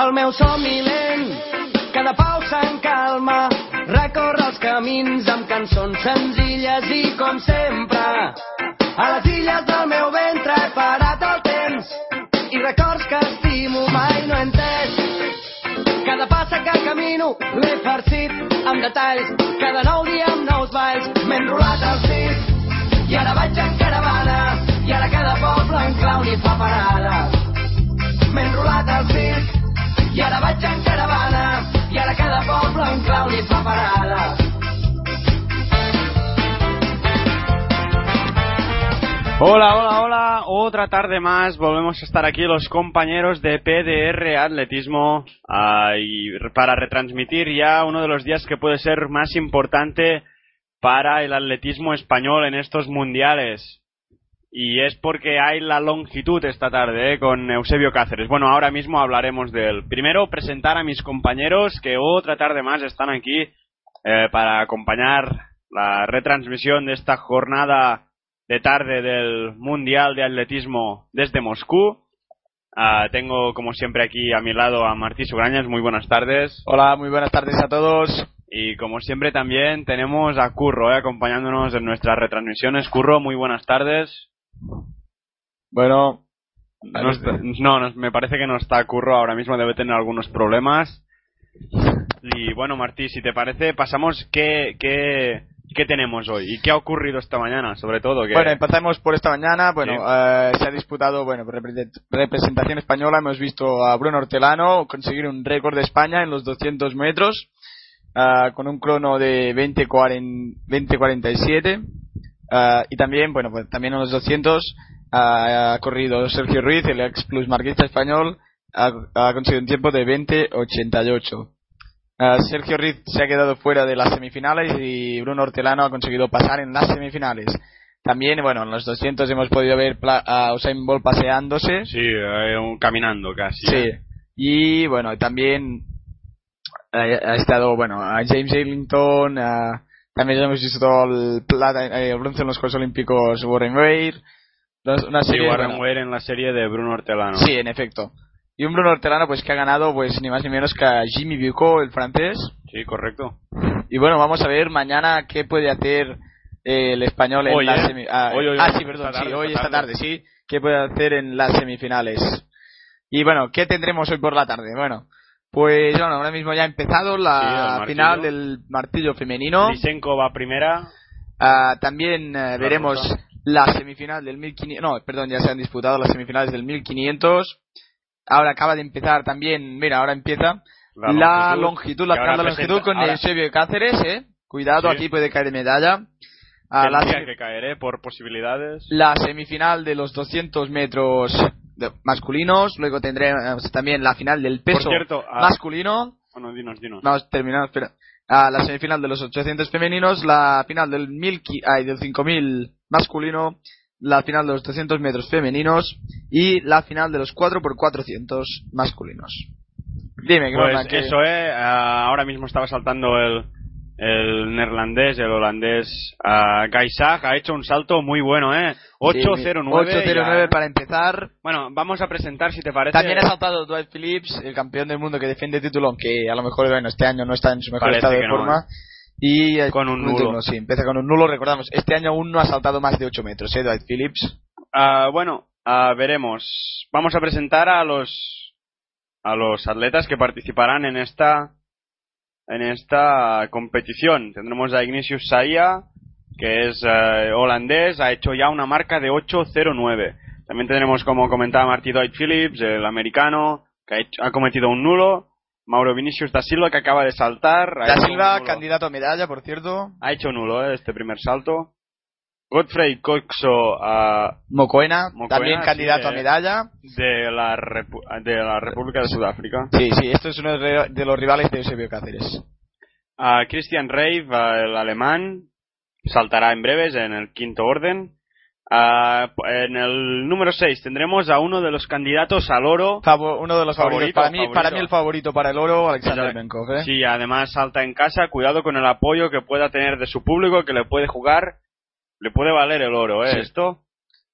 El meu somni lent, cada pau se'n calma, recorre els camins amb cançons senzilles i com sempre. A les illes del meu ventre he parat el temps i records que estimo mai no he entès. Cada passa que camino l'he farcit amb detalls, cada nou dia amb nous balls m'he enrolat al cis i ara vaig en caravana i ara cada poble en clau ni fa parada. M'he enrolat circ i ara vaig caravana cada. Hola, hola, hola. Otra tarde más. Volvemos a estar aquí los compañeros de PDR Atletismo para retransmitir ya uno de los días que puede ser más importante para el atletismo español en estos mundiales. Y es porque hay la longitud esta tarde ¿eh? con Eusebio Cáceres. Bueno, ahora mismo hablaremos de él. Primero presentar a mis compañeros que otra tarde más están aquí eh, para acompañar la retransmisión de esta jornada de tarde del Mundial de Atletismo desde Moscú. Ah, tengo como siempre aquí a mi lado a Martí Sugrañas. Muy buenas tardes. Hola, muy buenas tardes a todos. Y como siempre también tenemos a Curro ¿eh? acompañándonos en nuestras retransmisiones. Curro, muy buenas tardes. Bueno, no, está- no, no, me parece que no está Curro ahora mismo, debe tener algunos problemas. Y bueno, Martí, si te parece, pasamos qué, qué, qué tenemos hoy y qué ha ocurrido esta mañana, sobre todo. Que... bueno, empezamos por esta mañana. Bueno, Sí. eh, se ha disputado, bueno, repre- representación española. Hemos visto a Bruno Hortelano conseguir un récord de España en los 200 metros ah, con un crono de 20.40 20.47. Ah, y también, bueno, pues también en los 200 ah, ha corrido Sergio Ruiz, el ex plus marquista español, ha, ha conseguido un tiempo de 20.88. Ah, Sergio Ruiz se ha quedado fuera de las semifinales y Bruno Hortelano ha conseguido pasar en las semifinales. También, bueno, en los 200 hemos podido ver a Usain Bolt paseándose. Sí, eh, un- caminando casi. Sí. ¿eh? Y bueno, también eh, ha estado, bueno, a James Ellington, a- también hemos visto el, plata, eh, el bronce en los Juegos Olímpicos Warren. Dos- Una Sí, serie, Warren Weir en la serie de Bruno Hortelano. Sí, en efecto. Y un Bruno Hortelano pues que ha ganado pues ni más ni menos que a Jimmy Bucco, el francés. Sí, correcto. Y bueno, vamos a ver mañana qué puede hacer eh, el español en Hoy, las ¿eh? ah, Hoy, hoy, ah, sí, perdón, Esta sí, tarde, hoy esta esta tarde, sí, qué puede hacer en las semifinales. Y bueno, ¿qué tendremos hoy por la tarde? Bueno, pues bueno, ahora mismo ya ha empezado la final del martillo femenino. Lisenko va primera. Ah, también eh, veremos la semifinal del 1500. No, perdón, ya se han disputado las semifinales del 1500. Ahora acaba de empezar también, mira, ahora empieza La la, longitud, longitud, la final de longitud con ahora- Eusebio Cáceres, eh. Cuidado, Sí. aquí puede caer medalla. A la, que caer, ¿eh? Por posibilidades. la semifinal de los 200 metros masculinos. Luego tendremos también la final del peso Por cierto, ah, masculino. Bueno, dinos, dinos. Vamos, terminamos, espera. Ah, la semifinal de los 800 femeninos, la final del 1000, ki- ay, del 5000 masculino, la final de los 300 metros femeninos y la final de los 4x400 masculinos. Dime, Pues Grosman, que- eso, ¿eh? Ah, ahora mismo estaba saltando el, el neerlandés, el holandés uh, Gaisag, ha hecho un salto muy bueno, ¿eh? 8.09. 8.09 ya. para empezar. Bueno, vamos a presentar, si te parece. También ha saltado Dwight Phillips, el campeón del mundo que defiende el título, aunque a lo mejor bueno, este año no está en su mejor Parece estado de no, forma. ¿eh? Y eh, Con un nulo. sí, empieza con un nulo, recordamos. Este año aún no ha saltado más de 8 metros, ¿eh? Dwight Phillips. Ah, bueno, ah, veremos. Vamos a presentar a los a los atletas que participarán en esta en esta competición. Tendremos a Ignatius Saia, que es eh, holandés, ha hecho ya una marca de 8.09. También tendremos, como comentaba Marty Dwight Phillips, el americano, que ha, hecho- ha cometido un nulo. Mauro Vinicius da Silva, que acaba de saltar. Da Silva, candidato a medalla, por cierto. Ha hecho nulo eh, este primer salto. Godfrey Coxo ah, Mocoena, Mocoena, también sí, candidato a medalla. de, la Repu- de la República de Sudáfrica. Sí, sí, esto es uno de los rivales de Eusebio Cáceres. A Christian Reif, ah, el alemán, saltará en breves en el quinto orden. Ah, en el número 6 tendremos a uno de los candidatos al oro. Uno de los favoritos. Favorito, para, mí, favorito. para mí el favorito para el oro, Alexander Ya- Menkov. ¿eh? Sí, además salta en casa. Cuidado con el apoyo que pueda tener de su público, que le puede jugar. Le puede valer el oro, ¿eh? Sí. Esto.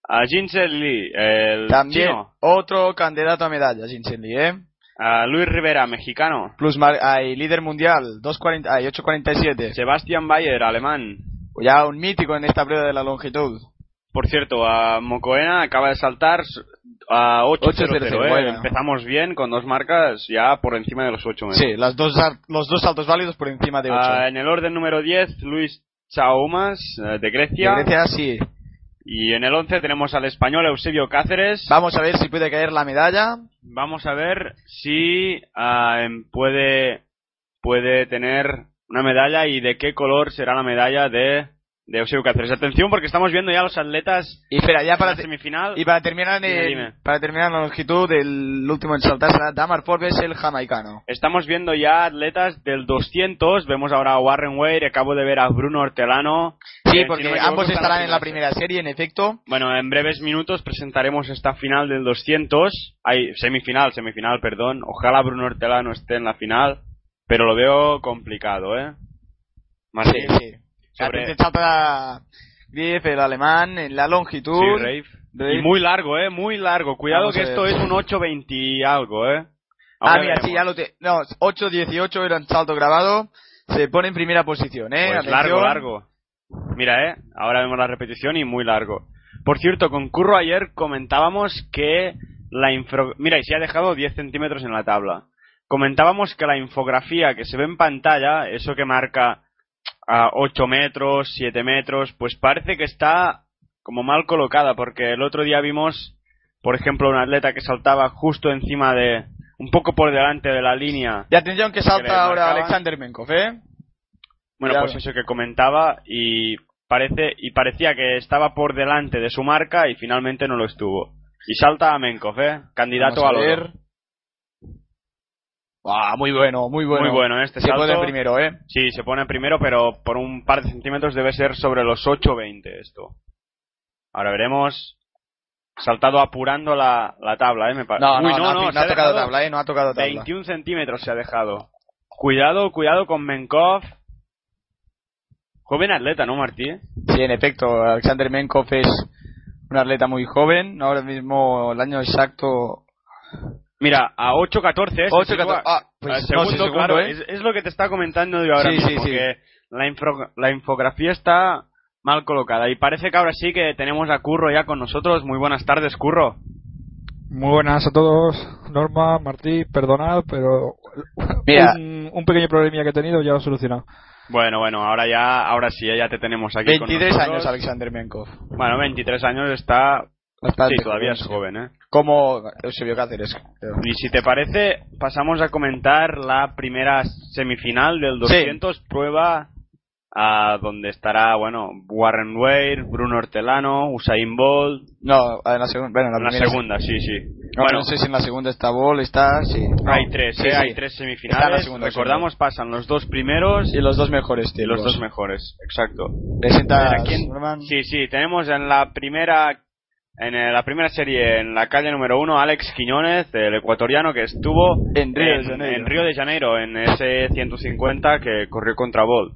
A Jinsen Lee, el También chino. otro candidato a medalla, Jinchen Lee, ¿eh? A Luis Rivera, mexicano. Plus hay líder mundial, 2.40 ay, 8.47. Sebastian Bayer, alemán. Ya un mítico en esta prueba de la longitud. Por cierto, a Mocoena acaba de saltar a 8.00. 8.00, ¿eh? bueno. Empezamos bien con dos marcas ya por encima de los 8 metros. Sí, las dos, los dos saltos válidos por encima de 8. Ah, en el orden número 10, Luis Chaumas, eh, de Grecia. Grecia, sí. Y en el 11 tenemos al español Eusebio Cáceres. Vamos a ver si puede caer la medalla. Vamos a ver si ah, em, puede, puede tener una medalla y de qué color será la medalla de, de Eusebio Cáceres. Atención porque estamos viendo ya los atletas Y espera, ya para la semifinal. y para terminar en- dime. para terminar la longitud, el último en saltar será Damar Forbes, el jamaicano. Estamos viendo ya atletas del 200. Vemos ahora a Warren Wade. Acabo de ver a Bruno Hortelano. Sí, porque si no equivoco, ambos estarán en la primera serie, en efecto. Bueno, en breves minutos presentaremos esta final del 200. Hay semifinal, semifinal, perdón. Ojalá Bruno Hortelano esté en la final, pero lo veo complicado, ¿eh? Más Sí, sí. Sobre- Atención, salta Grief, el alemán, en la longitud. Sí. Rafe. Y muy largo, ¿eh? Muy largo. Cuidado Vamos que esto es un 8.20 y algo, ¿eh? Ah, Ahora mira, veremos. sí, ya lo te... No, 8-18 era un salto grabado. Se pone en primera posición, ¿eh? Pues largo, largo. Mira, eh, ahora vemos la repetición y muy largo. Por cierto, con Curro ayer comentábamos que la info... Mira, y se ha dejado 10 centímetros en la tabla. Comentábamos que la infografía que se ve en pantalla, eso que marca a 8 metros, 7 metros, pues parece que está como mal colocada, porque el otro día vimos, por ejemplo, un atleta que saltaba justo encima de... un poco por delante de la línea Y atención que salta ahora. Alexander Menkov, ¿eh? Bueno, Cuidado. pues eso que comentaba y parece y parecía que estaba por delante de su marca y finalmente no lo estuvo. Y salta a Menkov, ¿eh? Candidato Vamos al a oro. Ah, muy bueno, muy bueno. Muy bueno este Se salto. pone primero, ¿eh? Sí, se pone primero, pero por un par de centímetros debe ser sobre los 8.20 esto. Ahora veremos. Saltado apurando la, la tabla, ¿eh? Me No, Uy, no, no, no, se ha ha tocado tabla, ¿eh? No ha tocado tabla. 21 centímetros se ha dejado. Cuidado, cuidado con Menkov. Joven atleta, ¿no, Martí? Sí, en efecto, Alexander Menkov es un atleta muy joven. Ahora mismo el año exacto... Mira, a 8.14 se 8-14. sitúa- Ah, pues no segundo, segundo, claro, ¿eh? es, es lo que te está comentando yo ahora Sí, mismo, sí, sí. que la, infro- la infografía está mal colocada y parece que ahora sí que tenemos a Curro ya con nosotros. Muy buenas tardes, Curro. Muy buenas a todos, Norma, Martí, perdonad, pero Mira. un, un pequeño problemilla que he tenido ya lo he solucionado. Bueno, bueno, ahora ya, ahora sí, ya te tenemos aquí con 23 nosotros. años Alexander Menkov. Bueno, 23 años está, Bastante sí, todavía es joven, joven, ¿eh? Como Eusebio Cáceres. Y si te parece, pasamos a comentar la primera semifinal del 200, prueba a donde estará, bueno, Warren Wade, Bruno Hortelano, Usain Bolt, No, en la segunda. Bueno, en la, en la segunda, sí, sí. No, bueno, no sé si en la segunda está Ball, está, sí. No. hay tres, Sí, ¿eh? sí. Hay tres semifinales. segunda, Recordamos, pasan los dos primeros Y los dos mejores y tiempos. los dos mejores, exacto. Presenta Mira, ¿quién- Norman. Sí, sí, tenemos en la primera en eh, la primera serie en la calle número uno Alex Quiñones, el ecuatoriano que estuvo En Río de en, Janeiro. en Río de Janeiro en ese 150 que corrió contra Bolt.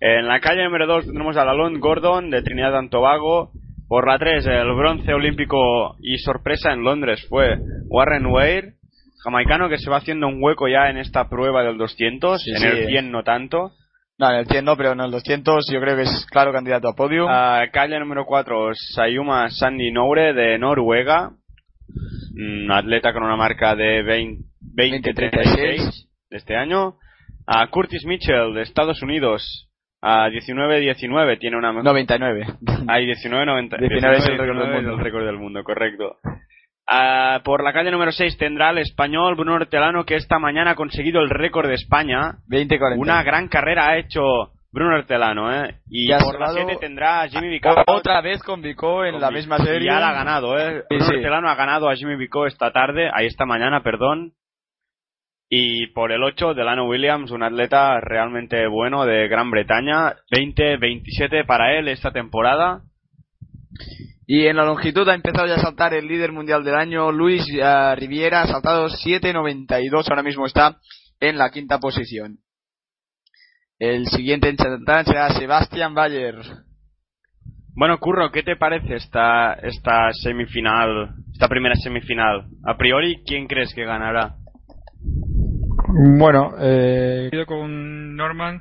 En la calle número 2 tenemos a Lalonde Gordon de Trinidad and Tobago. Por la 3 el bronce olímpico y sorpresa en Londres fue Warren Wade, jamaicano que se va haciendo un hueco ya en esta prueba del 200, Sí, en sí. el 100 no tanto. No, en el 100 no, pero en el 200 yo creo que es claro candidato a podium. Ah, calle número 4, Sayuma Sandy Noure de Noruega. Un atleta con una marca de 20 20-36 de este año. A Curtis Mitchell de Estados Unidos. A 19-19 tiene una... 99. Hay 19-90. 19 es el récord del 19 es el récord del mundo, correcto. Ah, por la calle número 6 tendrá el español Bruno Hortelano que esta mañana ha conseguido el récord de España 20-40. una gran carrera ha hecho Bruno Hortelano, ¿eh? Y por la salvado- 7 tendrá a Jimmy Vicó. Otra vez con Vico en Con la misma serie. ya la ha ganado, ¿eh? Bruno sí. Hortelano ha ganado a Jimmy Vicó esta tarde, ahí esta mañana, perdón. Y por el 8, Delano Williams, un atleta realmente bueno de Gran Bretaña. 20-27 para él esta temporada. Y en la longitud ha empezado ya a saltar el líder mundial del año, Luis eh, Riviera, ha saltado 7.92, ahora mismo está en la quinta posición. El siguiente en saltar será Sebastian Bayer. Bueno, Curro, ¿qué te parece esta, esta semifinal, esta primera semifinal? A priori, ¿quién crees que ganará? Bueno, eh, he ido con Norman,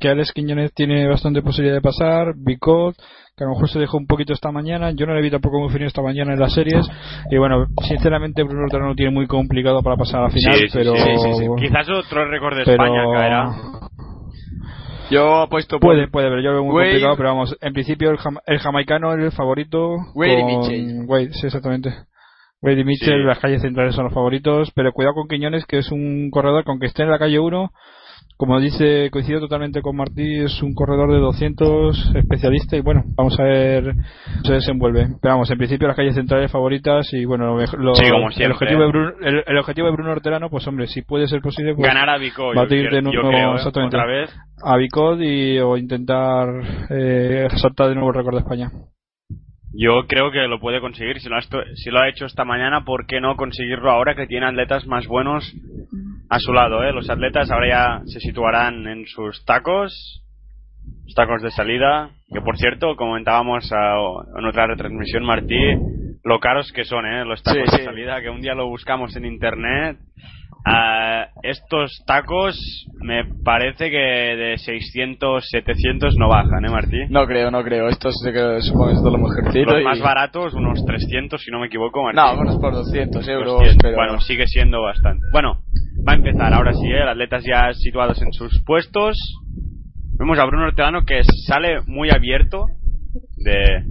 que Alex Quiñones tiene bastante posibilidad de pasar, Bicot, que a lo mejor se dejó un poquito esta mañana, yo no le vi tampoco muy fino esta mañana en las series, y bueno, sinceramente Bruno Hortelano lo tiene muy complicado para pasar a la final, Sí, sí, pero... sí, sí, sí. Quizás otro récord de pero- España caerá. Yo he puesto por Puede, puede, pero yo lo veo muy Wade- complicado, pero vamos, en principio el, jama- el jamaicano es el favorito. Wade y con Mitchell. Wade, sí, exactamente. Wade y Mitchell, Sí. las calles centrales son los favoritos, pero cuidado con Quiñones, que es un corredor que aunque esté en la calle 1, como dice, coincido totalmente con Martí, es un corredor de 200, especialista, y bueno, vamos a ver cómo se desenvuelve. Pero vamos, en principio las calles centrales favoritas, y bueno, lo, Sí, como el, siempre. objetivo de Bruno, el, el objetivo de Bruno Hortelano, pues hombre, si puede ser posible, pues Ganar a Vico, yo, batir de nuevo, creo, ¿eh? exactamente. otra vez. a Bicod y o intentar eh, saltar de nuevo el récord de España. Yo creo que lo puede conseguir. Si lo, ha si lo ha hecho esta mañana, ¿por qué no conseguirlo ahora que tiene atletas más buenos a su lado? ¿eh? Los atletas ahora ya se situarán en sus tacos, los tacos de salida, que por cierto, comentábamos a- en otra retransmisión, Martí, lo caros que son ¿eh? los tacos Sí, de sí. salida, que un día lo buscamos en internet. Ah, estos tacos me parece que de 600, 700 no bajan, ¿eh, Martí? No creo, no creo. Esto es de que supongo que es lo mejorcito. Los y- más baratos, unos 300, si no me equivoco, Martín. No, unos por 200 euros. 200. Pero... Bueno, sigue siendo bastante. Bueno, va a empezar ahora sí, ¿eh? atletas ya situados en sus puestos. Vemos a Bruno Hortelano que sale muy abierto. De,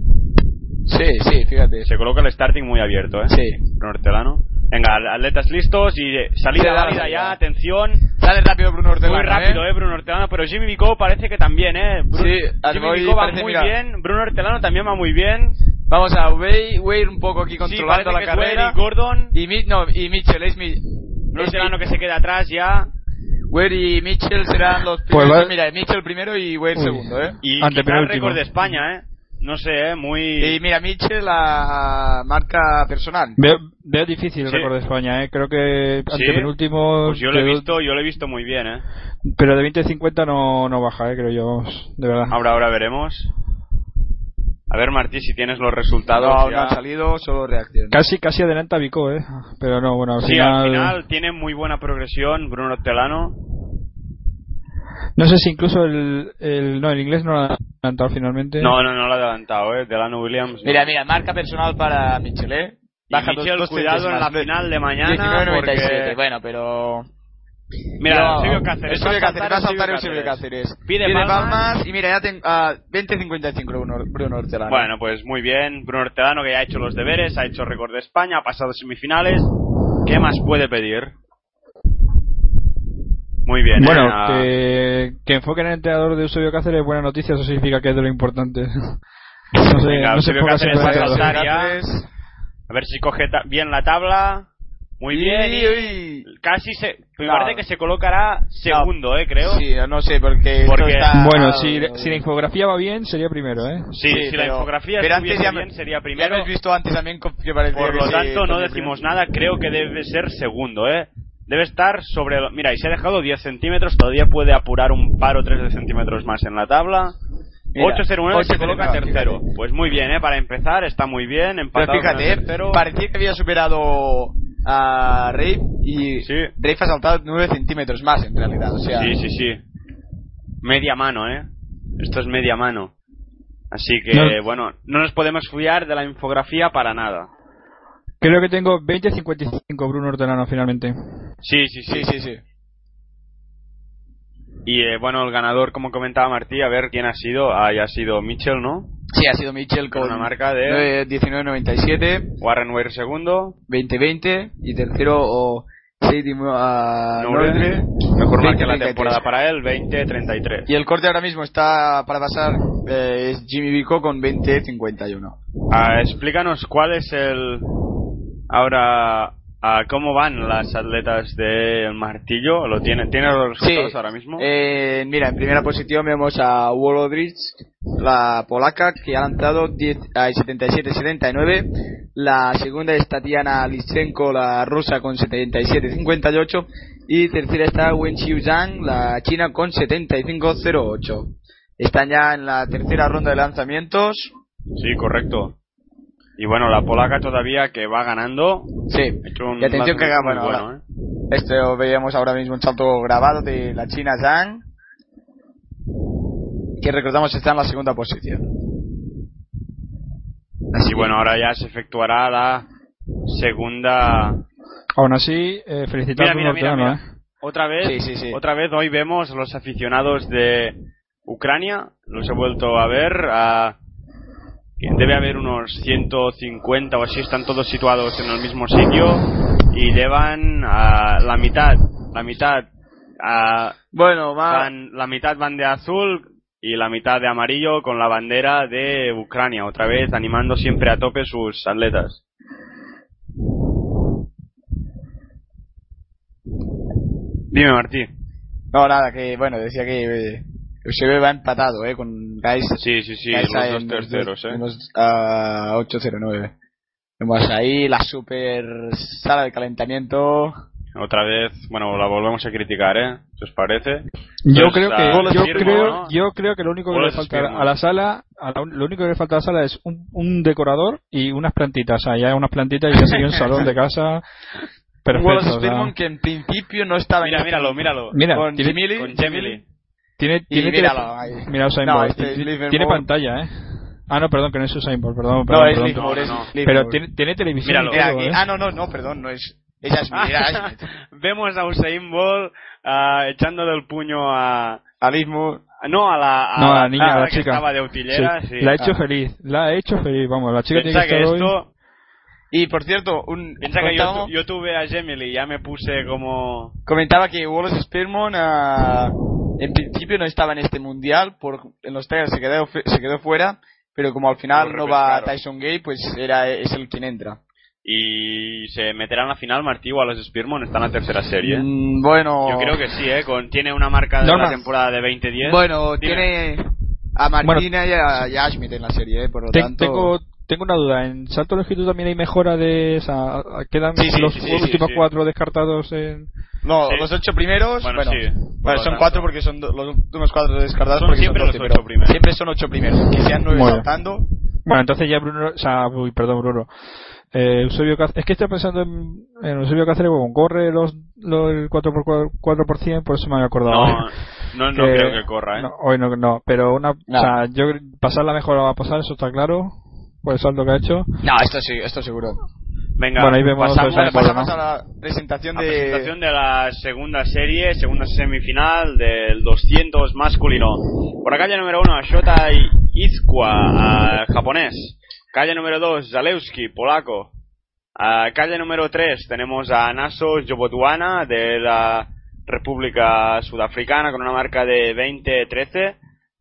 Sí, sí, fíjate. se coloca el starting muy abierto, ¿eh? Sí. Bruno Hortelano. Venga, atletas listos y eh, salida válida ya, atención. Sale rápido Bruno Hortelano. Muy rápido, ¿eh? Bruno Hortelano, pero Jimmy Vico parece que también, ¿eh? Bruno- Sí, Jimmy Vico va muy bien, Bruno Hortelano también va muy bien. Vamos a Wade un poco aquí Sí, controlando parece la que carrera. Y Gordon. Y, Mi- no, y Mitchell, es mi... Hortelano mi- que se queda atrás ya. Wade y Mitchell serán los Pues primeros. va- Mira, Mitchell primero y Wade Uy. segundo, ¿eh? Y Ante penúltimo. récord de España, ¿eh? No sé, ¿eh? Muy... Y mira, Mitchell a marca personal. Veo, veo difícil el Sí. récord de España, ¿eh? creo que Sí. ante penúltimo, Pues yo lo he visto, yo lo he visto muy bien, ¿eh? pero de 20-50 no, no baja, ¿eh? creo yo, de verdad. Ahora, ahora veremos. A ver, Martí, si tienes los No, resultados no ya. han salido, solo reacción. Casi, casi adelanta Vico, ¿eh? pero no, bueno, al Sí, final, al final tiene muy buena progresión Bruno Hortelano. no sé si incluso el, el no, el inglés no lo ha adelantado finalmente. No, no, no lo ha adelantado, ¿eh? Delano Williams. no. Mira, mira, marca personal para Mitchell, ¿eh? Y Baja dos- dos cuidado en la final de mañana. 19.97, porque- bueno, pero... Mira, Eusebio Cáceres. A Cáceres, va a saltar Eusebio Eusebio Cáceres. Pide palmas. y mira, ya tengo a 20.55 Bruno, Bruno Hortelano. Bueno, pues muy bien. Bruno Hortelano que ya ha hecho los deberes, ha hecho récord de España, ha pasado semifinales. ¿Qué más puede pedir? Muy bien. ¿eh? Bueno, Ah, que, que enfoquen el entrenador de Eusebio Cáceres, buena noticia, eso significa que es de lo importante. No sé, Venga, no se Eusebio Cáceres en a el ver si coge bien la tabla. Muy bien. y y- Casi se. Me No. parece que se colocará segundo, ¿eh? Creo. Sí, no sé, porque... esto Porque- está- Bueno, si, si la infografía va bien, sería primero, ¿eh? Sí, Sí, si la pero- infografía pero antes ya- bien, sería Ya primero. hemos visto antes también que parecía Por lo sí, tanto, no decimos primero. nada. Creo que debe ser segundo, ¿eh? Debe estar sobre. lo- Mira, y se ha dejado 10 centímetros. Todavía puede apurar un par o tres de centímetros más en la tabla. Mira, 8-0-9 se 8-0-9, coloca tercero. fíjate. Pues muy bien, ¿eh? Para empezar, está muy bien. Pero Empatado con fíjate, el eh, tercero. parecía que había superado a Rafe y Sí. Rafe ha saltado 9 centímetros más en realidad. O sea, Sí, sí, sí. Media mano, ¿eh? Esto es media mano. Así que, No. bueno, no nos podemos fiar de la infografía para nada. Creo que tengo 20-55 Bruno Hortelano finalmente. Sí, sí, sí. sí, sí, sí. Y eh, bueno, el ganador, como comentaba Martí, a ver quién ha sido. Ah, ya ha sido Mitchell, ¿no? Sí, ha sido Mitchell con una marca de- 19.97, Warren Weir segundo. 20-20 y tercero o séptimo a Noble, mejor marca de la 20-33. temporada para él, 20-33. Y el corte ahora mismo está para pasar eh, es Jimmy Vico con 20-51. Ah, explícanos cuál es el. Ahora, ah, ¿cómo van las atletas del martillo? ¿Lo tiene, ¿Tiene los resultados ahora mismo? Eh, mira, en primera posición vemos a Wolodrich, la polaca, que ha lanzado 10 ay, 77-79. La segunda es Tatiana Listchenko, la rusa, con 77-58. Y tercera está Wen Zhang, la china, con 75-08. Están ya en la tercera ronda de lanzamientos. Sí, correcto. Y bueno, la polaca todavía que va ganando. Sí. Y atención que bueno, bueno, ¿eh? Este lo veíamos ahora mismo un salto grabado de la china Zhang. Que recordamos está en la segunda posición. Y bueno, ahora ya se efectuará la segunda. Aún así, eh, felicitar Mira, a mira, mira. Otra vez, Sí, sí, sí. otra vez hoy vemos los aficionados de Ucrania. Los he vuelto a ver. a- debe haber unos 150 o así. Están todos situados en el mismo sitio y llevan a la mitad, la mitad, a- Bueno, va. van, la mitad van de azul y la mitad de amarillo con la bandera de Ucrania. Otra vez animando siempre a tope sus atletas. Dime, Martí. No, nada, que bueno, decía que eh, Eusebio va empatado, eh, con Gaisa. Sí, sí, sí, Gaisa los dos en terceros, en eh. los, ah, 809. Vemos ahí la super sala de calentamiento. Otra vez, bueno, la volvemos a criticar, ¿eh? ¿Qué os parece? Yo Pues, creo que yo firmo, creo ¿no? yo creo que lo único que le falta firmo. a la sala a la- lo único que le falta a la sala es un, un decorador y unas plantitas, o sea, ya unas plantitas y ya sería un salón de casa perfecto. Wallace o sea, que en principio no estaba Mira, míralo, míralo. Mira, con Gemily. Tiene, tiene míralo tele- ahí. mira Usain No, Bolt, este es tiene- tiene pantalla, ¿eh? Ah, no, perdón, que no es Usain Bolt, perdón, No, perdón, es perdón. Livermore, es No, no. Pero tiene, tiene televisión Míralo. todo, aquí- ¿eh? Ah, no, no, no, perdón, no es. Ella es mira, es- Vemos a Usain Bolt ah, echándole el puño a... Alismo. No, a la, a No, a la niña, a la que chica. estaba de utillera, Sí, sí. La ha hecho Ah. feliz, la ha hecho feliz, vamos, la chica tiene Piensa que que estar hoy... esto... Y por cierto, un, Piensa que yo, yo tuve a Gemily ya me puse como... comentaba que Wallace Spearmon ah, en principio no estaba en este mundial, por, en los trials se quedó, se quedó fuera, pero como al final no va. Tyson Gay, pues era, es el quien entra. Y se meterá en la final Martí o a los Spearmon, está en la tercera serie. Mm, bueno, Yo creo que sí, ¿eh? Con, tiene una marca de Norma. la temporada de 2010. bueno, Dime. tiene a Martina y, a, y a Schmidt en la serie, eh, por lo Te- tanto. tengo, tengo una duda. ¿En salto de longitud también hay mejora de esa? ¿Quedan Sí, sí, los sí, sí, últimos sí, sí. cuatro descartados en.? No, Sí. los ocho primeros, Bueno, bueno, sí. Bueno, son tanto. cuatro porque son do- los últimos cuatro descartados Son porque siempre son los 12, ocho primeros. Siempre son ocho primeros, que sean nueve Muy bien. saltando. Bueno, entonces ya Bruno. O sea, uy, perdón, Bruno. Eh, Eusebio Cáceres, es que estoy pensando en, en Eusebio Cáceres, como corre los, los el 4%, 4%, por eso me había acordado. No, no, no Que- creo que corra, ¿eh? No, hoy no, no, pero una. No. O sea, yo pasarla mejor la va a pasar, eso está claro, por el salto que ha hecho. No, esto sí, esto seguro. Venga, Bueno, ahí vemos pasamos, a la presentación a de. presentación de la segunda serie, segunda semifinal del 200 masculino. Por la calle número 1, Shota Izkua, ah, japonés. Calle número 2, Zalewski, polaco. Ah, calle número 3 tenemos a Naso Jobotwana de la República Sudafricana con una marca de 20-13.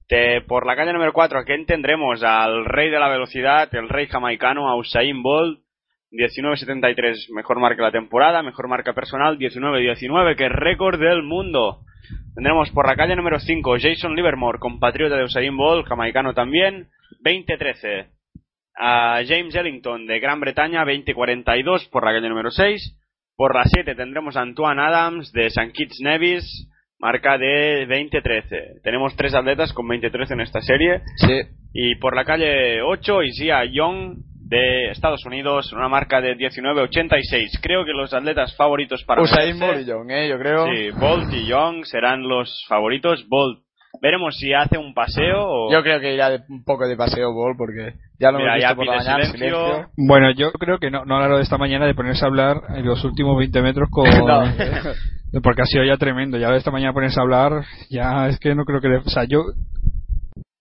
Te- por la calle número 4, aquí tendremos al rey de la velocidad, el rey jamaicano, a Usain Bolt, 19.73, mejor marca de la temporada, mejor marca personal, 19.19, que récord del mundo. Tendremos por la calle número 5, Jason Livermore, compatriota de Usain Bolt, jamaicano también, 20.13. A James Ellington de Gran Bretaña, 20.42 por la calle número 6. Por la 7 tendremos a Antoine Adams de St. Kitts Nevis, marca de 20.13. Tenemos tres atletas con 20.13 en esta serie. Sí. Y por la calle 8, Isia Young de Estados Unidos, una marca de 19.86. Creo que los atletas favoritos para Usain Bolt y Young, eh, yo creo. Sí, Bolt y Young serán los favoritos. Bolt, veremos si hace un paseo o... Yo creo que irá de- un poco de paseo Bolt porque ya lo Mira, hemos visto por la mañana. silencio. silencio. Bueno, yo creo que no, no a lo de esta mañana de ponerse a hablar en los últimos 20 metros con. No. Porque ha sido ya tremendo. Ya de esta mañana ponerse a hablar, ya es que no creo que. le- o sea, yo.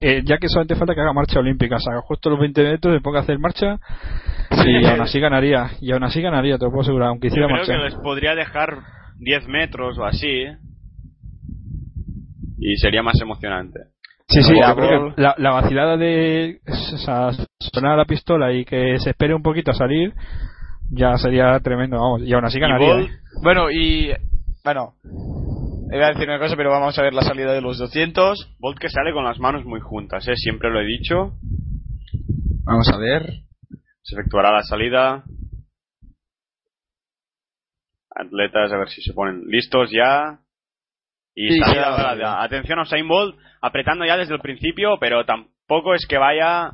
Eh, ya que solamente falta que haga marcha olímpica, o sea, justo los 20 metros me ponga a hacer marcha y aún así ganaría. Y aún así ganaría, te lo puedo asegurar, aunque Yo hiciera creo marcha. que les podría dejar 10 metros o así. Y sería más emocionante. Sí, sí, La yo creo Ball. que la, la vacilada de o sea, sonar la pistola y que se espere un poquito a salir ya sería tremendo, vamos. Y aún así ganaría. ¿eh? Bueno, y. Bueno. Iba a decir una cosa, pero vamos a ver la salida de los 200. Bolt que sale con las manos muy juntas, ¿eh? siempre lo he dicho. Vamos a ver. Se efectuará la salida. Atletas, a ver si se ponen listos ya. Y Sí, salida ya, Atención a Usain Bolt, apretando ya desde el principio, pero tampoco es que vaya.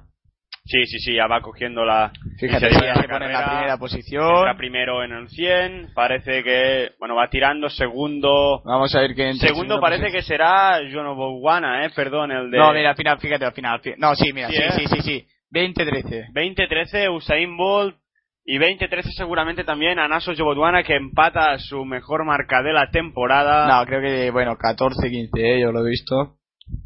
Sí, sí, sí, ya va cogiendo la. Fíjate, ya se pone en la primera Entra posición. primero en el 100. Parece que. Bueno, va tirando segundo. Vamos a ver qué entra en Segundo parece posición. que será Jono Bowana, eh, perdón, el de. No, mira, al final, fíjate, al final. fi- No, sí, mira, Sí, sí, ¿eh? sí, sí, sí. 20-13. 20-13 Usain Bolt y 20-13 seguramente también Anaso Jobotwana que empata su mejor marca de la temporada No, creo que, bueno, 14-15, eh, yo lo he visto.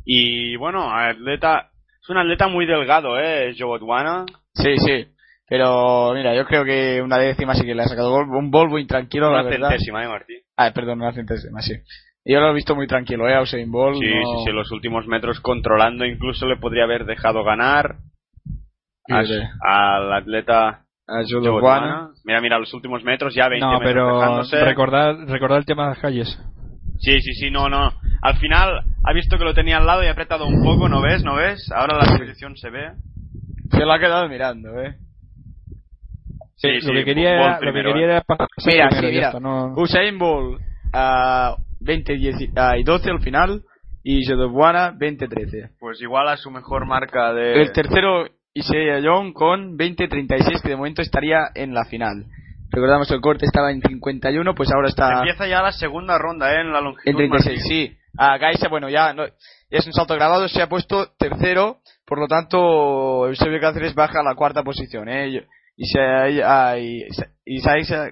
y bueno, atleta es un atleta muy delgado, eh, Jobotwana. Sí, sí. Pero, mira, yo creo que una décima sí que le ha sacado. Un Volvo intranquilo, la Una verdad. centésima, eh, Martí. Ah, perdón, una centésima, sí. Yo lo he visto muy tranquilo, eh, a Usain Bolt. Sí, no- sí, sí, los últimos metros controlando, incluso le podría haber dejado ganar a- al atleta. Jobotwana. Mira, mira, los últimos metros ya 20 No, metros pero recordar el tema de las calles. Sí, sí, sí, no, no. Al final ha visto que lo tenía al lado y ha apretado un poco, ¿no ves? ¿No ves? Ahora la posición se ve. Se lo ha quedado mirando, eh. Sí, lo sí, que quería, era, lo que primero, quería ¿eh? era pasar Mira, primero, sí, mira. está, no- Usain Bolt a 20 10 ah, y 12 al final y Jodobwana 20-13. Pues igual a su mejor marca de... El tercero Isaiah Young con 20-36 que de momento estaría en la final. Recordamos que el corte estaba en 51, pues ahora está Empieza ya la segunda ronda, ¿eh? En la longitud. en 36. Martín. Sí, a Gaisa, bueno, ya, no, ya es un salto grabado, se ha puesto tercero, por lo tanto Eusebio Cáceres baja a la cuarta posición. ¿eh? Yo- Isaiah- ah, y-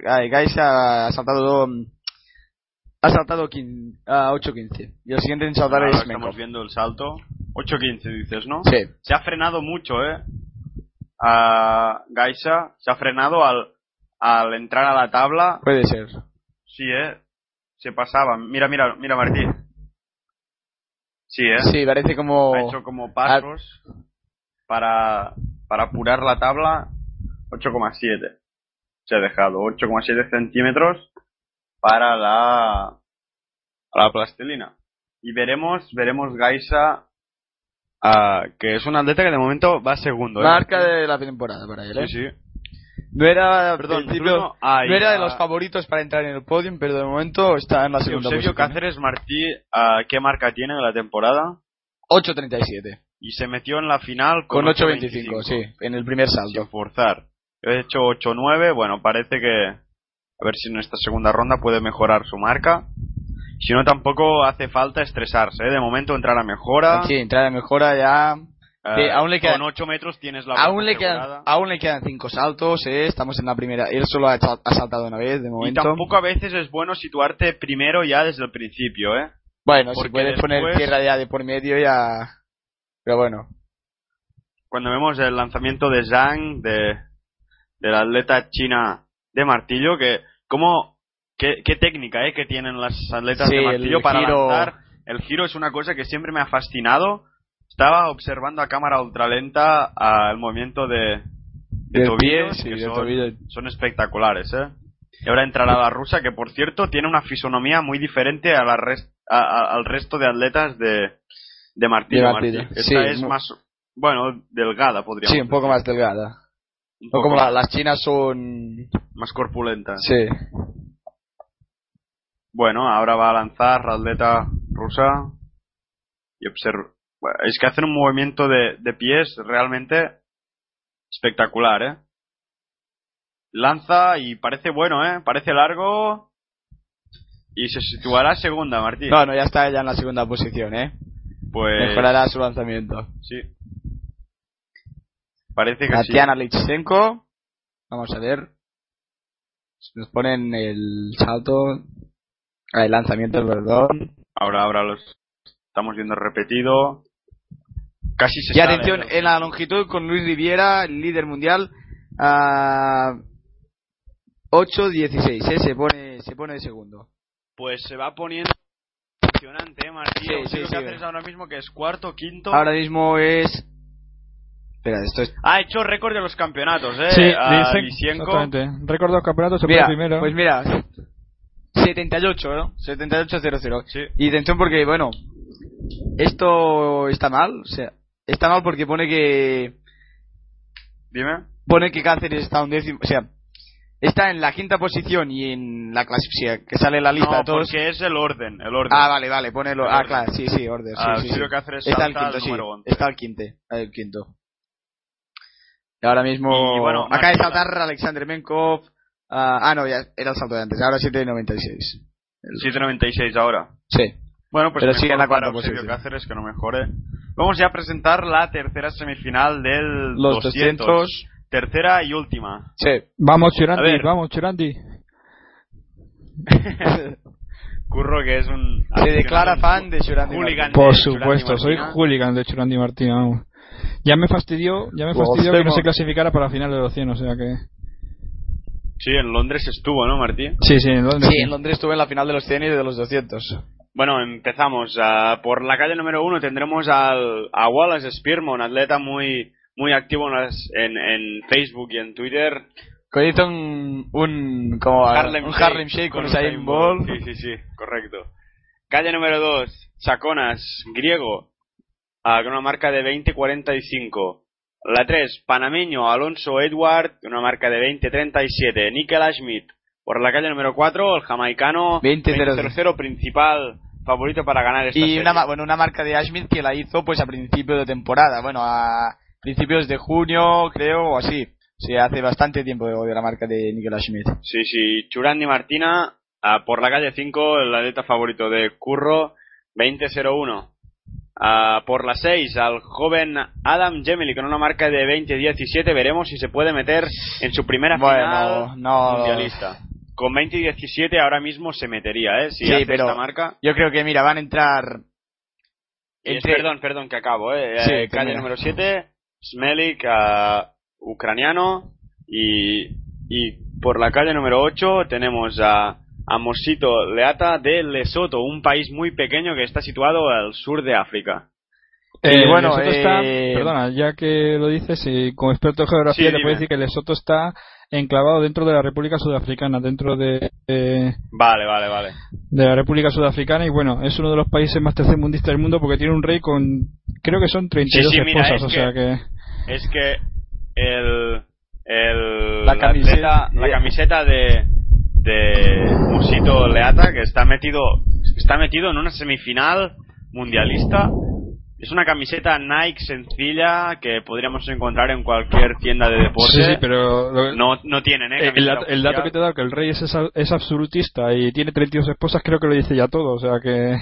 ah, Gaisa ha saltado ha saltado a 8-15 y el siguiente en saltar Ahora es estamos viendo el salto. 8.15 dices, ¿no? Sí. Se ha frenado mucho, ¿eh? A Gaisa se ha frenado al, al entrar a la tabla. Puede ser. Sí, ¿eh? Se pasaba. Mira, mira, mira, Martí. Sí, ¿eh? Sí, parece como... Ha hecho como pasos para, para apurar la tabla 8,7. Se ha dejado 8,7 centímetros para la, la plastilina. Y veremos, veremos Gaisa, ah, que es un atleta que de momento va segundo. ¿eh? Marca de la temporada para él, ¿eh? Sí, sí. No era, Perdón, Bruno, no era de a- los favoritos para entrar en el podium, pero de momento está en la segunda Eusebio posición. Cáceres Martí, ¿qué marca tiene en la temporada? 8.37. Y se metió en la final Con con, 8.25, sí, en el primer sin salto. forzar. Yo he hecho 8-9, bueno, parece que a ver si en esta segunda ronda puede mejorar su marca. Si no, tampoco hace falta estresarse, ¿eh? De momento entrar a mejora. Sí, entrada mejora ya. Sí, aún le quedan- Con 8 metros tienes la Aún le, quedan, aún le quedan cinco saltos, ¿eh? estamos en la primera. Él solo ha, saltado una vez de Y momento. tampoco a veces es bueno situarte primero ya desde el principio, ¿eh? bueno, si porque puedes poner tierra ya de por medio ya. Pero bueno. Cuando vemos el lanzamiento de Zhang, de, de la atleta china de martillo, que cómo, qué, qué técnica, ¿eh? Que tienen las atletas Sí, de martillo para giro- lanzar. El giro es una cosa que siempre me ha fascinado. Estaba observando a cámara ultralenta al movimiento de, de tobillos, sí, que de son, tobillo. son espectaculares, ¿eh? Y ahora entrará la rusa, que por cierto tiene una fisonomía muy diferente a la res- a- a- al resto de atletas de, de martillo. De martillo, Martí. Esta sí, es más, bueno, delgada, podríamos Sí, un poco decir. más delgada. Un poco como la- las chinas son. más corpulenta. Sí. Bueno, ahora va a lanzar la atleta rusa y observa. Es que hacen un movimiento de, de pies realmente espectacular, ¿eh? Lanza y parece bueno, ¿eh? Parece largo y se situará segunda, Martín. No, no, ya está ya en la segunda posición, ¿eh? pues Mejorará su lanzamiento. sí. Parece que sí. Tatiana Lichenko. Vamos a ver. Si Nos ponen el salto. ah, El lanzamiento, perdón. Ahora, ahora los estamos viendo repetido. Casi se Y sabe, atención, ¿no? en la longitud con Luis Riviera, líder mundial. A 8-16, ¿eh? Se pone, se pone de segundo. pues se va poniendo impresionante, ¿eh, Martín? Sí, sí, sí. Cáceres ahora mismo que es cuarto, quinto. Ahora mismo es. Espera, esto es. Ha hecho récord de los campeonatos, ¿eh? Sí, a Lisienko. exactamente. Récord de los campeonatos, se Mira, pone primero. pues mira, 78, ¿no? 78-0-0. Sí. Y atención porque, bueno, esto está mal, o sea, está mal porque pone que Dime. pone que Cáceres está un décimo, o sea, está en la quinta posición y en la clasificación que sale la lista no, de todos. porque es el orden, el orden. Ah, vale, vale, pone lo, El ah, claro, sí, sí, orden, sí, Ah, sí, sí. Cáceres Está el quinto, sí, número 11. está el quinte, el quinto. Y ahora mismo Y, bueno, acaba de saltar Alexander Menkov. ah, ah, no, ya era el salto de antes, ahora 7.96. 7.96 ahora. Sí. Bueno, pues Pero mejor sigue en la para cuarta posición. Cáceres que no mejore. Vamos ya a presentar la tercera semifinal del Los 200. 200. Tercera y última. Sí. Vamos, ver. vamos, Churandi. Curro que es un... Se declara fan de Churandi. Martín. Por supuesto, soy hooligan de Churandi Martina. vamos. Ya me fastidió, ya me fastidió que no se clasificara para la final de los 100, o sea que... Sí, en Londres estuvo, ¿no, Martín? Sí, sí, en Londres. Sí, en Londres estuve en la final de los 100 y de los 200. Bueno, empezamos. Ah, por la calle número uno tendremos al, a Wallace Spearman, atleta muy muy activo en, las- en, en Facebook y en Twitter. Hizo un, un, como, Harlem un Shake Harlem Shake con Usain Bolt. Sí, sí, sí, correcto. Calle número 2, Chaconas, griego, ah, con una marca de 20.45. La 3, panameño, Alonso Edward, una marca de 20.37. Nickel Schmidt. Por la calle número 4, el jamaicano 20.00. 20.00, principal favorito para ganar esta Y serie. una, bueno, una marca de Ashmith que la hizo pues a principio de temporada. Bueno, a principios de junio, creo, o así. Sí, hace bastante tiempo de, de la marca de Nickel Schmidt. Sí, sí. Churandi Martina, ah, por la calle 5, el atleta favorito de Curro, 20.01. Ah, por la 6, al joven Adam Gemely con una marca de 20.17. Veremos si se puede meter en su primera Bueno, final no. mundialista. Con 20.17 ahora mismo se metería, ¿eh? Si Sí, hace pero- esta marca. Yo creo que, mira, van a entrar... Y es- perdón, perdón, que acabo, ¿eh? Sí, Eh, calle número 7, Smelik, ucraniano. Y, y por la calle número 8 tenemos a, a Mosito Leata de Lesoto, un país muy pequeño que está situado al sur de África. Y Eh, bueno, Lesoto está, eh, perdona, ya que lo dices, y como experto en geografía, Sí, le puedo decir que Lesoto está enclavado dentro de la República Sudafricana, dentro de, de, Vale, vale, vale. de la República Sudafricana, y bueno, es uno de los países más tercermundistas del mundo porque tiene un rey con, creo que son 32 Sí, sí, mira, esposas, es o que- sea que... Es que el, el La camiseta- la camiseta de de Mosito Leata que está metido está metido en una semifinal mundialista es una camiseta Nike sencilla que podríamos encontrar en cualquier tienda de deporte Sí, sí, pero lo- no no tienen ¿eh? el, el dato que te he dado, que el rey es, absolutista y tiene 32 esposas, creo que lo dice ya todo, o sea que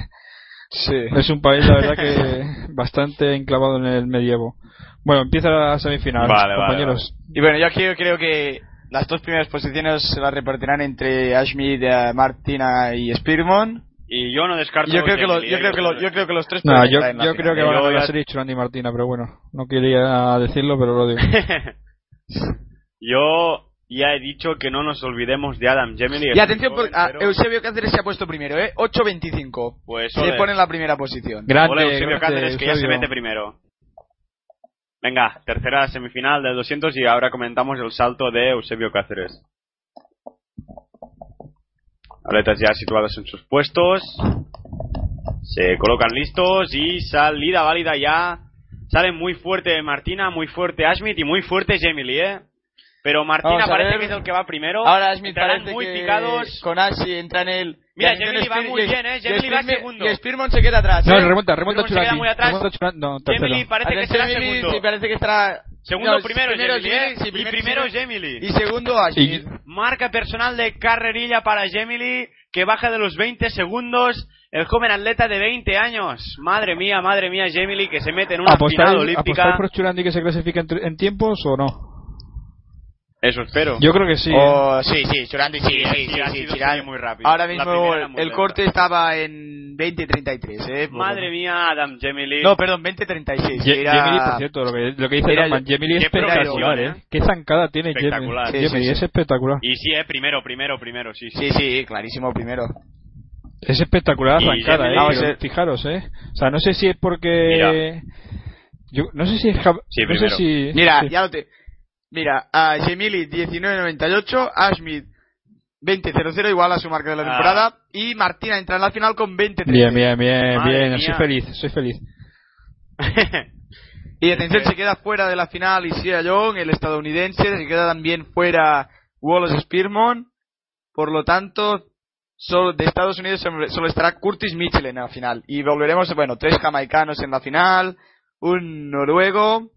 Sí. es un país, la verdad, que bastante enclavado en el medievo. Bueno, empieza la semifinal, Vale, vale, compañeros. Y bueno, yo creo, creo que las dos primeras posiciones se las repartirán entre Ashmid, eh, Martina y Spearman. Y yo no descarto yo creo que los, yo creo que los, yo creo que los tres No, yo, creo que van a ganar ya- la serie Churandi y Martina, pero bueno, no quería decirlo, pero lo digo. yo ya he dicho que no nos olvidemos de Adam Gemini Y atención, porque ah, Eusebio Cáceres se ha puesto primero, ¿eh? 8.25. pues Se pone en la primera posición. Grande, Ole, Eusebio grande, Cáceres, que ya se mete primero. Venga, tercera semifinal del 200 y ahora comentamos el salto de Eusebio Cáceres. Atletas ya situados en sus puestos. Se colocan listos y salida válida ya. Sale muy fuerte Martina, muy fuerte Ashmit y muy fuerte Gemily, ¿eh? Pero Martina parece ver. que es el que va primero. Ahora Entrarán parece muy que picados. con Ashi entra en el... Mira, y atención, Gemini va muy y- bien, ¿eh? y Gemini va segundo. Y Spearman se queda atrás, No, ¿eh? remonta, remonta Pero se queda muy atrás. Remonta Churandi, no. Gemily parece que será Gemini, segundo. sí, parece que estará... Segundo No, primero, primero Gemily, ¿eh? sí, y primero Gemily. Y segundo Ashi. Y- Marca personal de carrerilla para Gemily, que baja de los 20 segundos. El joven atleta de 20 años. Madre mía, madre mía, Gemily, que se mete en una final ¿Apostáis, olímpica. ¿Apostáis por Churandi que se clasifique en, en tiempos o no? Eso espero. Yo creo que sí. ¿eh? Oh, sí, sí, Churandi, sí, sí, sí, sí, sido Churandi. muy rápido. Ahora mismo el, corte estaba en 20.33, ¿eh? Madre mía, Adam Gemily. No, perdón, 20.36. Ye- era- Gemily, por cierto, lo que, lo que dice Norman, Gemily es espectacular, ¿eh? ¿eh? Qué zancada tiene Gemily. Espectacular. Sí, sí, es espectacular. Y sí, eh, primero, primero, primero, sí, sí. Sí, sí, clarísimo primero. Es espectacular arrancada, Gemini- eh. Pero ver. Fijaros, eh. O sea, no sé si es porque. Yo no sé si es. Sí, no sé si. Mira, sí. ya lo te. Mira, a Gemili 19.98, Ashmid 20.00 igual a su marca de la Ah. temporada y Martina entra en la final con 20.13. Bien, bien, bien, Madre bien. mía. Soy feliz, soy feliz. Y atención, se queda fuera de la final Isia Young, el estadounidense, se queda también fuera Wallace Spearmon. Por lo tanto, solo de Estados Unidos solo solo estará Curtis Mitchell en la final. Y volveremos, bueno, tres jamaicanos en la final, un noruego,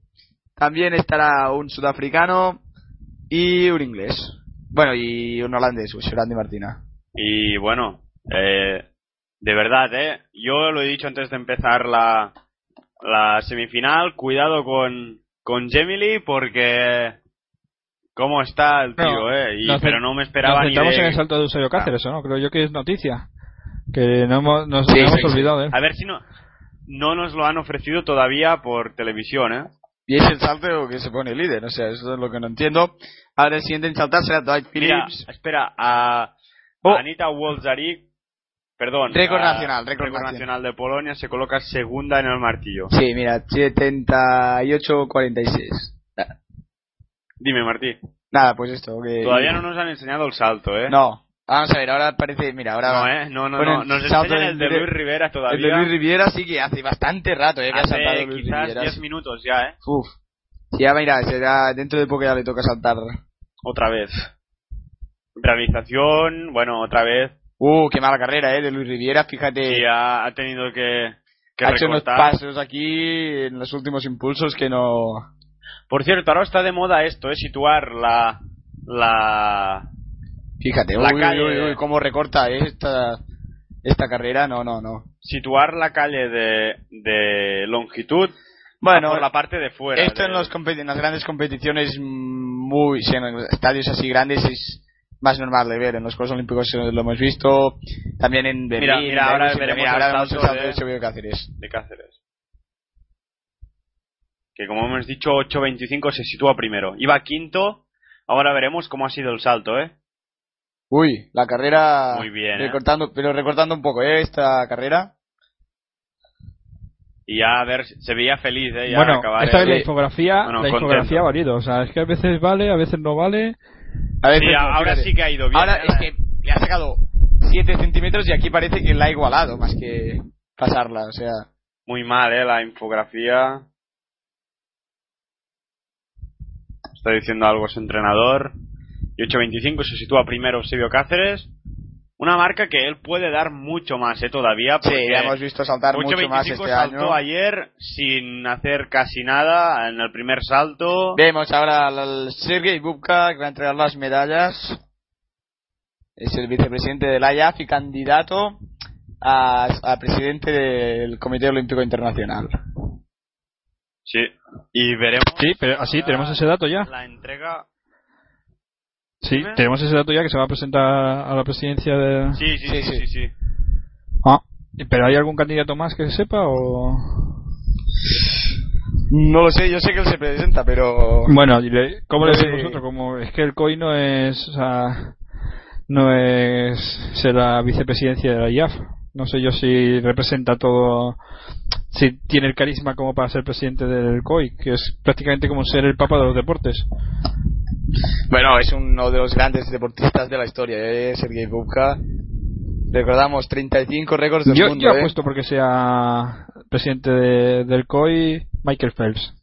también estará un sudafricano y un inglés. Bueno, y un holandés, Randy Martina. Y bueno, eh, de verdad, ¿eh? Yo lo he dicho antes de empezar la, la semifinal, cuidado con, con Gemily porque... ¿Cómo está el tío, No, eh? Y, pero no me esperaba Nos ni de... en el salto de Eusebio Cáceres, ¿o no? Creo yo que es noticia. Que no hemos, nos Sí, hemos sí, olvidado él. A ver si no... No nos lo han ofrecido todavía por televisión, ¿eh? Y es el salto que se pone líder, o sea, eso es lo que no entiendo. Ahora el siguiente en saltar será Dwight Mira, Phillips. espera, a, Oh. Anita Wolzarik, perdón, Récord nacional, récord nacional de Polonia, se coloca segunda en el martillo. Sí, mira, 78-46. Dime, Martí, Nada, pues esto. Que... todavía no nos han enseñado el salto, ¿eh? No, vamos a ver, ahora parece, mira, ahora... No, ¿eh? No, no, no. Nos enseñan en el de Luis Rivera todavía. El de Luis Riviera sí que hace bastante rato, eh, que ha saltado Luis quizás Riviera. 10 minutos ya, ¿eh? Uf. Ya mira, será, dentro de poco ya le toca saltar. Otra vez. Realización, bueno, otra vez. Uh, qué mala carrera, eh, de Luis Riviera, fíjate. Sí, ha, ha tenido que, que ha hecho unos recortar. pasos aquí en los últimos impulsos que no... Por cierto, ahora está de moda esto, ¿eh? Situar la... La... Fíjate, La uy, calle- uy, uy, cómo recorta esta, esta carrera, no, no, no. Situar la calle de, de longitud Bueno, por la parte de fuera. Esto de- en, los en las grandes competiciones muy, sí, en estadios así grandes es más normal de ver. En los Juegos Olímpicos eh, lo hemos visto, también en Berlín. Mira, mira, ahora veremos mira, el salto de- de Eusebio Cáceres. de Cáceres. Que como hemos dicho, 8.25 se sitúa primero. Iba quinto, ahora veremos cómo ha sido el salto, ¿eh? Uy, la carrera Muy bien, ¿eh? recortando, pero recortando un poco, ¿eh? Esta carrera. Y ya a ver, se veía feliz, ¿eh? Ya bueno, acabar esta vez la infografía, Bueno, la infografía ha valido. O sea, es que a veces vale, a veces no vale. A veces Sí, no, ahora fíjate. sí que ha ido bien. Ahora ¿eh? es que le ha sacado 7 centímetros y aquí parece que la ha igualado más que pasarla, o sea. Muy mal, ¿eh? La infografía. Está diciendo algo su entrenador. Y 8.25 se sitúa primero Eusebio Cáceres. Una marca que él puede dar mucho más, ¿eh? Todavía. Sí, porque la hemos visto saltar mucho más 8.25 este saltó año. ayer sin hacer casi nada en el primer salto. Vemos ahora al Sergei Bubka que va a entregar las medallas. Es el vicepresidente del IAF y candidato a, a presidente del Comité Olímpico Internacional. Sí. Y veremos. Sí, pero así tenemos ese dato ya. La entrega. Sí, Dime. tenemos ese dato ya que se va a presentar a la presidencia de. Sí, sí, Sí, sí, sí. sí. sí. Ah, ¿pero hay algún candidato más que se sepa o.? No lo sé, yo sé que él se presenta, pero... Bueno, ¿cómo sé. veis vosotros? Como es que el COI no es, o sea, no es ser la vicepresidencia de la IAF. No sé yo si representa todo, si tiene el carisma como para ser presidente del COI, que es prácticamente como ser el papa de los deportes. Bueno, es uno de los grandes deportistas de la historia, ¿eh? Sergei Bubka. Recordamos 35 récords del Yo, mundo, yo ¿eh? apuesto porque sea presidente de- del COI Michael Phelps.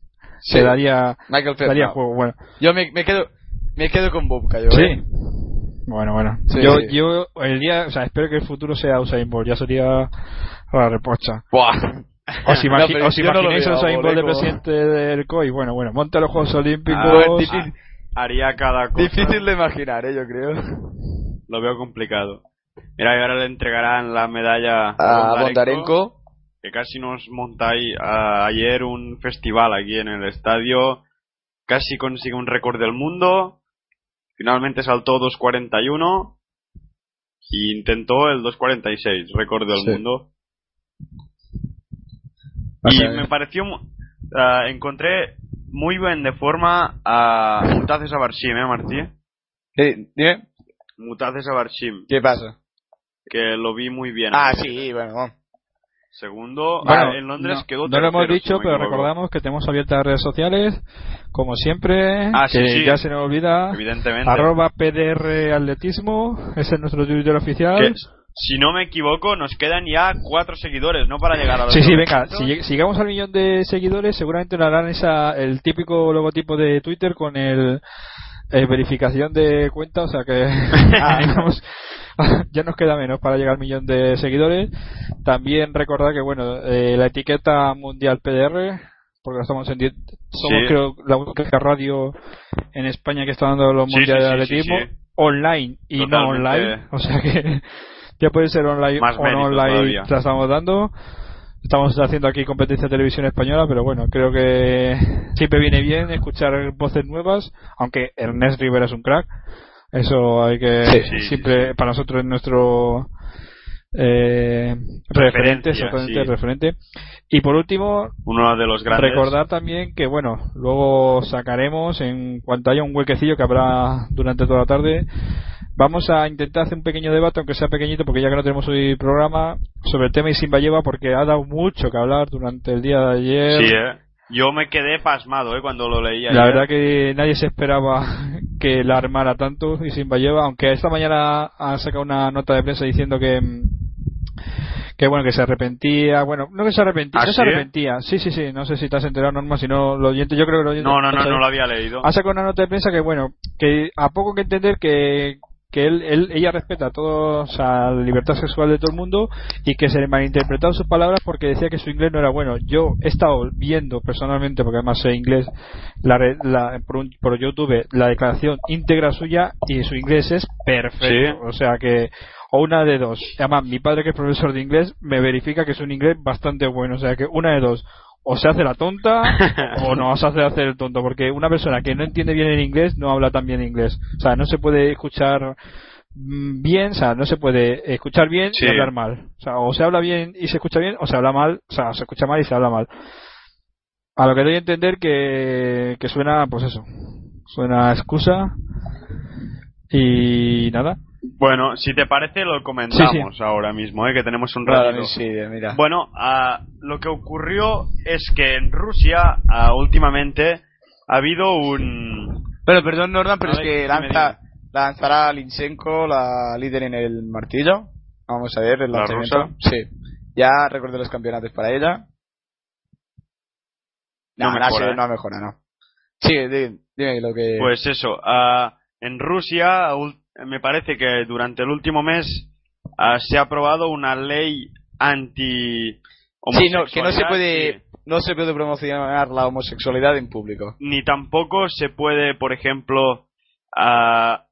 Sí. Se daría, Michael Phelps, daría no. juego. Bueno, Yo me, me quedo me quedo con Bubka, yo, sí. ¿eh? Bueno, bueno. Sí, yo, sí. yo el día, o sea, espero que el futuro sea Usain Bolt. Ya sería la repocha. Buah. ¿Os, imagi- No, os no imagináis a Usain Bolt de presidente del COI? Bueno, bueno, monta los Juegos Olímpicos. Ah, difícil, Haría cada cosa. difícil de imaginar, ¿eh? Yo creo. Lo veo complicado. Mira, y ahora le entregarán la medalla A Bondarenko. que casi nos montáis ayer un festival aquí en el estadio. Casi consigue un récord del mundo. Finalmente saltó 2.41 y intentó el 2.46, récord del Sí. mundo. Y me pareció, ah, encontré muy bien de forma a Mutazes Abarshim, ¿eh, Martí? ¿Qué, dime, Mutazes Abarshim. ¿Qué pasa? que lo vi muy bien. Ah, sí, bueno. Segundo, Bueno, ah, en Londres no, quedó no lo hemos tercero, si dicho, pero equivoco. recordamos que tenemos abiertas las redes sociales, como siempre, Ah, sí, que sí. ya se nos olvida. Evidentemente. Arroba PDR Atletismo, ese es nuestro Twitter oficial. Que, si no me equivoco, nos quedan ya cuatro seguidores, ¿no? Para llegar a los Sí, sí, 900. venga, si, lleg- si llegamos al millón de seguidores, seguramente nos harán esa, el típico logotipo de Twitter con el eh, verificación de cuenta, o sea que digamos, ya nos queda menos para llegar al millón de seguidores. También recordar que, bueno, eh, la etiqueta mundial PDR, porque estamos en somos Sí. creo la única radio en España que está dando los Sí, mundiales sí, de atletismo online y no online, o sea que ya puede ser online Más o no online, todavía. la estamos dando. Estamos haciendo aquí competencia de televisión española, pero bueno, creo que siempre viene bien escuchar voces nuevas, aunque Ernest Rivera es un crack. Eso hay que Sí, sí, siempre sí. para nosotros es nuestro eh, referente, sí. referente. Y por último, Uno de los grandes. recordar también que bueno, luego sacaremos en cuanto haya un huequecillo que habrá durante toda la tarde. Vamos a intentar hacer un pequeño debate, aunque sea pequeñito, porque ya que no tenemos hoy programa, sobre el tema Isimba lleva, porque ha dado mucho que hablar durante el día de ayer. Sí, ¿eh? Yo me quedé pasmado, ¿eh? Cuando lo leía. La verdad que nadie se esperaba que la armara tanto y sin lleva, aunque esta mañana ha sacado una nota de prensa diciendo que mm, que bueno que se arrepentía, bueno, no que se arrepentía, ¿Ah, no sí? se arrepentía, sí, sí, sí, no sé si te has enterado Norma, si no lo oyente, yo creo que lo oyente, No, no, no, no lo había leído. ha sacado una nota de prensa que bueno, que a poco que entender que que él, él- ella respeta todo, o sea, la libertad sexual de todo el mundo y que se le malinterpretaron sus palabras porque decía que su inglés no era bueno. Yo he estado viendo personalmente, porque además sé inglés, la, la- por, un- por YouTube la declaración íntegra suya y su inglés es perfecto. Sí. O sea que, o una de dos. Además, mi padre que es profesor de inglés me verifica que es un inglés bastante bueno. O sea que una de dos. O se hace la tonta o no se hace hacer el tonto. Porque una persona que no entiende bien el inglés no habla tan bien inglés. O sea, no se puede escuchar mm, bien, o sea, no se puede escuchar bien Sí. y hablar mal. O sea, o se habla bien y se escucha bien, o se habla mal, o sea, se escucha mal y se habla mal. A lo que doy a entender que, que suena, pues eso, suena excusa y nada. Bueno, si te parece, lo comentamos ahora mismo, ¿eh? Que tenemos un ratito. sí, mira. Bueno, ah, lo que ocurrió es que en Rusia, ah, últimamente, ha habido un... Pero perdón, Norman, pero es que lanza, lanzará Linchenko, la líder en el martillo. Vamos a ver el ¿La lanzamiento. rusa? Sí. Ya recuerdo los campeonatos para ella. No No, no, mejora, sí, ¿eh? no mejora, no. Sí, di- dime lo que. Pues eso, ah, en Rusia me parece que durante el último mes ah, se ha aprobado una ley anti... sí, no, que no se puede, no se puede promocionar la homosexualidad en público. Ni tampoco se puede, por ejemplo, ah,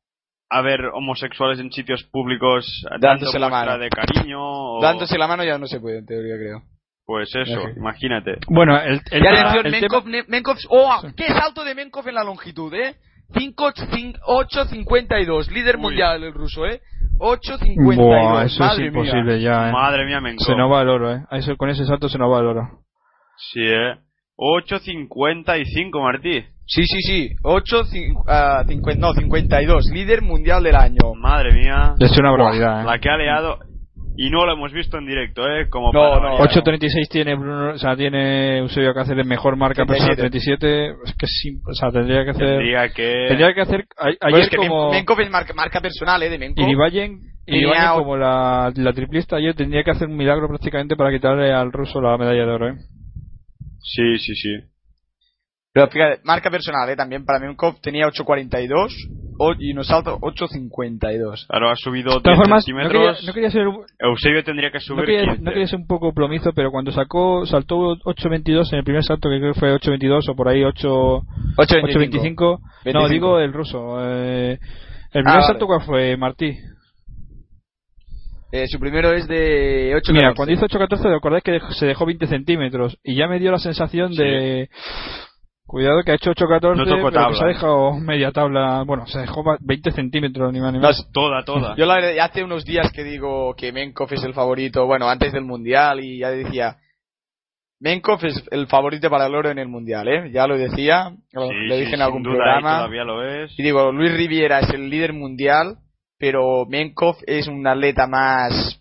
haber homosexuales en sitios públicos dando Dándose la mano. de cariño o... Dándose la mano ya no se puede, en teoría, creo. Pues eso, imagínate. Bueno, el, el Y tema- atención, el Menkov, tema- Menkov, ¡oh! ¡Qué salto de Menkov en la longitud, eh! 8.52, líder Uy. mundial el ruso, eh. 8.52, Buah, eso madre es imposible mía. ya, eh. Madre mía, me Se nos va el oro, eh. A Eso, con ese salto se nos va el oro. Sí, eh. 8.55, Martí. Sí, sí, sí. 8, cin- ah, 50, no, 52, líder mundial del año. Madre mía. Es una barbaridad, eh. La que ha leado. Y no lo hemos visto en directo, ¿eh? Como No, para no. variar. 8.36 tiene Bruno, o sea, tiene Eusebio Cáceres mejor marca personal 37. Es que sí, o sea, tendría que hacer. Tendría que... Tendría que hacer. a- Ayer es que como. Menkov es marca, marca personal, eh, de Menkov. Iribayen, Tenía Iribayen o- como la, la triplista ayer tendría que hacer un milagro prácticamente para quitarle al ruso la medalla de oro, ¿eh? Sí, sí, sí. Pero fíjate, marca personal, eh, también para Menkov tenía 8.42 o- y nos salta 8.52. Claro, ha subido De todas 10 formas, no quería, centímetros. no quería ser, no Eusebio tendría que subir quería, 15. no quería ser un poco plomizo, pero cuando sacó, saltó 8.22 en el primer salto, que creo que fue 8.22 o por ahí 8, 8.25. No, 25. digo el ruso. Eh, el primer Ah, vale. salto, ¿cuál fue, Martí? Eh, su primero es de 8.14. Mira, cuando hizo 8.14, recordáis que se dejó 20 centímetros y ya me dio la sensación de. Cuidado que ha hecho 8.14, No pero que se ha dejado media tabla. Bueno, se dejó va- 20 centímetros, ni más ni más. Toda, toda. Yo la verdad, hace unos días que digo que Menkov es el favorito, bueno, antes del Mundial, y ya decía, Menkov es el favorito para el oro en el Mundial, ¿eh? Ya lo decía, lo, Sí, lo sí, dije en algún y programa. todavía lo es. Y digo, Luis Riviera es el líder mundial, pero Menkov es un atleta más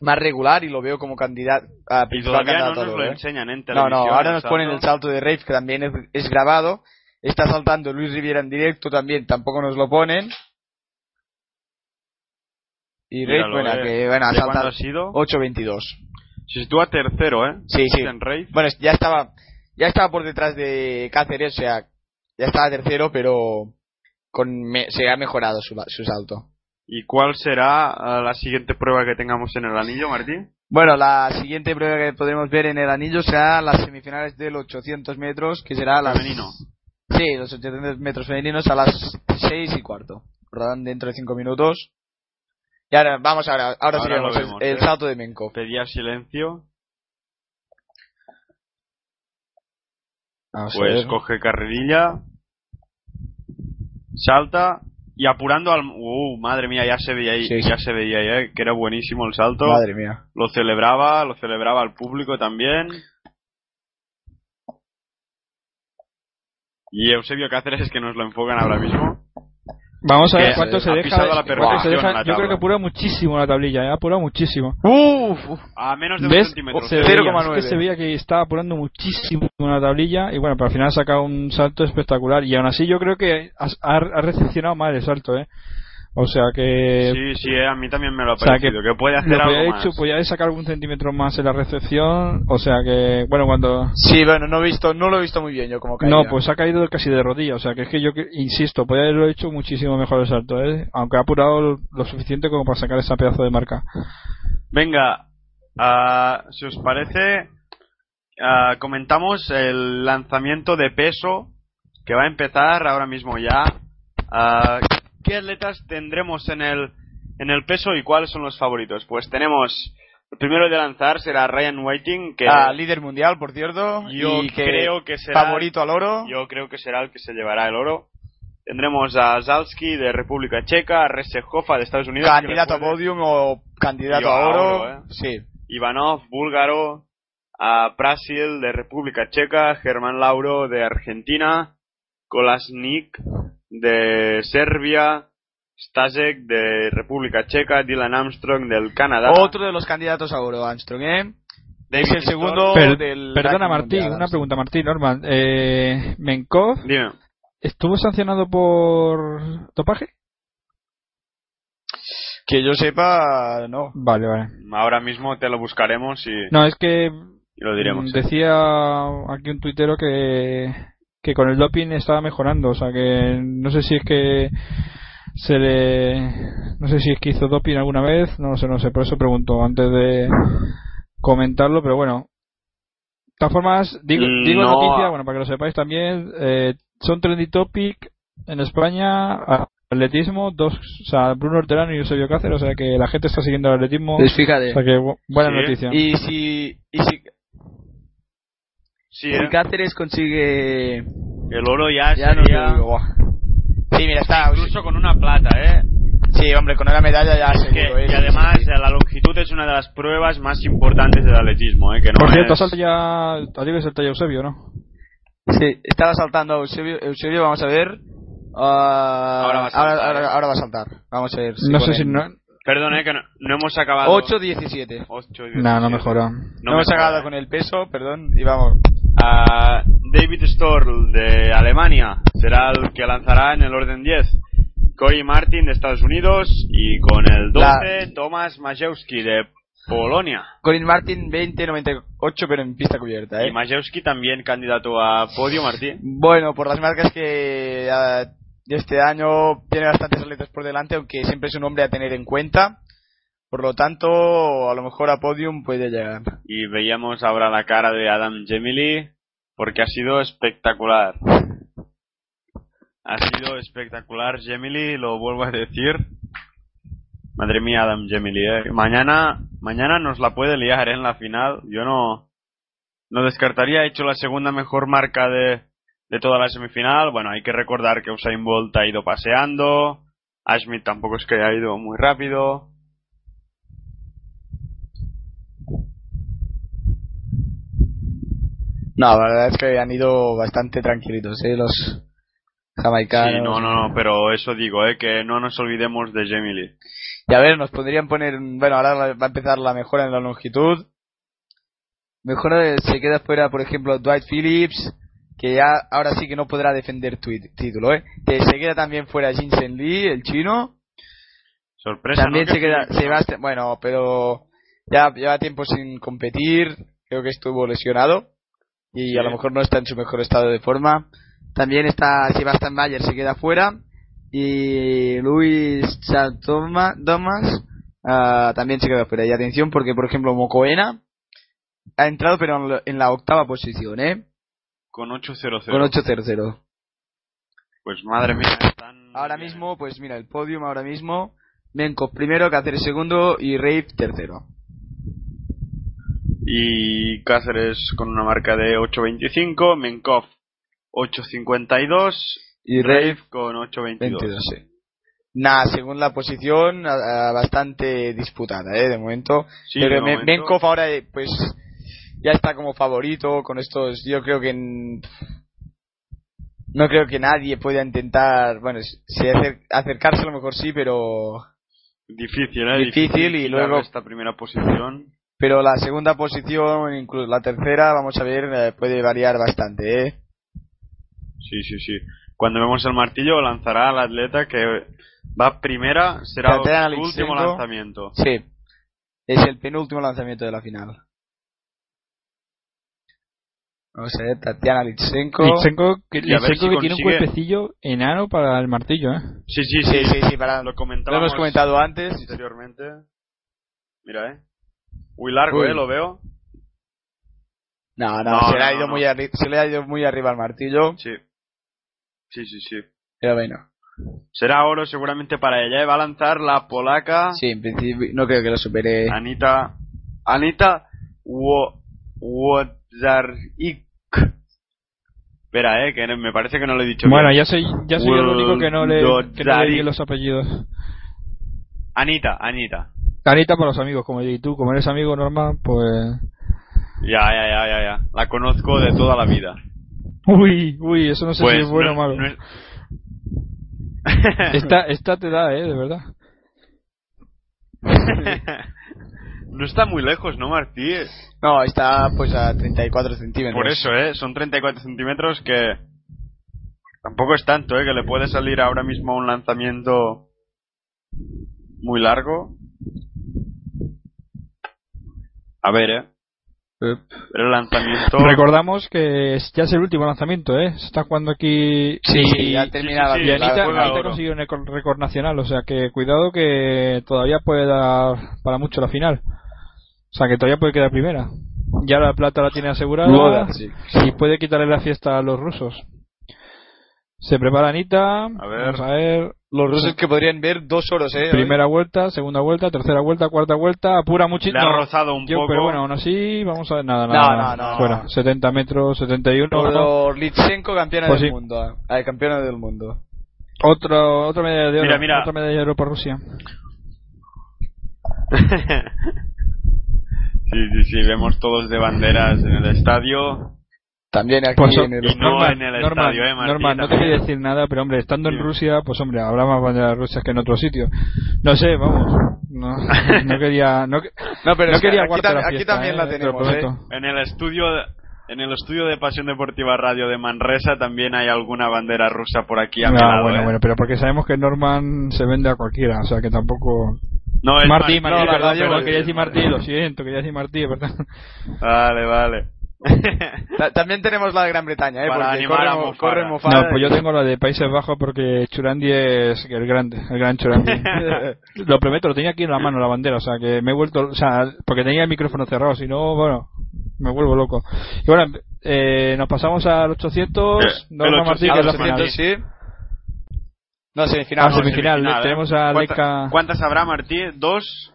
más regular y lo veo como candidato a Y principal todavía no candidato a nos lo ¿eh? enseñan en No, televisión. no, ahora el nos ponen el salto de Rave, que también es, es grabado. Está saltando Luis Riviera en directo también, tampoco nos lo ponen. Y Míralo, bueno, eh. que bueno, ha ¿De cuándo saltado ha sido? 8.22. Se sitúa tercero, ¿eh? Sí, sí. En. Bueno, ya estaba, ya estaba por detrás de Cáceres, o sea, ya estaba tercero, pero con me- se ha mejorado su, su salto. ¿Y cuál será eh, la siguiente prueba que tengamos en el anillo, Martín? Bueno, la siguiente prueba que podremos ver en el anillo será las semifinales del 800 metros, que será las... Femenino. Sí, los 800 metros femeninos a las 6 y cuarto. Rodan dentro de 5 minutos. Y ahora, vamos ahora, ahora, Ahora vemos el- ¿eh? salto de Menkov. Pedía silencio. Vamos Pues coge carrerilla. Salta. Y apurando al... Uh, madre mía, ya se veía ahí. Sí, sí. Ya se veía ahí, ¿eh? Que era buenísimo el salto. Madre mía. Lo celebraba, lo celebraba el público también. Y Eusebio Cáceres, que nos lo enfocan ahora mismo. Vamos a ver cuánto se ha deja. cuánto se deja- yo creo que apura muchísimo la tablilla, ¿eh? apura muchísimo. Uf, uf. A menos de un ¿Ves? centímetro. Se veía, 0,9. es que se veía que estaba apurando muchísimo la tablilla y bueno, pero al final ha sacado un salto espectacular y aún así yo creo que ha, ha- ha recepcionado mal el salto, ¿eh? O sea que Sí, sí, eh, a mí también me lo ha O sea, parecido. que, puede hacer lo algo podía, más. hecho, podía sacar algún centímetro más en la recepción, o sea que bueno, cuando Sí, bueno, no he visto, no lo he visto muy bien yo como caída. no, pues ha caído casi de rodilla, o sea que es que yo que- insisto, podía haberlo hecho muchísimo mejor el salto, ¿eh? aunque ha apurado lo, lo suficiente como para sacar esa pedazo de marca. Venga, ah, si os parece, ah, comentamos el lanzamiento de peso que va a empezar ahora mismo ya. Ah, ¿Qué atletas tendremos en el, en el peso y cuáles son los favoritos? Pues tenemos, el primero de lanzar será Ryan Whiting, que Ah, líder mundial, por cierto. yo y que creo que será favorito al oro. yo creo que será el que se llevará el oro. Tendremos a Zalski de República Checa, a Resejofa de Estados Unidos. candidato a podium o candidato Yo a oro. oro, ¿eh? Sí. Ivanov, búlgaro, a Brasil de República Checa, Germán Lauro de Argentina, Kolasnik de Serbia, Stasek de República Checa, Dylan Armstrong del Canadá. Otro de los candidatos a oro, Armstrong, ¿eh? David es el segundo Per- del. perdona Martín, mundial, una pregunta Martín, Norman. Eh, Menkov Dime. estuvo sancionado por dopaje? Que yo sepa, no. Vale, vale. Ahora mismo te lo buscaremos y, No, es que y lo diremos. decía aquí un tuitero que, que con el doping estaba mejorando, o sea que no sé si es que se le no sé si es que hizo doping alguna vez, no lo sé, no sé, por eso pregunto antes de comentarlo, pero bueno. De todas formas, digo, Mm, digo no. noticia, bueno, para que lo sepáis también, eh, son trendy topic en España, atletismo, dos, o sea, Bruno Hortelano y Eusebio Cáceres, o sea que la gente está siguiendo el atletismo, Pues fíjate. o sea que bu- buena Sí. noticia. Y si, y si, Sí, si ¿eh? Cáceres consigue. el oro ya, Ya no sería... digo, buah. Sí, mira, está. Incluso con una plata, ¿eh? Sí, hombre, con una medalla ya Es que- seguro. ¿eh? y además eh, la longitud es una de las pruebas más importantes del atletismo, ¿eh? Que no Por cierto, es... salta ya, a ti que salta ya Eusebio, ¿no? Sí, estaba saltando a Eusebio, Eusebio vamos a ver. Ah, Ahora va a saltar, ahora, ahora va a saltar. Vamos a ver. no sé si no, Perdón, ¿eh? Que no, no hemos acabado... 8-17. Ocho, no, no 17. mejora. No, hemos acabado con el peso, perdón, y vamos. Ah, David Storr de Alemania será el que lanzará en el orden 10. Cory Martin de Estados Unidos y con el 12 La- Tomasz Majewski de Polonia. Colin Martin 20-98, pero en pista cubierta, ¿eh? Y Majewski también candidato a podio, Martín. Bueno, por las marcas que ah, de este año tiene bastantes atletas por delante, aunque siempre es un hombre a tener en cuenta. Por lo tanto, a lo mejor a podium puede llegar. Y veíamos ahora la cara de Adam Gemili porque ha sido espectacular. Ha sido espectacular Gemili, lo vuelvo a decir. Madre mía, Adam Gemili, eh. Mañana, mañana nos la puede liar eh, en la final. Yo no, no descartaría. Ha hecho la segunda mejor marca de, de toda la semifinal. Bueno, hay que recordar que Usain Bolt ha ido paseando. Ashmit tampoco es que haya ido muy rápido. No, la verdad es que han ido bastante tranquilitos, ¿eh? Los, jamaicanos. Sí, no, no, no, pero eso digo, eh, que no nos olvidemos de Jamie Lee. Y a ver, nos podrían poner, bueno, ahora va a empezar la mejora en la longitud. Mejora, se queda fuera, por ejemplo, Dwight Phillips, que ya ahora sí que no podrá defender tu título, ¿eh? Que se queda también fuera Jinsen Lee, el chino. Sorpresa. También ¿no? se Que queda Sebastián, bueno, pero ya lleva tiempo sin competir, creo que estuvo lesionado y Sí. a lo mejor no está en su mejor estado de forma. También está Sebastián Mayer, se queda fuera y Luis Domas ah, también se queda fuera. Y atención porque, por ejemplo, Mocoena ha entrado pero en la octava posición, ¿eh? Con 8-0-0. Con 8-0-0. Pues madre mía, están... Ahora bien, mismo, pues mira, el podium ahora mismo, Menkov primero, Cáceres segundo y Rave tercero. Y Cáceres con una marca de 8.25, Menkov 8.52 Y Rave Rave con 8.22. 22, sí. Nada, según la posición, a- a bastante disputada, ¿eh? De momento. Sí, Pero de momento- Menkov ahora, eh, pues, ya está como favorito con estos. Yo creo que. en- no creo que nadie pueda intentar. Bueno, si acer- acercarse a lo mejor sí, pero. Difícil, ¿eh? Difícil, y luego- esta primera posición. Pero la segunda posición, incluso la tercera, vamos a ver, eh, puede variar bastante, ¿eh? Sí, sí, sí. Cuando vemos el martillo lanzará al atleta que va primera, será su último lanzamiento. Sí. Es el penúltimo lanzamiento de la final. A ver, Tatiana Litsenko. Litsenko, que, Litsenko si tiene un cuerpecillo enano para el martillo, ¿eh? Sí, sí, Sí, sí. sí, sí, para, Lo hemos comentado antes. anteriormente. Mira, eh. Muy largo, Uy. eh, lo veo. No, no, No, se, le ha no, ido no. Muy arri- se le ha ido muy arriba al martillo. Sí. Sí, sí, sí. Pero bueno, Será oro seguramente para ella. y Va a lanzar la polaca sí, en principio no creo que lo supere. Anita. Anita Wo- Wozarczyk. Espera, eh, que me parece que no lo he dicho Bueno, bien. ya soy, ya soy el único que no le, que no le los apellidos. Anita, Anita. Anita para los amigos, como yo y tú, como eres amigo normal, pues... Ya, ya, ya, ya, ya. La conozco de toda la vida. Uy, uy, eso no sé Pues si es bueno no- o malo. no es- Esta, esta te da, eh, de verdad. no está muy lejos, ¿no, Martí? No, está pues a 34 centímetros. Por eso, ¿eh? Son 34 centímetros que... Tampoco es tanto, ¿eh? Que le puede salir ahora mismo un lanzamiento muy largo. A ver, ¿eh? Pero el lanzamiento... Recordamos que ya es el último lanzamiento, ¿eh? Se está jugando aquí... Sí, y, sí, ya termina sí, sí, y la, la Anita, Anita consiguió un récord nacional, o sea que cuidado que todavía puede dar para mucho la final. O sea que todavía puede quedar primera. Ya la plata la tiene asegurada sí. y puede quitarle la fiesta a los rusos. Se prepara Anita. ver. Vamos a ver. Los rusos que podrían ver dos oros, eh. Primera vuelta, segunda vuelta, tercera vuelta, cuarta vuelta. Apura muchísimo. Le ha rozado un Yo, poco. pero bueno, aún así, vamos a ver. Nada, No, nada. no, no. Fuera. 70 metros, 71. Por Litsenko, campeona Pues del sí. mundo. Ah, campeona del mundo. Otro, otra medalla de oro. Mira, mira. Otra medalla de oro para Rusia. sí, sí, sí. Vemos todos de banderas en el estadio. También aquí Pues, en el... y no Norman, en el Norman, estadio, ¿eh, Martín? Norman, no te También. voy a decir nada, pero hombre, estando en. Rusia, pues hombre, habrá más banderas rusas que en otro sitio. No sé, vamos. No, no quería, no, No, pero no quería aquí, tam- la aquí fiesta, también eh, la tenemos, eh. En el estudio en el estudio de Pasión Deportiva Radio de Manresa también hay alguna bandera rusa por aquí a mi Ah, lado, bueno, ¿eh? bueno, pero porque sabemos que Norman se vende a cualquiera, o sea que tampoco. No, es Martí, Mar- Martí, no, perdón, perdón, Martí, quería decir Martí. Martí, lo siento, quería decir Martí, perdón. Vale, vale. Ta- También tenemos la de Gran Bretaña, ¿eh? Para Porque animar corre, a Mo- Mofara. corre Mofara No, pues yo tengo la de Países Bajos porque Churandi es el grande, el gran Churandi. lo prometo, lo tenía aquí en la mano la bandera, o sea que me he vuelto, o sea, porque tenía el micrófono cerrado, si no, bueno, me vuelvo loco. Y bueno, eh, nos pasamos al 800, Eh, Norma el Martín, A que es la los final. 800, sí. No, semifinal. Ah, no, semifinal. Semifinal, tenemos ¿eh? a ¿Cuánta- ¿Cuántas habrá, Martí? ¿Dos?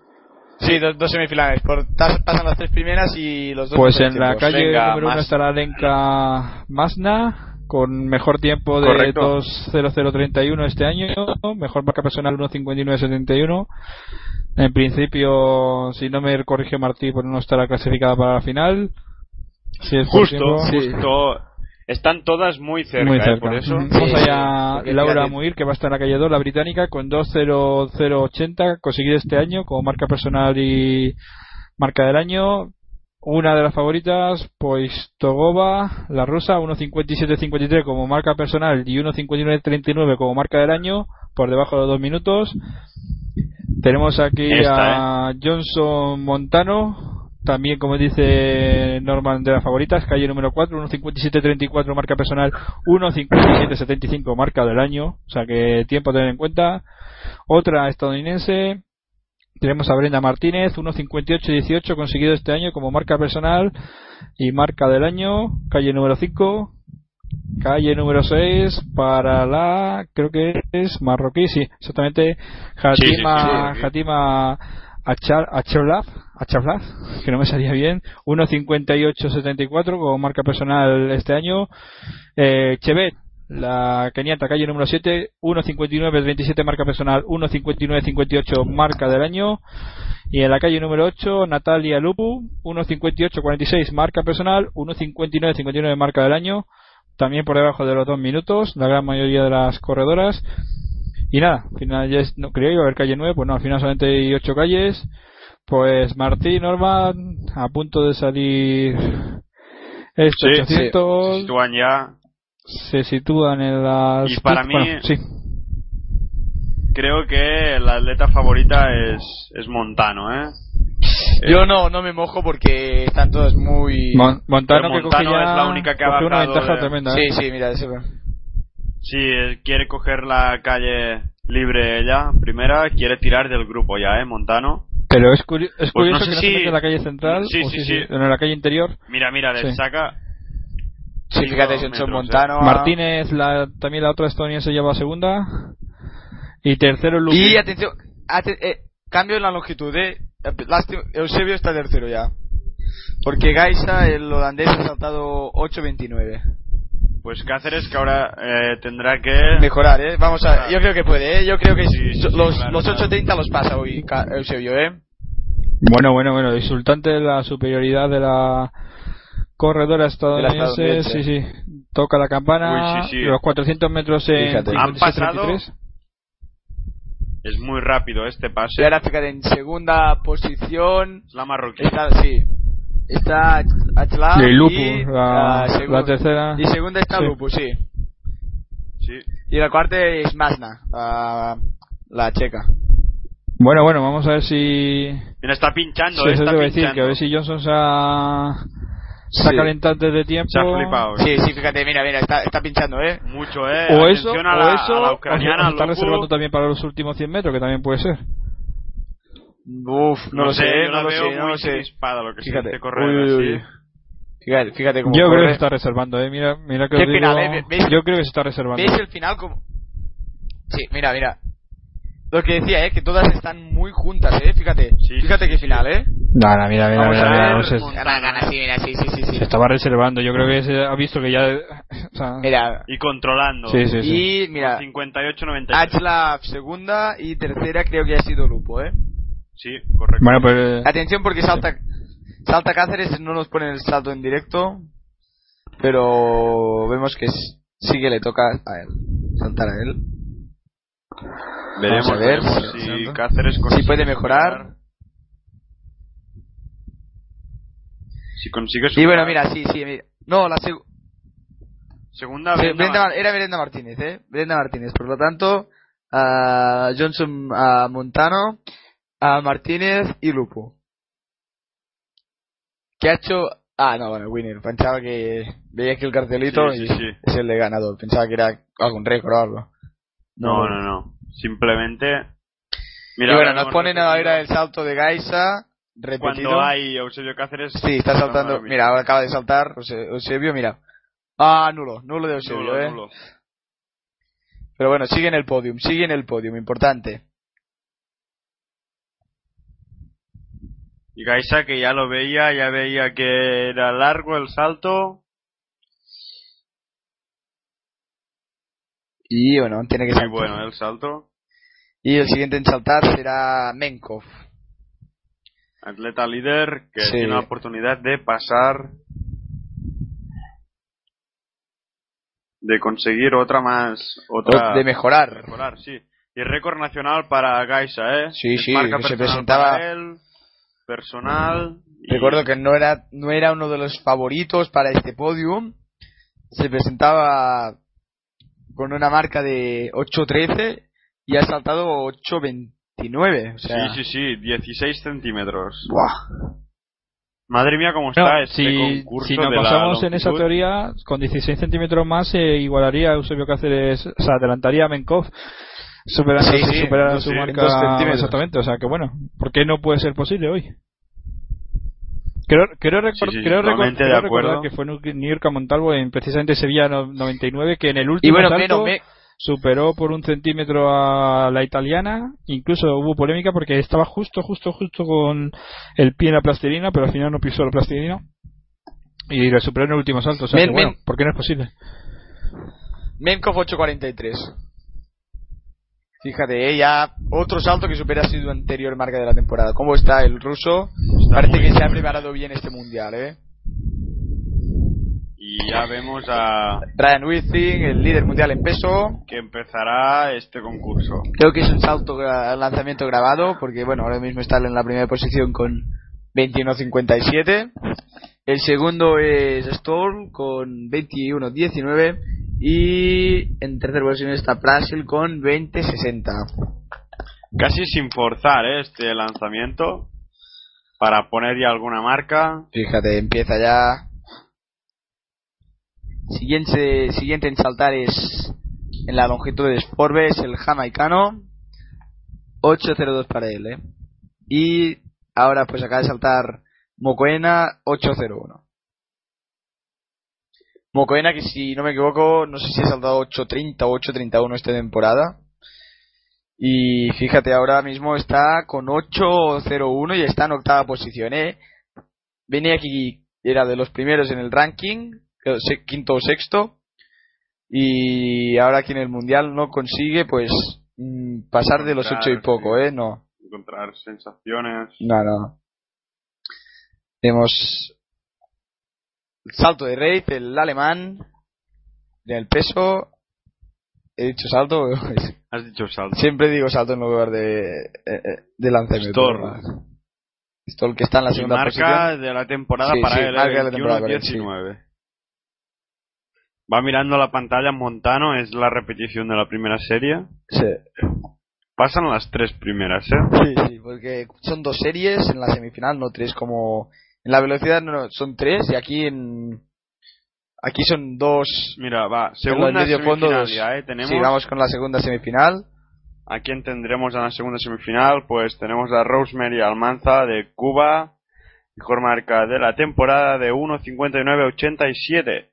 Sí, dos, dos semifinales. Por, pasan las tres primeras y los dos Pues en la calle Venga, número uno más. estará Lenka Masna con mejor tiempo de Correcto. 2.0031 este año, mejor marca personal 1.59.71. En principio, si no me corrige Martí, pues no estará clasificada para la final. Si es Justo, tiempo. Sí. Están todas muy cerca, Muy ¿eh? por eso. Vamos Sí, allá, Laura Muir, que va a estar en la calle 2, la británica, con 2.0080 conseguido este año como marca personal y marca del año. Una de las favoritas, pues Togova, la rusa, 1.57.53 como marca personal y 1.59.39 como marca del año, por debajo de los dos minutos. Tenemos aquí Esta, a Johnson Montano, también como dice Norman de las favoritas, calle número 4, 1.57.34 marca personal, 1.57.75 marca del año, o sea que tiempo a tener en cuenta. Otra estadounidense, tenemos a Brenda Martínez, 1.58.18 conseguido este año como marca personal y marca del año, calle número 5. Calle número 6 para la, creo que es marroquí, sí, exactamente, Hatima, Sí, sí, sí, marroquí. Hatima Achar, Acharlaf, Acharlaf, que no me salía bien, 1.58.74 como marca personal este año. Eh, Chevet, la keniata, calle número 7, 1.59.27 marca personal, 1.59.58 marca del año. Y en la calle número 8, Natalia Lupu, 1.58.46 marca personal, 1.59.59 marca del año. También por debajo de los dos minutos, la gran mayoría de las corredoras. Y nada, al final ya es- no creía que iba a haber calle 9, pues no, al final solamente hay 8 calles. Pues Martín, Norman, a punto de salir estos Sí, sí. 800, Se sitúan ya. se sitúan en las... Y para mí- bueno, sí, Creo que la atleta favorita es, es Montano, ¿eh? Yo no, no me mojo porque están todas muy... Mon- Montano Pero que Montano coge ya es la única que ha una ventaja de- tremenda. ¿eh? Sí, sí, mira, ese... Sí, quiere coger la calle libre ella, primera, quiere tirar del grupo ya, ¿eh? Montano. Pero es, curi- es Pues curioso no sé que no si- se mete en la calle central, Sí, o sí, en la calle interior. Mira, mira, le Sí. saca. Sí, fíjate, ¿eh? Montano... Martínez, la, también la otra estadounidense lleva segunda. Y tercero Lupi. Y atención, ate- eh, cambio en la longitud, eh. Lástima- Eusebio está tercero ya. Porque Gaisa, el holandés, ha saltado 8.29. Pues Cáceres que ahora eh, tendrá que... Mejorar, eh. Vamos a... Yo creo que puede, eh. Yo creo que Sí, sí, sí, los, claro, los claro. 8.30 los pasa hoy Eusebio, eh. Bueno, bueno, bueno. Insultante la superioridad de la corredora estadounidense. estadounidense. Sí, sí. Toca la campana. Uy, sí, sí. Los 400 metros en Fíjate. Han pasado- 57-23. Es muy rápido este Y pase. ahora fíjate, en segunda posición la marroquí. está, sí. Está Achla Y Lupu, y, la, la tercera. Y segunda está Sí. Lupu, sí. Sí. Y la cuarta es Masna, la checa. Bueno, bueno, vamos a ver si. Mira, está pinchando, Sí, eh, eso está te iba a decir, pinchando. que a ver si Johnson se ha. Se ha Sí. calentado antes de tiempo. Se ha flipado. Sí, sí, fíjate, mira, mira, está, está pinchando, eh. Mucho, eh. O eso, Atención a o la, eso, a la o ucraniana. se está reservando también para los últimos 100 metros, que también puede ser. Uf, no, lo sé, yo no la lo veo sé, no muy lo sé. crispada lo que Fíjate. se dice correr Uy, uy, uy. así. Fíjate, fíjate cómo Yo creo que se está reservando, eh. Mira, mira que os digo- final, eh, ¿veis? Yo creo que se está reservando. ¿Ves el final como...? Sí, mira, mira. Lo que decía, eh, que todas están muy juntas, eh, fíjate. Sí, fíjate sí, qué sí. final, eh. No, no, mira, mira, Vamos mira, a mira, ver. no sé. Sí, mira, sí, sí, sí, sí. Se estaba reservando. Yo creo que se ha visto que ya. o sea, Mira, Y controlando. Sí, sí, sí. y mira, 58-93. Achla segunda y tercera creo que ha sido Lupo, eh. Sí, correcto. Bueno, pues. Atención porque salta salta Cáceres, no nos ponen el salto en directo, pero vemos que sí que le toca a él, saltar a él. veremos, vamos a ver veremos si- Cáceres Si puede mejorar. Si consigue Y bueno, mira, sí, sí, mira. No, la seg- Segunda sí, Brenda Mar- era Brenda Martínez, eh. Brenda Martínez, por lo tanto, a Johnson a Montano, a Martínez y Lupo. ¿Qué ha hecho? Ah, no, bueno, Winner. Pensaba que veía aquí el cartelito Sí, y sí, sí. es el de ganador. Pensaba que era algún récord o algo. No, no, no. Simplemente. y Mira, bueno, ahora nos ponen ahora repetido el salto de Gaisa, repetido. Cuando hay Eusebio Cáceres. Sí, está saltando. Mira, ahora acaba de saltar Euse- Eusebio, mira. Ah, nulo, nulo de Eusebio, Nulo, eh. nulo. Pero bueno, sigue en el podium, sigue en el podium, importante. Y Gaisa que ya lo veía, ya veía que era largo el salto. Y bueno, tiene que Muy saltar. bueno el salto. Y el siguiente en saltar será Menkov. Atleta líder que Sí. tiene la oportunidad de pasar. de conseguir otra más, otra de mejorar. mejorar, sí. Y récord nacional para Gaisa, ¿eh? Sí, sí, que se presentaba- para él, personal. y- Recuerdo que no era, no era uno de los favoritos para este podium. Se presentaba con una marca de 8.13 y ha saltado 8.29. O sea, Sí, sí, sí, 16 centímetros. buah. Madre mía, cómo está este si, concurso si nos de la basamos en esa teoría, con 16 centímetros más se igualaría a Eusebio Cáceres, o sea, adelantaría a Menkov, superando, Sí, sí, superando dos- su sí, marca exactamente. O sea, que bueno, ¿por qué no puede ser posible hoy? Creo, creo, recor- Sí, sí, creo, de recordar que fue en New York a Montalvo en precisamente Sevilla no- 99 que en el último Y bueno, salto me- superó por un centímetro a la italiana. Incluso hubo polémica porque estaba justo, justo, justo con el pie en la plastilina, pero al final no pisó la plastilina. Y le superó en el último salto. O sea, Men- que, bueno, men- ¿por qué no es posible? Menkov 8.43. Fíjate, eh, ya otro salto que supera su anterior marca de la temporada. ¿Cómo está el ruso? Está Parece que se ha preparado bien este mundial, ¿eh? Y ya vemos a Ryan Withing, el líder mundial en peso. que empezará este concurso. Creo que es un salto, gra- lanzamiento grabado, porque bueno, ahora mismo está en la primera posición con 21.57. El segundo es Stoll con 21.19. Y en tercera posición está Brasil con 20.60. Casi sin forzar ¿eh? este lanzamiento para poner ya alguna marca. Fíjate, empieza ya. Siguiente, siguiente en saltar es en la longitud de Forbes el jamaicano. 8.02 para él, ¿eh? Y ahora pues acaba de saltar Mocoena 8.01. Mocoena que si no me equivoco, no sé si ha saltado 8.30 o 8.31 esta temporada. Y fíjate, ahora mismo está con 8.01 y está en octava posición, ¿eh? venía aquí, era de los primeros en el ranking, se- quinto o sexto, y ahora aquí en el mundial no consigue, pues, mm, pasar de los ocho y poco, ¿eh? No, Encontrar sensaciones. no, no. El salto de Reid, el alemán, en el peso, he dicho salto, Has dicho salto. siempre digo salto en lugar de, eh, eh, de lanzamiento. Stoll. Stoll que está en la segunda marca posición. de la temporada Sí, para sí, él, marca ¿eh? de la temporada para él, 21-19. Va mirando la pantalla Montano, es la repetición de la primera serie. Sí. Pasan las tres primeras, ¿eh? Sí, sí, porque son dos series en la semifinal, no tres como en la velocidad no, son tres y aquí en aquí son dos. Mira, va, segunda medio fondo semifinal dos. ya, ¿eh? Tenemos Sí, vamos con la segunda semifinal. a quién tendremos en la segunda semifinal, pues tenemos a Rosemary Almanza de Cuba, mejor marca de la temporada de 1.59.87.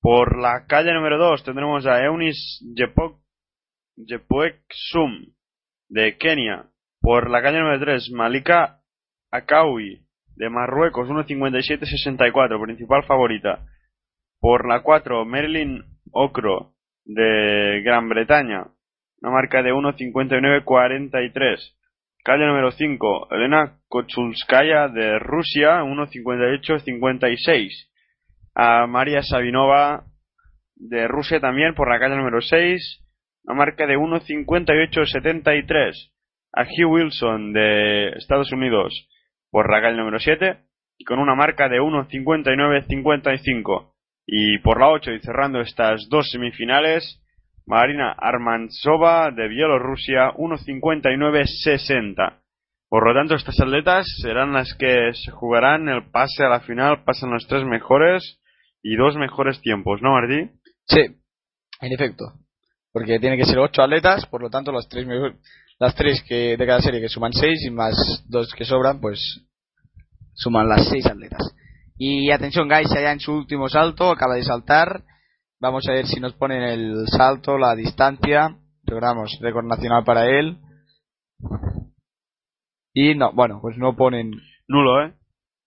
Por la calle número 2 tendremos a Eunice Jepoek Sum de Kenia. Por la calle número 3, Malika Akawi de Marruecos, 1.57.64, principal favorita. Por la 4, Marilyn Okro de Gran Bretaña, una marca de 1.59.43. Calle número 5, Elena Kochulskaya de Rusia, 1.58.56. A María Sabinova de Rusia también por la calle número 6, una marca de 1.58.73. A Hugh Wilson de Estados Unidos por calle número 7 y con una marca de 1.59.55. Y por la 8 y cerrando estas dos semifinales, Marina Armantsova de Bielorrusia 1.59.60. Por lo tanto, estas atletas serán las que se jugarán el pase a la final. Pasan los tres mejores y dos mejores tiempos, ¿no, Martí? Sí, en efecto. Porque tiene que ser ocho atletas, por lo tanto las tres mejor- las tres que de cada serie que suman seis y más dos que sobran, pues suman las seis atletas. Y atención, guys, allá en su último salto, acaba de saltar. Vamos a ver si nos ponen el salto, la distancia. Recordamos, récord nacional para él. Y no, bueno, pues no ponen. Nulo, ¿eh?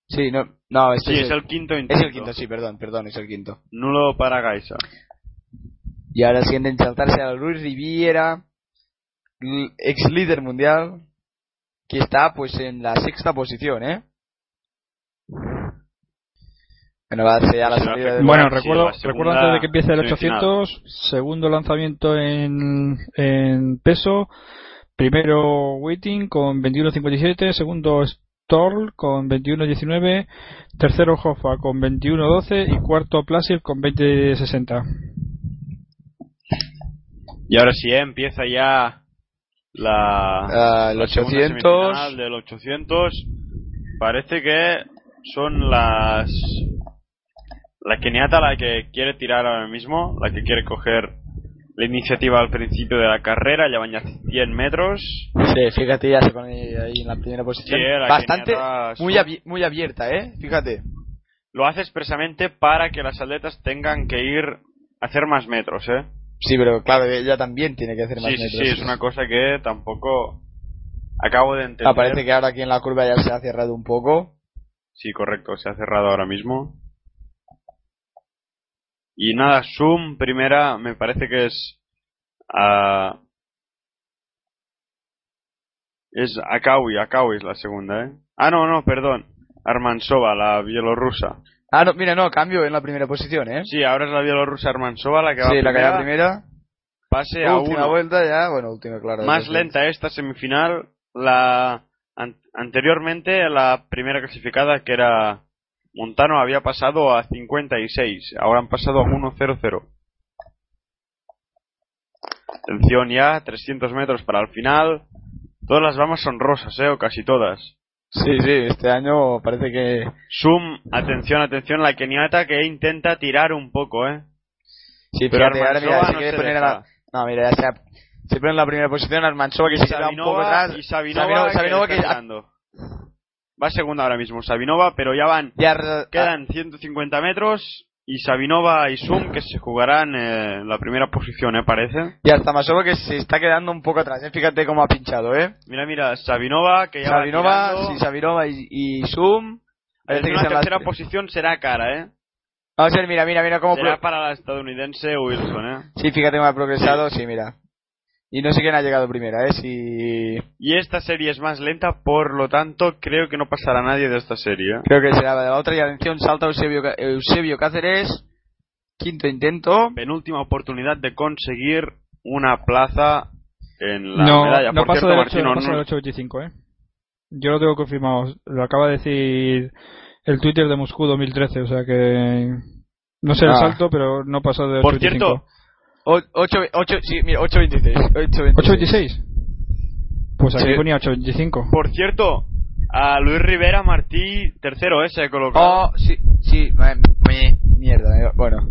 Sí, no, no, este Sí, es, es el quinto es el quinto, sí, perdón, perdón, es el quinto. Nulo para Gaisa. Y ahora siguiente en saltarse a Luis Riviera, ex líder mundial, que está pues en la sexta posición, ¿eh? Bueno, va a ser ya la Sí, salida de... Bueno, Sí, recuerdo, recuerdo antes de que empiece el semifinal. 800, segundo lanzamiento en, en peso, primero Waiting con 21.57, segundo Storl con 21.19, tercero Hoffa con 21.12 y cuarto Placer con 20.60. Y ahora sí, eh, empieza ya la, Ah, el la segunda 800. semifinal del 800. Parece que son las... La keniata la que quiere tirar ahora mismo, la que quiere coger la iniciativa al principio de la carrera, ya van ya 100 metros. Sí, fíjate, ya se pone ahí en la primera posición. Sí, la Bastante, muy, son- abi- muy abierta, ¿eh? Fíjate. Lo hace expresamente para que las atletas tengan que ir a hacer más metros, ¿eh? Sí, pero claro, ella también tiene que hacer más Sí, sí, metros. sí, es una cosa que tampoco acabo de entender. Ah, parece que ahora aquí en la curva ya se ha cerrado un poco. Sí, correcto, se ha cerrado ahora mismo. Y nada, Zoom primera me parece que es... ah, es Akawi, Akawi es la segunda, ¿eh? Ah, no, no, perdón. Armansova, la bielorrusa. Ah, no, mira, no, cambio en la primera posición, ¿eh? Sí, ahora es la bielorrusa Armansova la que va Sí, la que va primera. Pase a Última uno. vuelta ya, bueno, última, claro. Más lenta esta semifinal. La an- anteriormente la primera clasificada que era Montano había pasado a 56, ahora han pasado a 1.00. Atención ya, 300 metros para el final. Todas las ramas son rosas, eh, o casi todas. Sí, sí, este año parece que... Zoom, atención, atención, la keniata que intenta tirar un poco, eh. Sí, Pero ahora mira, se no quiere poner a la... No, mira, ya se, se pone en la primera posición Armansova que se un poco atrás. y Sabinova, Sabinova, que Sabinova que tirando. Va segunda ahora mismo, Sabinova, pero ya van ya Quedan 150 metros y Sabinova y Zoom que se jugarán eh, en la primera posición, ¿eh? Parece. Y hasta Masova que se está quedando un poco atrás, ¿eh? Fíjate cómo ha pinchado, ¿eh? Mira, mira, Sabinova que ya Sabinova, va sí, Sabinova y, y las- tercera posición será cara, ¿eh? Vamos a ver, mira, mira, mira cómo... Será para la estadounidense Wilson, ¿eh? Sí, fíjate cómo ha progresado, sí, mira. Y no sé quién ha llegado primera, ¿eh? Si... Y esta serie es más lenta, por lo tanto, creo que no pasará nadie de esta serie. ¿eh? Creo que será la de la otra. Y atención, salta Eusebio, Eusebio Cáceres. Quinto intento. Penúltima oportunidad de conseguir una plaza en la no, medalla. no por pasa cierto, del 8, Martino, no pasa no- del 825, ¿eh? Yo lo tengo confirmado. Lo acaba de decir el Twitter de Moscú 2013, o sea que... No sé el Ah. salto, pero no pasa del Por 825. cierto, 8, 8, sí, mira, 8.26. 8.26. 826. Pues aquí Sí. ponía 825. por cierto, a Luis Rivera Martí, tercero, ¿eh? Se ha colocado. Oh, sí, sí, me- mierda, eh, bueno.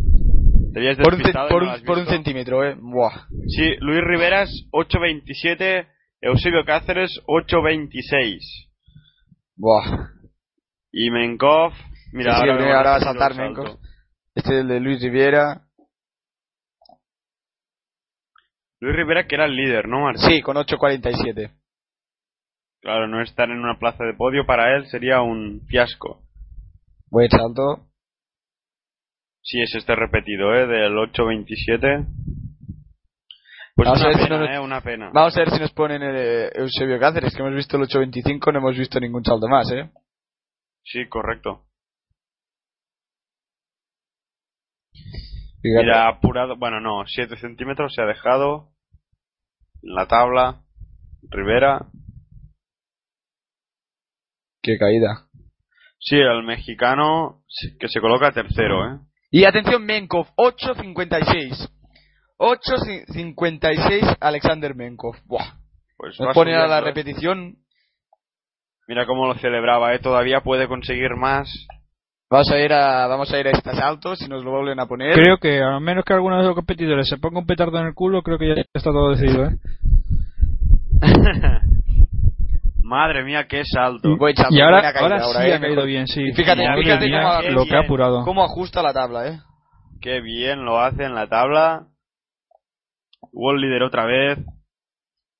Te habías Por un, por, no un, por un centímetro, eh. Buah. Sí, Luis Riveras 8.27, Eusebio Cáceres 8.26. Buah. Y Menkov, mira, Sí, sí, ahora, mira, ahora va a saltar. Menkov. Este es el de Luis Riviera. Luis Rivera que era el líder, ¿no, Martín? Sí, con 8.47. Claro, no estar en una plaza de podio para él sería un fiasco. Buen salto. Si es este repetido, ¿eh? Del 8.27. Pues Vamos a una ver pena, nos- ¿eh? Una pena. Vamos a ver si nos ponen el eh, Eusebio Cáceres, que hemos visto el 8.25, no hemos visto ningún salto más, eh. Sí, correcto. Fíjate. Mira, apurado, bueno, no, 7 centímetros se ha dejado en la tabla. Rivera. Qué caída. Sí, el mexicano que se coloca tercero, ¿eh? Y atención, Menkov, 8.56. 8.56 Alexander Menkov. Buah. Pues va Nos ponen a la ¿eh? repetición. Mira cómo lo celebraba, ¿eh? Todavía puede conseguir más. Vamos a ir a, vamos a ir a este salto, si nos lo vuelven a poner. Creo que a menos que alguno de los competidores se ponga un petardo en el culo, creo que ya está todo decidido, ¿eh? Madre mía, qué salto. Buen salto, Y ahora, buena caída ahora sí eh, ha caído mejor. bien, sí. Y fíjate, Madre fíjate mía, cómo, qué lo que ha apurado. cómo ajusta la tabla, eh. Qué bien lo hace en la tabla. World líder otra vez.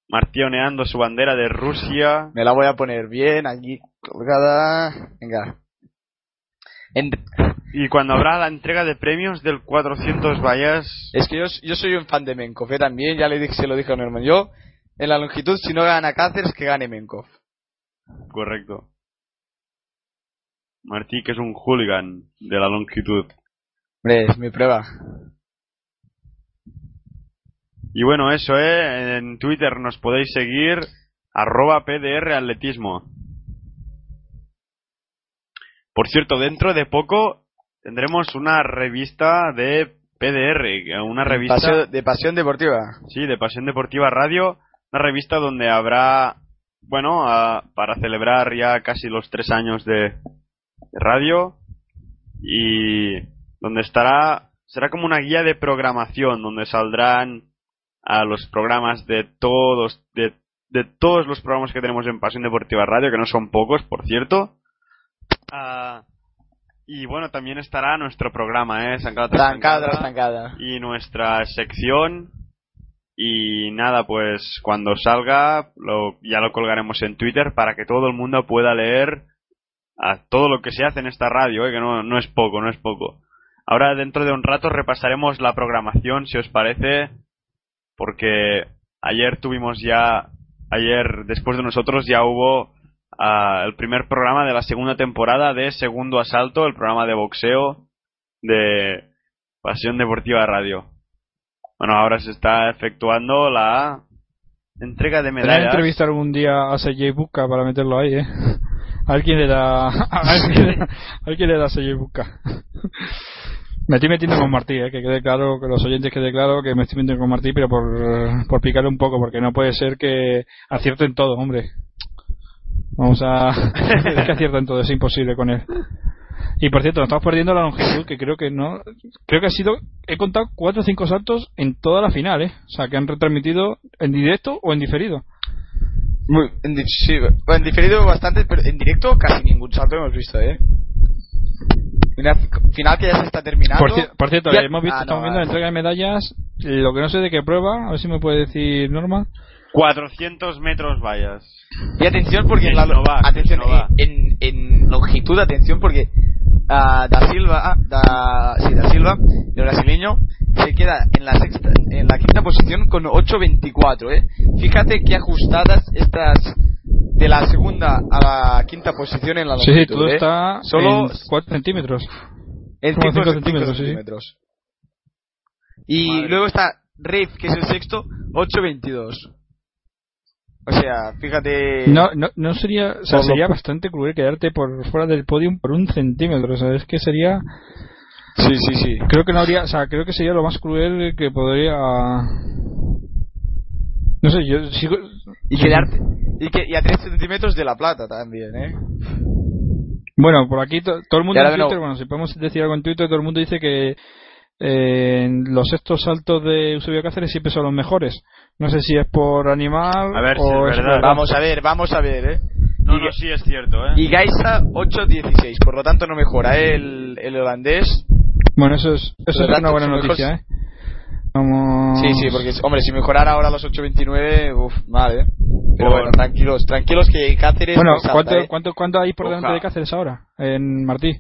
Martioneando su bandera de Rusia. Me la voy a poner bien aquí, colgada. Venga. En- Y cuando habrá la entrega de premios del 400 vallas. es que yo, yo soy un fan de Menkov, eh, también, ya le dije, se lo dije a un hermano. Yo, en la longitud, si no gana Cáceres, que gane Menkov. Correcto. Martí, que es un hooligan de la longitud. Hombre, es mi prueba. Y bueno, eso, ¿eh? En Twitter nos podéis seguir arroba PDR Atletismo. Por cierto, dentro de poco tendremos una revista de PDR, una revista... Paseo- de pasión deportiva. Sí, de Pasión Deportiva Radio, una revista donde habrá, bueno, a- para celebrar ya casi los tres años de, de radio y donde estará, será como una guía de programación donde saldrán a los programas de todos, de, de todos los programas que tenemos en Pasión Deportiva Radio, que no son pocos, por cierto. Ah, y bueno, también estará nuestro programa, ¿eh? Zancada tras Zancada tras zancada zancada. y nuestra sección y nada pues cuando salga lo, ya lo colgaremos en Twitter para que todo el mundo pueda leer a todo lo que se hace en esta radio ¿eh? que no, no es poco no es poco ahora dentro de un rato repasaremos la programación si os parece porque ayer tuvimos ya ayer después de nosotros ya hubo el primer programa de la segunda temporada de Segundo Asalto el programa de boxeo de Pasión Deportiva Radio. Bueno, ahora se está efectuando la entrega de Tenía que medallas. entrevistar un día a Sergei Buka para meterlo ahí, ¿eh? Alguien le da. Alguien le da, a Sergei Buka. Me estoy metiendo con Martí, ¿eh? que quede claro, que los oyentes quede claro que me estoy metiendo con Martí, pero por, por picarle un poco, porque no puede ser que acierten todo, hombre. Vamos a. es que aciertan todo, es imposible con él. Y por cierto, nos estamos perdiendo la longitud, que creo que no. Creo que ha sido. He contado cuatro o cinco saltos en toda la final, ¿eh? O sea, que han retransmitido en directo o en diferido. Muy, en, di- sí, en diferido bastante, pero en directo casi ningún salto hemos visto, ¿eh? Una final que ya se está terminando. Por, ci- por cierto, Ya- hemos visto, Ah, no, estamos viendo la entrega de medallas. Lo que no sé de qué prueba, a ver si me puede decir Norma. 400 metros vallas. Y atención porque Que en la, no va, atención, no va. en, en longitud, atención porque ah, Da Silva, ah, da, sí, Da Silva, el brasileño, se queda en la sexta, en la quinta posición con 8.24, eh. Fíjate qué ajustadas estas de la segunda a la quinta posición en la longitud, sí, todo eh. está Solo en 4 centímetros. en como 5 cinco centímetros, sí, sí. centímetros. Y Madre. luego está Reif, que es el sexto, 8.22. O sea, fíjate. No, no, no sería, o sea, sería bastante cruel quedarte por fuera del podium por un centímetro. O sea, es que sería, Sí, sí, sí. creo que no habría, o sea, creo que sería lo más cruel que podría. No sé, yo sigo. Y quedarte. Y, que, y a 3 centímetros de la plata también, ¿eh? Bueno, por aquí to- todo el mundo en Twitter, bueno, si podemos decir algo en Twitter, todo el mundo dice que eh, en los sextos saltos de Eusebio Cáceres siempre son los mejores. No sé si es por animal A ver si o es es verdad. Vamos a ver, vamos a ver, ¿eh? No, y, no, sí es cierto, ¿eh? y Gaisa 8.16, por lo tanto no mejora ¿eh? el, el holandés. Bueno, eso es, eso es una buena mejor- noticia, ¿eh? Vamos... Sí, sí, porque, hombre, si mejorara ahora los 8.29, uff, mal, ¿eh? Pero Por- bueno, tranquilos, tranquilos que Cáceres. Bueno, no salta, ¿cuánto, ¿eh? cuánto, cuánto hay por Oja. delante de Cáceres ahora? En Martí.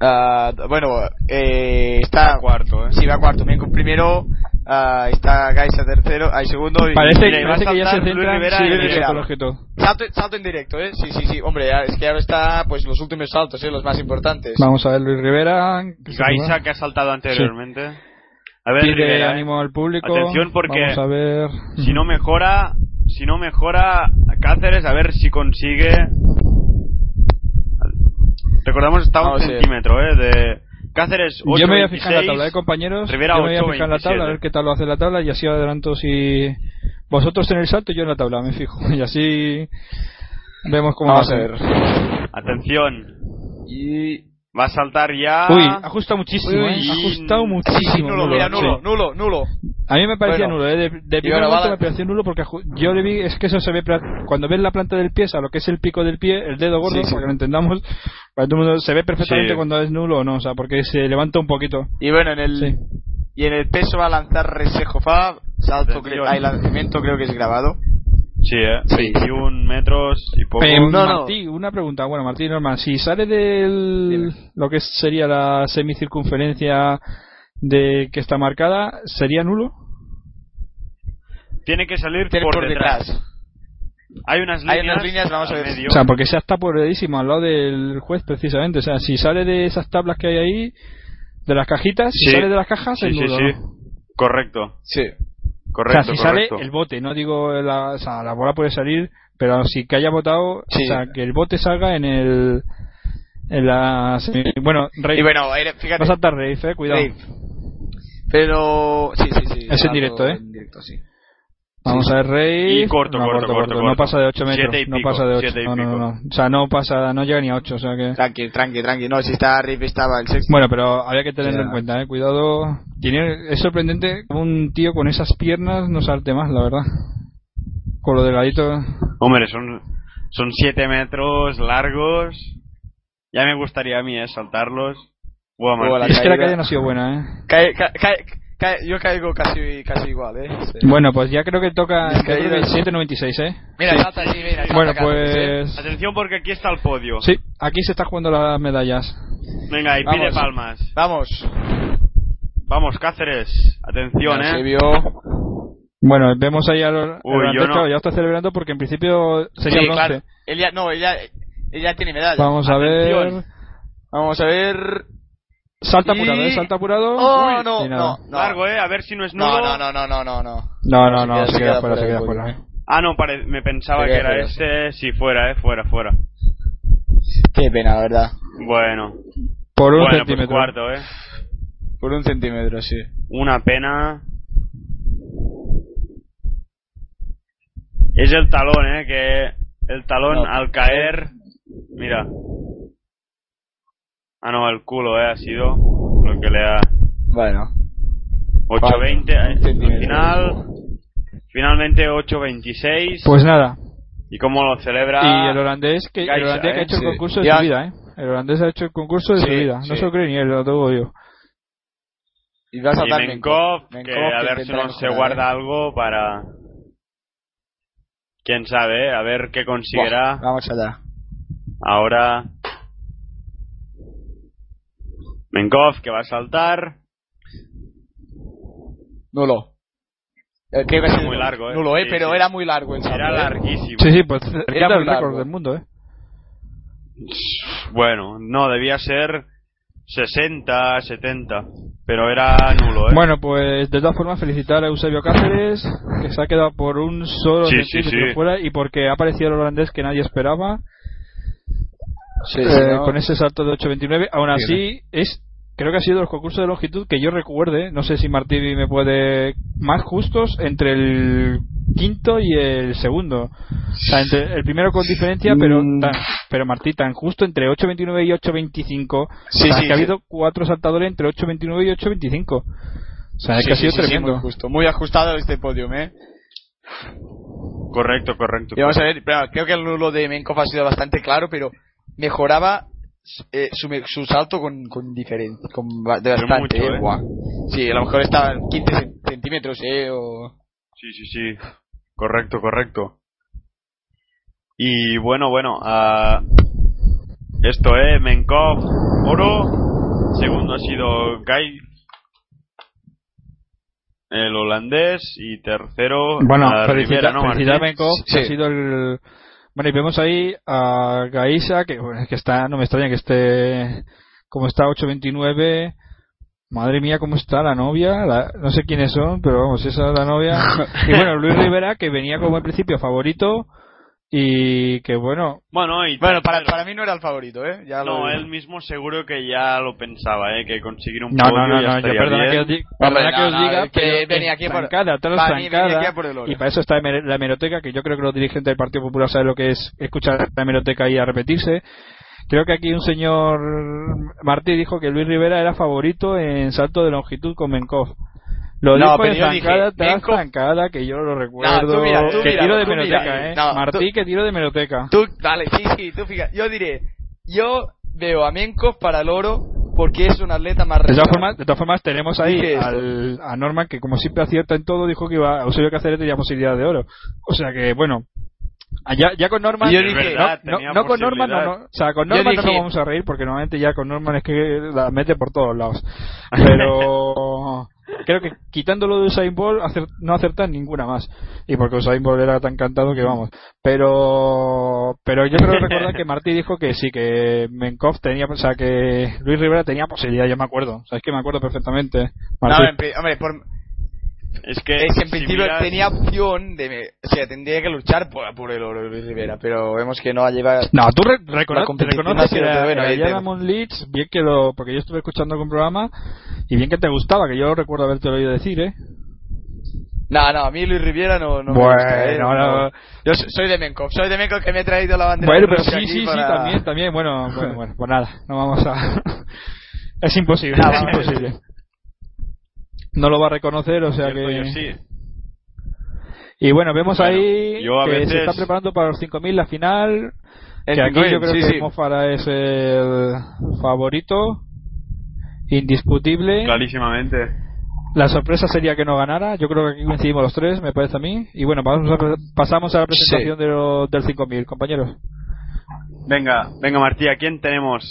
Ah, bueno, eh, está cuarto, ¿eh? Sí, va cuarto. Bien, primero ah, está Gaisa tercero, hay segundo. Y Parece, mira, a parece que ya se saltar Luis centran Rivera sí. Salto, salto en directo, ¿eh? Sí, sí, sí. Hombre, es que ahora está, pues, los últimos saltos, ¿eh? Los más importantes. Vamos a ver Luis Rivera. Gaisa que ha saltado anteriormente. A ver, Pide Rivera, ¿eh? ánimo al público. Atención porque Vamos a ver. si no mejora, si no mejora Cáceres, a ver si consigue. Recordamos está a un centímetro, ¿eh? De Cáceres 8, Yo me voy a fijar en la tabla, ¿eh, compañeros? Rivera Yo me voy a 8, fijar en la tabla, a ver qué tal lo hace la tabla y así adelanto si vosotros en el salto y yo en la tabla, me fijo. Y así vemos cómo Vamos va a ser. Atención, Y... va a saltar ya. Uy, ajusta muchísimo, Uy, ¿eh? ajustado muchísimo. nulo, nulo, mira, sí. nulo, nulo. A mí me parecía Bueno. nulo, ¿eh? De, de primer momento la- me pareció nulo porque yo le vi, es que eso se ve, cuando ves la planta del pie, o sea, lo que es el pico del pie, el dedo gordo, Sí, sí. para que lo entendamos, para todo el mundo se ve perfectamente Sí. cuando es nulo o no, o sea, porque se levanta un poquito. Y bueno, en el... Sí. Y en el peso va a lanzar Resejo Fa, salto, hay lanzamiento creo que es grabado. Sí, ¿eh? Sí. 21 metros y poco. Eh, no, no. Martí, una pregunta, bueno, Martín normal, si sale del lo que sería la semicircunferencia de que está marcada, ¿sería nulo? Tiene que salir por, por detrás. detrás. Hay unas Hay líneas, unas líneas, vamos a ver. medio. O sea, porque esa está apuradísimo al lado del juez, precisamente. O sea, si sale de esas tablas que hay ahí, de las cajitas, si Sí. sale de las cajas, sí, es sí, nudo, sí. ¿no? Correcto, Sí. Correcto, o sea, si correcto. sale el bote, no digo la, o sea, la bola puede salir, pero si que haya votado, Sí. o sea, que el bote salga en el. En la. Bueno, Rey. Y bueno, fíjate. A saltar Rey, eh, cuidado. Pero. Sí, sí, sí. Es en directo, ¿eh? En directo, sí. Vamos a ver Rey. Y corto, no, corto, corto, No corto. pasa de 8 metros. Siete y no pico, pasa de 8. siete y No, no, no, pico. no. O sea, no pasa, no llega ni a 8. O sea que. Tranqui, tranqui, tranqui. No, si está Riff estaba el sexto. Bueno, pero había que tenerlo Ya. en cuenta, eh. Cuidado. Tiene, es sorprendente que un tío con esas piernas no salte más, la verdad. Con lo delgadito. Hombre, son son siete metros largos. Ya me gustaría a mí, ¿eh? Saltarlos. Buah, Martín. la Es que la caída. calle no ha sido buena, eh. Cae- ca- cae- yo caigo casi, casi igual, ¿eh? Sí. Bueno, pues ya creo que toca que caídas. 7.96, eh. Mira, salta allí, mira. Bueno, acá, ¿sí? pues. Atención porque aquí está el podio. Sí, aquí se está jugando las medallas. Venga, y Vamos. pide palmas. Vamos. Vamos, Cáceres. Atención, Ya se ¿eh? vio. Bueno, vemos ahí a los. Uy, el yo no. ya está celebrando porque en principio sería Sí, bronce. claro. Ella, no, ella, ella tiene medalla. Vamos a ver. Vamos a ver. Salta Y- apurado, ¿eh? Salta apurado. Oh, Uy, no, no, no. Largo, ¿eh? A ver si no es nudo. No, no, no, no, no, no, no. No, no, Se no, queda- se se queda fuera, se fuera queda fuera. podio. Ah, no, pare- me pensaba Se que era fuera, este. Sí, fuera, ¿eh? Fuera, fuera. Qué pena, la verdad. Bueno. Por un bueno, pues centímetro. cuarto, ¿eh? Por un centímetro, sí. Una pena. Es el talón, ¿eh? Que el talón No. al caer... Mira. Ah, no, el culo, ¿eh? Ha sido lo que le ha... Bueno. 8.20 Un eh, al final. Finalmente 8.26. Pues nada. ¿Y cómo lo celebra? Y el holandés que, el holandés que ha ¿eh? hecho el concurso de Ya. su vida, ¿eh? El holandés ha hecho el concurso de su Sí, vida. No sí. se lo cree ni él, lo digo yo. Y va a Y Menkov, Menkov, que a ver si no se guarda ¿eh? algo para... Quién sabe, ¿eh? A ver qué conseguirá. Buah, Vamos allá. Ahora. Menkov que va a saltar. Nulo. Eh, creo que sido Muy largo, ¿eh? Nulo, eh, Sí, pero sí. era muy largo el salto. Era eh. larguísimo. Sí, sí, pues era el récord del mundo, ¿eh? Bueno, no, debía ser 60, 70. Pero era nulo, ¿eh? Bueno, pues de todas formas felicitar a Eusebio Cáceres, que se ha quedado por un solo Sí, centímetro sí, sí. fuera y porque ha aparecido el holandés que nadie esperaba Sí, eh, con ese salto de 8.29. Aún así, es creo que ha sido de los concursos de longitud que yo recuerde, no sé si Martí me puede, más justos entre el quinto y el segundo. O sea, entre el primero con diferencia, pero Mm. tan, pero Martí, tan justo entre 8.29 y 8.25. Sí, o sea, sí, que ha habido cuatro saltadores entre 8.29 y 8.25. O sea, es Sí, que ha sido sí, sí, tremendo. muy justo. Muy ajustado este podium, eh. Correcto, correcto. Y vamos a ver, creo que el nulo de Menkov ha sido bastante claro, pero mejoraba eh, su, su salto con, con diferencia, con de bastante, mucho, eh, ¿eh? guau. Sí, a lo mejor estaba en 15 cen- centímetros, eh, o... Sí, sí, sí. Correcto, correcto. Y bueno, bueno, ah, esto es Menkov, oro. Segundo ha sido Guy, el holandés. Y tercero, Bueno, felicita, Rivera, ¿no? Menkov, que Sí. ha sido el... Bueno, y vemos ahí a Gaisa, que, bueno, que está, no me extraña que esté, como está 8.29, madre mía, cómo está la novia, la- no sé quiénes son, pero vamos, esa es la novia. y bueno, Luis Rivera, que venía como en principio favorito, y que bueno, Bueno, y Bueno, para, para mí no era el favorito, eh. Ya lo No, él mismo seguro que ya lo pensaba, ¿eh? Que conseguir un no, podio no, no, ya no, yo estaría perdona bien. que os, di- que no, os no, diga, que venía aquí por- para mí venía zancada, aquí por el oro. y para eso está la hemeroteca, que yo creo que los dirigentes del Partido Popular saben lo que es escuchar la hemeroteca y a repetirse. Creo que aquí un señor Martí dijo que Luis Rivera era favorito en salto de longitud con Menkov. Lo No, dijo pero dije, zancada tras Menkov- zancada, que yo lo recuerdo. tú mira, tú que mira, tiro de hemeroteca, eh. No, Martí, tú- que tiro de hemeroteca. Tú, dale, sí, sí, tú fíjate. Yo diré, yo veo a Menkov para el oro porque es un atleta más De todas formas, de todas formas tenemos ahí al, a Norman que como siempre acierta en todo dijo que iba Eusebio Cáceres tenía posibilidad de oro. O sea que bueno, Ya, ya con Norman, yo dije, verdad, no, no con Norman, no, no, o sea, con Norman no nos vamos a reír porque normalmente ya con Norman es que la mete por todos lados. Pero creo que quitándolo de Usain acer- no acertan ninguna más. Y porque Usain Bolt era tan cantado que vamos. Pero pero yo creo recordar que Martí dijo que sí, que Menkov tenía, o sea, que Luis Rivera tenía posibilidad, yo me acuerdo. O sea, es que me acuerdo perfectamente. No, Martí. pri- hombre, por, Es que, es que en si principio miras- tenía opción de. O sea, tendría que luchar por, por el oro de Luis Rivera, pero vemos que no ha llevado. No, tú re- recono- competición reconoces que era, bueno, te- Ramon Leeds, bien que lo, porque yo estuve escuchando algún programa y bien que te gustaba, que yo recuerdo haberte oído decir, ¿eh? No, no, a mí Luis Rivera no, no Bueno, me gusta. ¿eh? no, no. Yo so- soy de Menkov, soy de Menkov que me he traído la bandera. Bueno, pero sí, sí, sí, también, también, bueno, bueno, bueno, pues nada, no vamos a... es imposible, Nada, es imposible. No lo va a reconocer, o sea Cierto, yo que... sí. Y bueno, vemos Bueno, ahí yo a que veces- se está preparando para los 5.000 la final, El que aquí 5.000, yo creo sí, que sí. Mofara es el favorito, indiscutible. Clarísimamente. La sorpresa sería que no ganara. Yo creo que aquí coincidimos los tres, me parece a mí. Y bueno, pasamos a, pasamos a la presentación de lo- del 5000, compañeros. Venga, venga Martí, ¿a quién tenemos?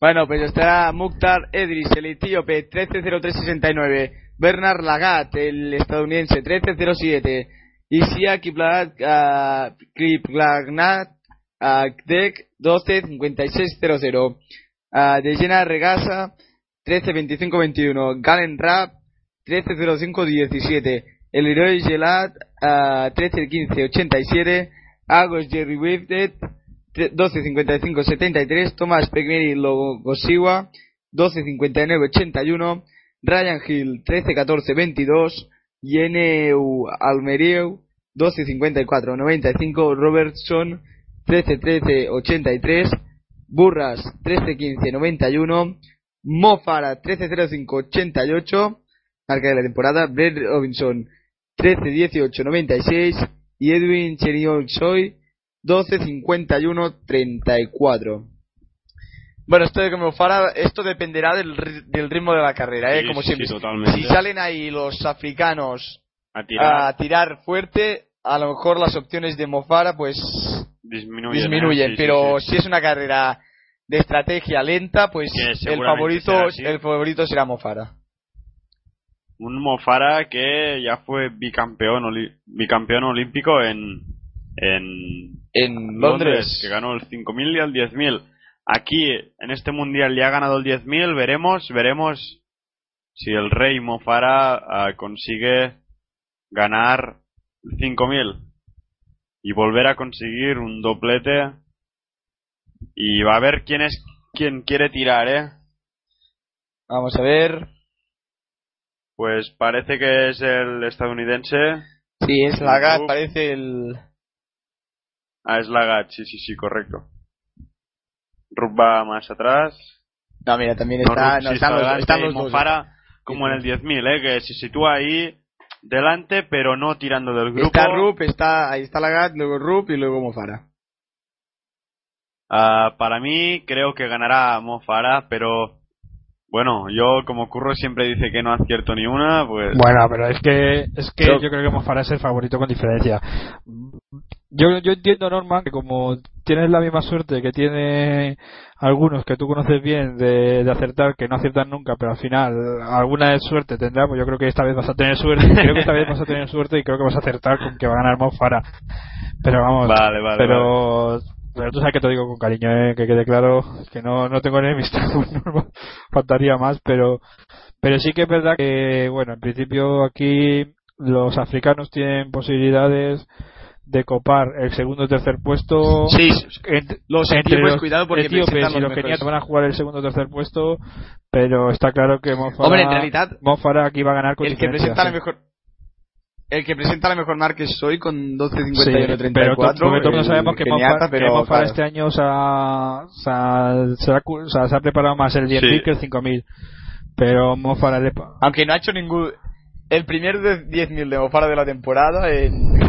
Bueno, pues estará Mukhtar Edris, el etíope, 130369. Bernard Lagat, el estadounidense, 1307. Isia Kiplag, Kiplagnat Dek, 125600. Uh, Dejena Regasa, 132521. Galen Rap, 130517. El Leroy Gelat, uh, 131587. Agos Jerry Wifted, 12.55.73, Tomás Pegmeri Logosiwa, 12.59.81, Ryan Hill, 13.14.22, Yeneu Almerieu, 12.54.95, Robertson, 13.13.83, Burras, 13.15.91, Mofara, 13.05.88, marca de la temporada, Brett Robinson, 13.18.96 y Edwin Cheriolsoy, 12.51.34. Bueno, esto de que Mofara, esto dependerá del, del ritmo de la carrera, ¿eh? Sí, como sí, siempre. Si salen ahí los africanos A tirar. a tirar fuerte, a lo mejor las opciones de Mofara pues disminuyen. disminuyen, ¿eh? Pero si es una carrera de estrategia lenta, pues el favorito el favorito será Mofara. Un Mofara que ya fue bicampeón, bicampeón olímpico en, en En Londres, que ganó el 5.000 y el 10.000. Aquí, en este mundial, ya ha ganado el 10.000. Veremos, veremos si el rey Mofara ah, consigue ganar el 5.000 y volver a conseguir un doblete. Y va a ver quién es quien quiere tirar, ¿eh? vamos a ver. Pues parece que es el estadounidense. Sí, es Lagat, parece el Ah, es Lagat, sí, sí, sí, correcto. Rup va más atrás. No, mira, también está, no, dos. Mofara como en el 10.000, ¿eh? Que se sitúa ahí delante, pero no tirando del grupo. Está Rup, está, ahí está Lagat, luego Rup y luego Mofara. Ah, para mí creo que ganará Mofara, pero bueno, yo como Curro siempre dice que no acierto ni una, pues Bueno, pero es que es que Yo- yo creo que Mofara es el favorito con diferencia. Yo, yo entiendo, Norman, que como tienes la misma suerte que tiene algunos que tú conoces bien de, de acertar, que no aciertan nunca, pero al final alguna suerte tendrá, pues yo creo que esta vez vas a tener suerte, creo que esta vez vas a tener suerte y creo que vas a acertar con que va a ganar Mofara. Pero vamos, vale, vale. vale. pero, pero tú sabes que te digo con cariño, ¿eh? que quede claro que no, no tengo enemistad con Norman, faltaría más, pero, pero sí que es verdad que, bueno, en principio aquí los africanos tienen posibilidades de copar el segundo y tercer puesto. Sí, Ent- los entre etíopes, los cuidado porque etíopes y los los keniatas van a jugar el segundo o tercer puesto, pero está claro que Mofara, Hombre, en realidad, Mofara aquí va a ganar con el que presenta la sí. mejor el que presenta la mejor marca es hoy con Sí, 12.51.34 pero to- porque todos el sabemos que Mofara, que pero, Mofara claro. este año se ha, se, ha, se, ha o se ha preparado más el 10.000 Sí. que el 5.000 pero Mofara le aunque no ha hecho ningún el primer de 10.000 de Mofara de la temporada en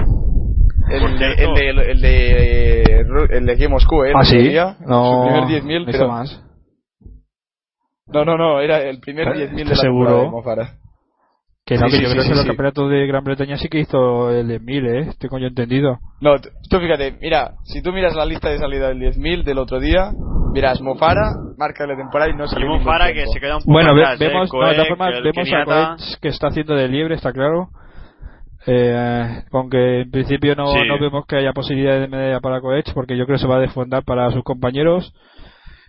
el, de, el, de, el de el de aquí Moscú eh ¿Ah, el sí? otro día, no su primer 10.000 hizo pero más no no no era el primer ¿Estás 10.000 de la seguro? temporada de Mofara Que no, Sí, que sí, yo sí, creo sí, que los campeonatos de Gran Bretaña sí que hizo el 10.000, ¿eh? Este coño entendido. No, tú fíjate, mira, si tú miras la lista de salida del 10.000 del otro día, miras Mofara, marca de la temporada y no Y salió Mo ningún Farah que se queda un poco Bueno, ve- atrás, ¿eh? vemos, no, de todas formas, vemos a. Coates que está haciendo de liebre, está claro. Eh, aunque en principio no, Sí. no vemos que haya posibilidad de medalla para Coech, porque yo creo que se va a desfondar para sus compañeros.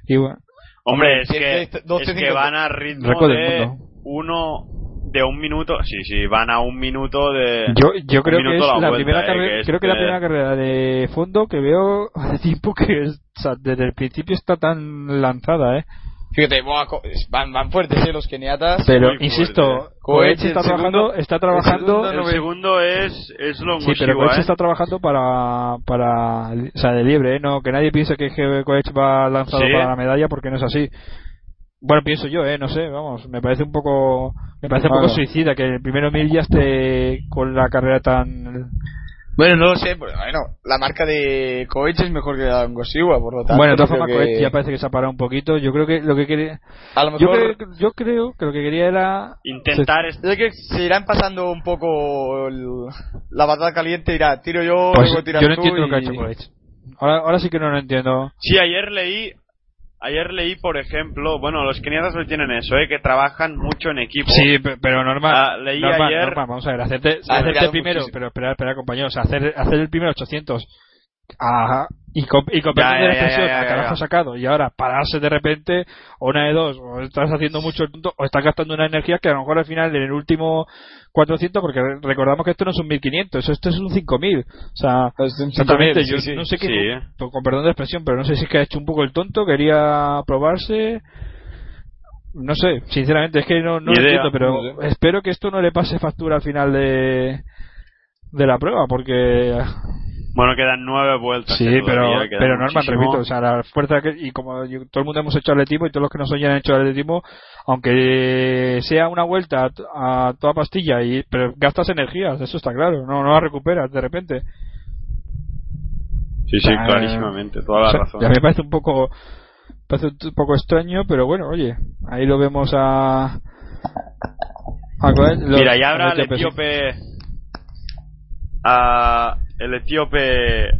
Y bueno, Hombre, es que, 12, es que 5, van a ritmo de uno de un minuto. Sí, sí, van a un minuto de. yo, yo creo que es la la vuelta, primera eh, carrera, que creo que la de- primera carrera de fondo que veo hace tiempo que es- o sea, desde el principio está tan lanzada, eh. Fíjate, van, van fuertes eh, los keniatas. Pero muy insisto, Coech, está trabajando, segundo- está el trabajando segundo El segundo es, es lo Sí, pero Coech ¿eh? está trabajando para, para, o sea, de libre, ¿eh? No, que nadie piense que Coech va lanzado Sí. para la medalla porque no es así. Bueno, pienso yo, ¿eh? No sé, vamos, me parece un poco, me parece un poco suicida que el primero mil ya esté con la carrera tan... Bueno, no lo sé, pero bueno, la marca de Coech es mejor que la de Ngoshiwa, por lo tanto. bueno, de todas formas, que- ya parece que se ha parado un poquito. Yo creo que lo que quería, A lo yo mejor creo, yo creo que lo que quería era Intentar es- Yo creo que se irán pasando un poco el- la batalla caliente, irá, tiro yo, Pues, luego tiras yo no tú entiendo lo que ha hecho Coech. Ahora, ahora sí que no lo entiendo. Sí, ayer leí, ayer leí, por ejemplo, bueno, los keniatas lo tienen eso, ¿eh? Que trabajan mucho en equipo. Sí, pe- pero normal. Ah, leí normal, ayer- normal, vamos a ver, hacerte, Ha hacerte primero, muchísimo. pero espera, espera, compañeros, hacer, hacer el primero 800 ajá, y con, y con Ya, perdón de ya, la ya, expresión, ya, a ya, carajo ya. sacado, y ahora pararse de repente, o una de dos, o estás haciendo mucho el tonto, o estás gastando una energía que a lo mejor al final en el último 400, porque re- recordamos que esto no es un 1500, esto es un 5000, o sea, exactamente, 5000, yo sí, sí. no sé qué, Sí. con con perdón de expresión, pero no sé si es que ha hecho un poco el tonto, quería probarse, no sé, sinceramente es que no, no lo idea, entiendo, pero no sé. espero que esto no le pase factura al final de de la prueba, porque Bueno, quedan nueve vueltas. sí, pero pero normal, muchísimo. repito, o sea, la fuerza que y como yo- todo el mundo hemos hecho atletismo y todos los que no son ya han hecho atletismo, aunque sea una vuelta a, a toda pastilla y pero gastas energías, eso está claro, no no la recuperas de repente. Sí, sí, Ah, clarísimamente, toda la O sea, razón. Ya me parece un poco parece un poco extraño, pero bueno, oye, ahí lo vemos a, a Mira, ya habrá etíopes. etíope. ah, el etíope.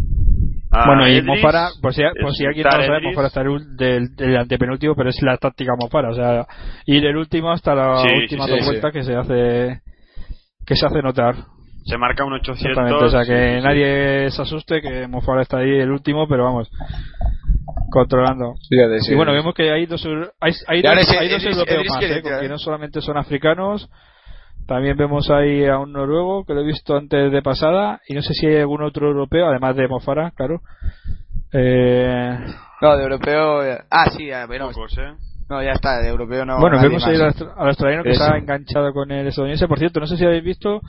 Bueno, y Edris, Mofara, por si, por si alguien no lo sabe, Edris. Mofara está el del, del antepenúltimo, pero es la táctica Mofara, o sea, ir el último hasta la Sí, última sí, dos sí, que se hace que se hace notar. Se marca un 800. Exactamente, o sea que sí, sí, sí. nadie se asuste que Mofara está ahí el último, pero vamos, controlando. Fíjate. Y bueno, vemos que hay dos, hay, hay dos, hay dos Edris- europeos Edris más, ¿eh? que no solamente son africanos. También vemos ahí a un noruego que lo he visto antes de pasada. Y no sé si hay algún otro europeo, además de Mofara, claro. Eh, No, de europeo. eh, Ah, sí, ah, bueno. Pocos, ¿eh? No, ya está, de europeo no. bueno, vemos ahí más. al, al australiano que está enganchado con el estadounidense. Por cierto, no sé si habéis visto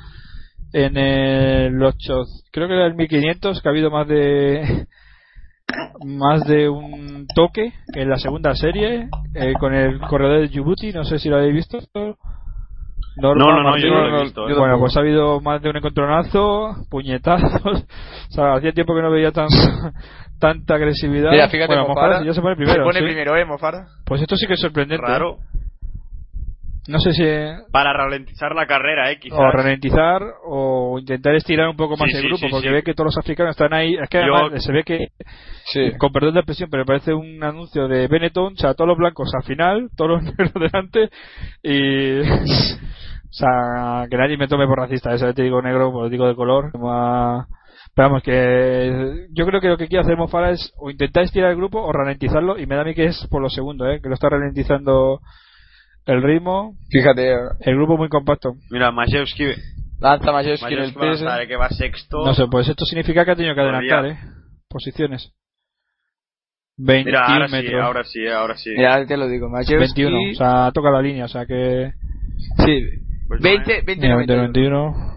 en el 8, creo que era el 1500, que ha habido más de más de un toque en la segunda serie eh, con el corredor de Djibouti. No sé si lo habéis visto. No, no, no, Martín. yo no lo he visto. ¿eh? Bueno, pues ha habido más de un encontronazo, puñetazos. O sea, hacía tiempo que no veía tan, tanta agresividad. Mira, fíjate, bueno, Mofara, Mofara ya se pone primero. Se pone sí. primero, ¿eh, Mofara? Pues esto sí que es sorprendente. Raro. No sé si Para ralentizar la carrera, ¿eh? Quizás. o ralentizar o intentar estirar un poco más Sí, el sí, grupo sí, porque sí. ve que todos los africanos están ahí es que Yo- además se ve que Sí. con perdón de expresión pero parece un anuncio de Benetton o sea todos los blancos al final todos los negros delante y o sea que nadie me tome por racista eso te digo negro pues digo de color pero vamos que yo creo que lo que quiere hacer Mofara es o intentar estirar el grupo o ralentizarlo y me da a mí que es por lo segundo ¿eh? que lo está ralentizando el ritmo Fíjate, eh, el grupo muy compacto Mira, Majewski. lanza Majewski en el eh, que va sexto. No sé, pues esto significa que ha tenido que adelantar, ¿eh? Posiciones. 21 Mira, ahora sí, metros. ahora sí, ahora sí. Ya te lo digo, Majewski. 21, o sea, toca la línea, o sea que... Sí, 20, 20, Mira, 90. 21.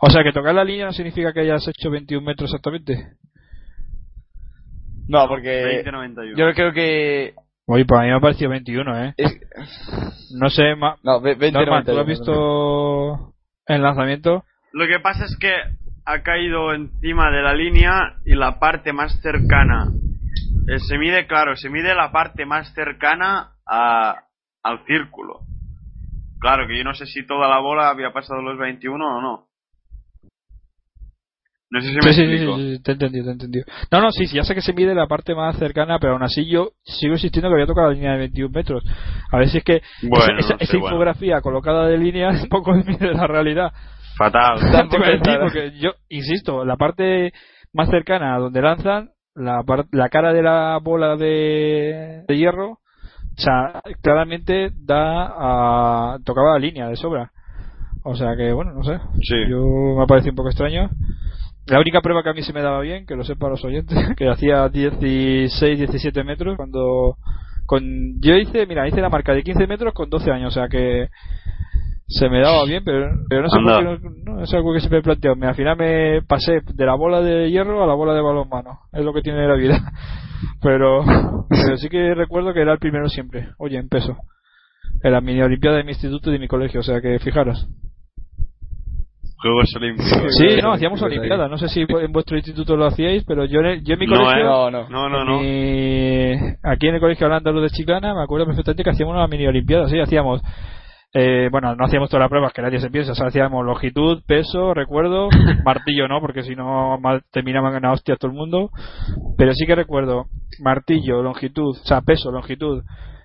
O sea, que tocar la línea no significa que hayas hecho 21 metros exactamente. No, porque 20-91. yo creo que Oye, pues a mí me ha parecido 21, ¿eh? es- No sé, ma... no, ve- 20, Norman, 90, ¿tú has visto el lanzamiento? Lo que pasa es que ha caído encima de la línea y la parte más cercana. eh, se mide, claro, se mide la parte más cercana a, al círculo. Claro, que yo no sé si toda la bola había pasado los 21 o no. No sé si me Sí, sí, sí, explico. sí, sí, te he entendido, te he entendido. No, no, sí, sí, ya sé que se mide la parte más cercana, pero aún así yo sigo insistiendo que había tocado la línea de 21 metros. A ver si es que Bueno, esa, no sé, esa bueno. infografía colocada de línea un poco mide la realidad. Fatal. Porque yo insisto, la parte más cercana a donde lanzan, la, par- la cara de la bola de, de hierro, o sea, claramente da a, tocaba la línea de sobra. O sea que, bueno, no sé. Sí. Yo me ha parecido un poco extraño. La única prueba que a mí se me daba bien, que lo sepan los oyentes, que hacía 16, 17 metros cuando con yo hice, mira, hice la marca de 15 metros con 12 años, o sea que se me daba bien, pero, pero no sé por Anda. qué no, no, es algo que se me planteó. Me- Al final me pasé de la bola de hierro a la bola de balonmano. Es lo que tiene la vida. Pero, pero sí que recuerdo que era el primero siempre. Oye, en peso. En la mini olimpiada de mi instituto y de mi colegio, o sea que fijaros. Juegos Olímpicos. Sí, no, hacíamos olimpiadas. No sé si en vuestro instituto lo hacíais, pero yo en, el- yo en mi No, colegio, ¿eh? No, no. No, no, en no. mi- aquí en el colegio hablando de Chiclana, me acuerdo perfectamente que hacíamos una mini olimpiada. Sí, hacíamos, eh, bueno, no hacíamos todas las pruebas que nadie se piensa. O sea, hacíamos longitud, peso, recuerdo, martillo, no, porque si no terminaban en hostias todo el mundo. Pero sí que recuerdo martillo, longitud, o sea, peso, longitud,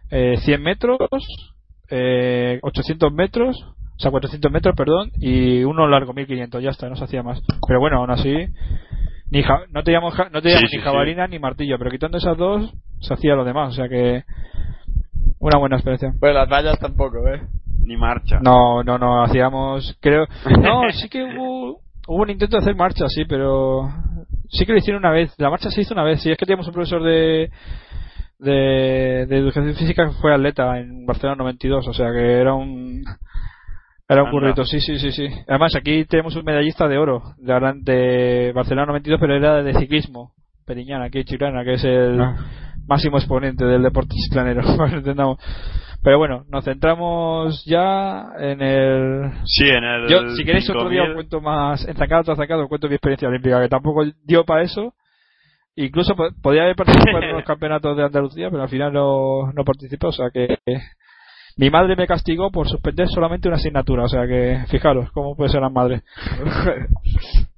eh, 100 metros, eh, 800 metros, o sea, 400 metros, perdón, y uno largo, 1500, ya está, no se hacía más. Pero bueno, aún así, ni ja- no teníamos, ja- no teníamos Sí, sí, ni jabalina ni martillo, pero quitando esas dos, se hacía lo demás, o sea que, una buena experiencia. Bueno, las vallas tampoco, ¿eh? Ni marcha. No, no, no, hacíamos, creo, no, sí que hubo, hubo un intento de hacer marcha, sí, pero sí que lo hicieron una vez, la marcha se hizo una vez, sí, es que teníamos un profesor de, de, de educación física que fue atleta en Barcelona 92, o sea que era un, era un Anda. currito, sí, sí, sí, sí. Además aquí tenemos un medallista de oro de, de Barcelona 92, pero era de ciclismo, Periñana, aquí en Chiclana, que es el Ah. máximo exponente del deporte chiclanero, entendamos. Pero bueno, nos centramos ya en el Sí, en el. yo, si queréis otro día os 5000, cuento más, ensacado tras ensacado, os cuento mi experiencia olímpica, que tampoco dio para eso. Incluso po- podía haber participado en los campeonatos de Andalucía, pero al final no, no participé, o sea que mi madre me castigó por suspender solamente una asignatura, o sea que fijaros cómo puede ser la madre.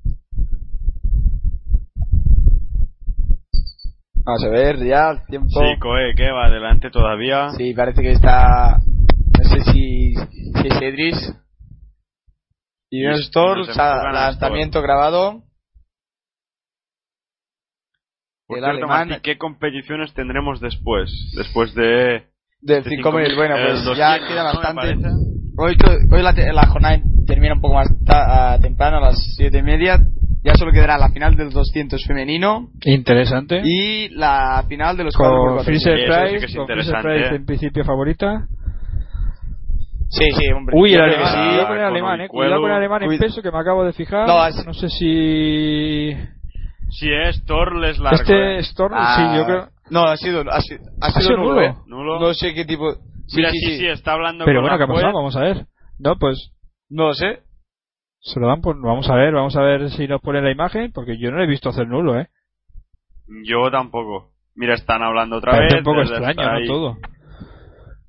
Vamos a ver, ya, el tiempo. Sí, Coe, que va adelante todavía. Sí, parece que está. No sé si, si es Edris. Y enfocan a lanzamiento grabado. Por el cierto, alemán- Martí, ¿qué competiciones tendremos después? Después de. Del de 5000. Bueno, pues 200, ya queda bastante. Hoy, hoy la, jornada termina un poco más ta- ah, temprano, a las siete y media. Ya solo quedará la final del 200 femenino Interesante. y la final de los 4x4. con Freezer Sí, eso sí que Price, es con Freezer interesante, Price ¿eh? en principio favorita. Sí, sí, hombre. Uy, el alemán, sí. cuidado con el alemán, eh. Cuidado con el alemán en peso que me acabo de fijar. No, es- No sé si Si es Thor, les largo. este eh. Storm, Ah, sí, yo creo. No, ha sido, ha sido, ha sido sido nulo, nulo? ¿eh? Nulo. No sé qué tipo. Sí, Mira, sí, sí, sí, sí, está hablando Pero con bueno, ¿qué ha pasado? Vamos a ver. No, pues No lo sé. Se lo dan por. Vamos a ver, vamos a ver si nos pone la imagen, porque yo no lo he visto hacer nulo, ¿eh? Yo tampoco. Mira, están hablando otra Parece vez. un poco extraño, ¿no? Todo.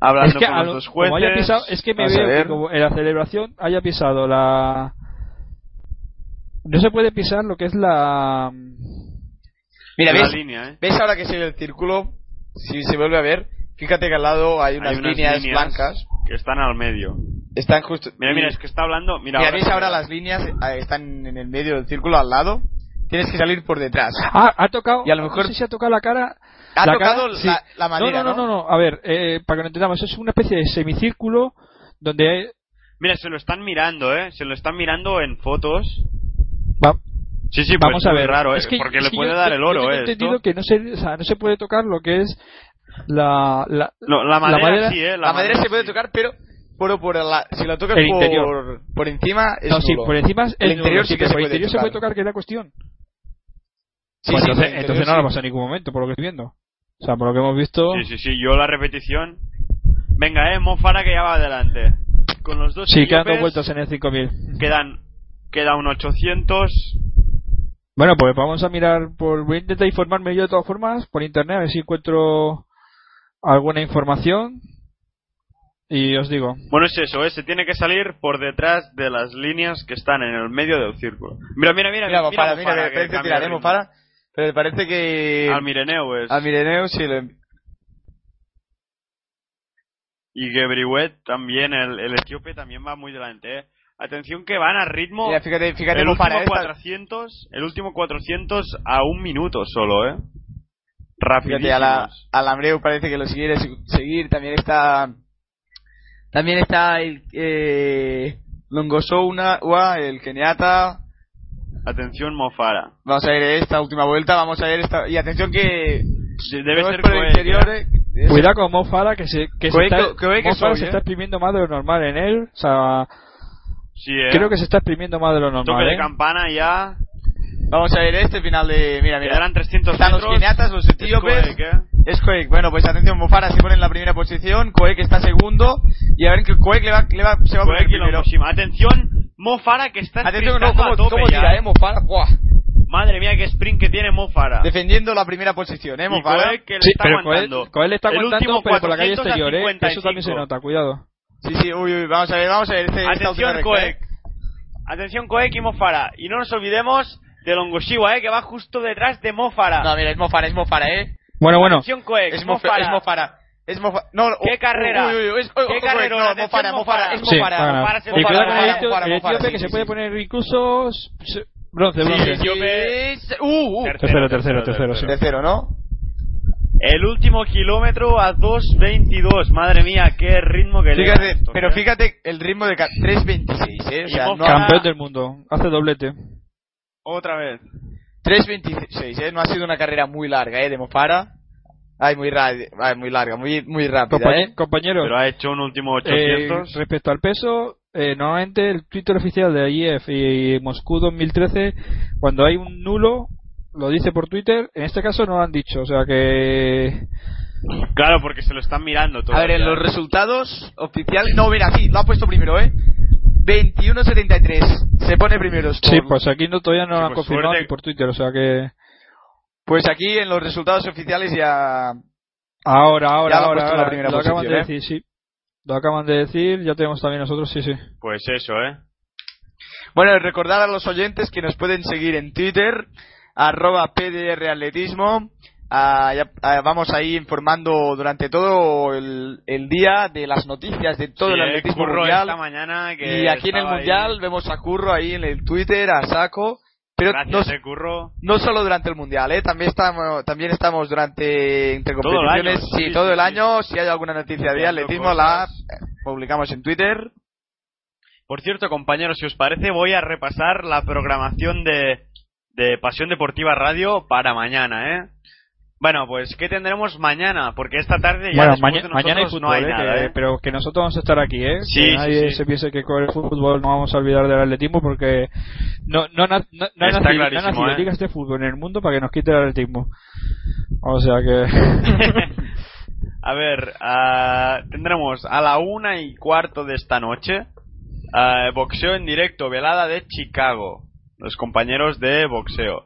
Hablando Es que con los dos jueces. haya pisado, es que me veo que como en la celebración haya pisado la. No se puede pisar lo que es la. Mira, la ¿ves? línea, ¿eh? ¿Ves ahora que se ve el círculo? Si se vuelve a ver, fíjate que al lado hay unas, Hay unas líneas, líneas blancas. que están al medio. Están justo. Mira, mira, es que está hablando. Mira, ahora ¿ves se ahora las líneas? eh, están en el medio del círculo al lado. Tienes que salir por detrás. Ah, ha tocado. Y a lo mejor- No sé si ha tocado la cara. Ha la tocado cara, sí. la, la madera, no, no, no, no, no. A ver, eh, para que lo entendamos, es una especie de semicírculo donde hay- Mira, se lo están mirando, ¿eh? Se lo están mirando en fotos. va- Sí, sí, pues vamos es a ver. raro, ¿eh? es que, Porque es le que puede yo- dar yo- el yo oro, tengo ¿eh? entendido esto. que no se, o sea, no se puede tocar lo que es la, la, No, la madera, madera- sí, ¿eh? La, madera se puede sí. tocar, pero por, por la, si la tocas El por, interior. por encima es no, sí, por encima es El interior sí que pero se por puede interior se tocar. puede tocar, que es la cuestión. Sí, Pues sí, entonces, no la pasa en ningún momento, por lo que estoy viendo. O sea, por lo que hemos visto. Sí, sí, sí, yo la repetición. Venga, eh, Mofara que ya va adelante. Con los dos Sí, quedan dos vueltas en el 5000. Quedan, queda un 800. Bueno, pues vamos a mirar por. Voy a intentar informarme yo de todas formas por internet, a ver si encuentro alguna información. Y os digo, Bueno, es eso, ¿eh? se tiene que salir por detrás de las líneas que están en el medio del círculo. Mira, mira, mira. Mira, Mofara, mira, Mofara, me que parece cambia tirar, de ¿eh, ritmo. Mofara? Pero parece que... Al Mireneu es. Al Mireneu sí lo... Y Gebriwet también, el, el etíope también va muy delante, ¿eh? Atención que van a ritmo. Mira, fíjate, fíjate el Mofara, último esta- 400, el último 400 a un minuto solo, ¿eh? Rapidísimos. Fíjate, a la, a la Ambreu parece que lo quiere seguir. También está. También está el. Eh, Longosouna, el Keniata. Atención Mofara. Vamos a ver esta última vuelta. Vamos a ver esta. Y atención que. Debe ser por el Coe, interior. ¿eh? cuidado con Mo Farah, que se, que se está, Coe que soy, se ¿eh? está exprimiendo más de lo normal en él. O sea, Sí, ¿eh? creo que se está exprimiendo más de lo Toque normal. de ¿eh? campana ya. Vamos a ver este final de. Mira, mira. Quedarán 300 Están los metros. keniatas, los Es etíopes. Es Coek. Bueno, pues atención, Mofara se pone en la primera posición. Coek está segundo. Y a ver que Coek le va, le va, se va a poner primero. Atención, Mofara que está Atención, no, cómo, a tope cómo ya. tira, eh, Mofara. Buah. Madre mía, qué sprint que tiene Mofara. Defendiendo la primera posición, eh, Mofara. Coe que le Sí, está pero aguantando. Coel, Coel está aguantando, pero por la calle 400 a exterior, ¿eh? Eso también se 55. nota, cuidado. Sí, sí, uy, uy, vamos a ver, vamos a ver. Este, Atención, Coek. Atención, Coek y Mofara. Y no nos olvidemos de Longoshiwa, eh, que va justo detrás de Mofara. No, mira, es Mofara, es Mofara, eh. Bueno, bueno. Es Mofa- Mofara. es Mofara. Es Mofara. No, ¿Qué carrera? Uy, uy, uy, es, ¿Qué carrerón? No, Mofara, Mofara, es Mofara. Sí, Mofara. Mofara Y Mofara, cuidado con el Mofara, Mofara, Mofara, etíope sí, que se sí, puede poner incluso bronce, bronce. Uh, uh. Tercero, tercero, tercero, sí. Tercero, ¿no? El último kilómetro a 2.22. Madre mía, qué ritmo que Fíjate, esto, pero ¿eh? fíjate el ritmo de ca- 3.26, eh. O sea, no, Mofara- Campeón del mundo. Hace doblete. Otra vez. 3.26, eh. No ha sido una carrera muy larga, eh, de Mofara. Ay, muy, ra ay, muy larga, muy, muy rápida, eh. compañeros, Pero ha hecho un último eh, 800. respecto al peso, eh, normalmente el Twitter oficial de IEF y Moscú 2013, cuando hay un nulo, lo dice por Twitter. En este caso no lo han dicho, o sea que. Claro, porque se lo están mirando todo. A ver, en los resultados oficiales. No, mira, sí, lo ha puesto primero, ¿eh? 21.73. Se pone primero. Sí, Sport. pues aquí no, todavía no Sí, lo han pues confirmado suerte. ni por Twitter, o sea que. Pues aquí en los resultados oficiales ya. Ahora, ahora, Ya ahora, puesto en la ahora, primera lo acaban de posición, ¿eh? decir, sí. Lo acaban de decir, ya tenemos también nosotros, sí, sí. Pues eso, ¿eh? Bueno, recordar a los oyentes que nos pueden seguir en Twitter, arroba PDRatletismo. Ah, ya- ah, vamos ahí informando durante todo el, el día de las noticias de todo Sí, el atletismo mundial. esta mañana que Y aquí en el ahí. mundial vemos a Curro ahí en el Twitter, a saco. Pero Gracias, eh, Curro. no solo durante el mundial, ¿eh? También estamos, también estamos durante entre Todo el competiciones, año, sí, sí, todo el año. Si hay alguna noticia de atletismo, la cosas. eh, publicamos en Twitter. Por cierto, compañeros, si os parece, voy a repasar la programación de, de Pasión Deportiva Radio para mañana, ¿eh? Bueno, pues, ¿qué tendremos mañana? Porque esta tarde ya Bueno, maña- de mañana hay fútbol, no hay eh, nada, que- ¿eh? pero que nosotros vamos a estar aquí, ¿eh? Sí, que sí, nadie sí. se piense que con el fútbol no vamos a olvidar del atletismo porque no, no, no, no ha Está nacido- no nacido ¿eh? de fútbol en el mundo para que nos quite el atletismo. O sea que... a ver, ah, tendremos a la una y cuarto de esta noche ah, boxeo en directo, velada de Chicago, los compañeros de boxeo.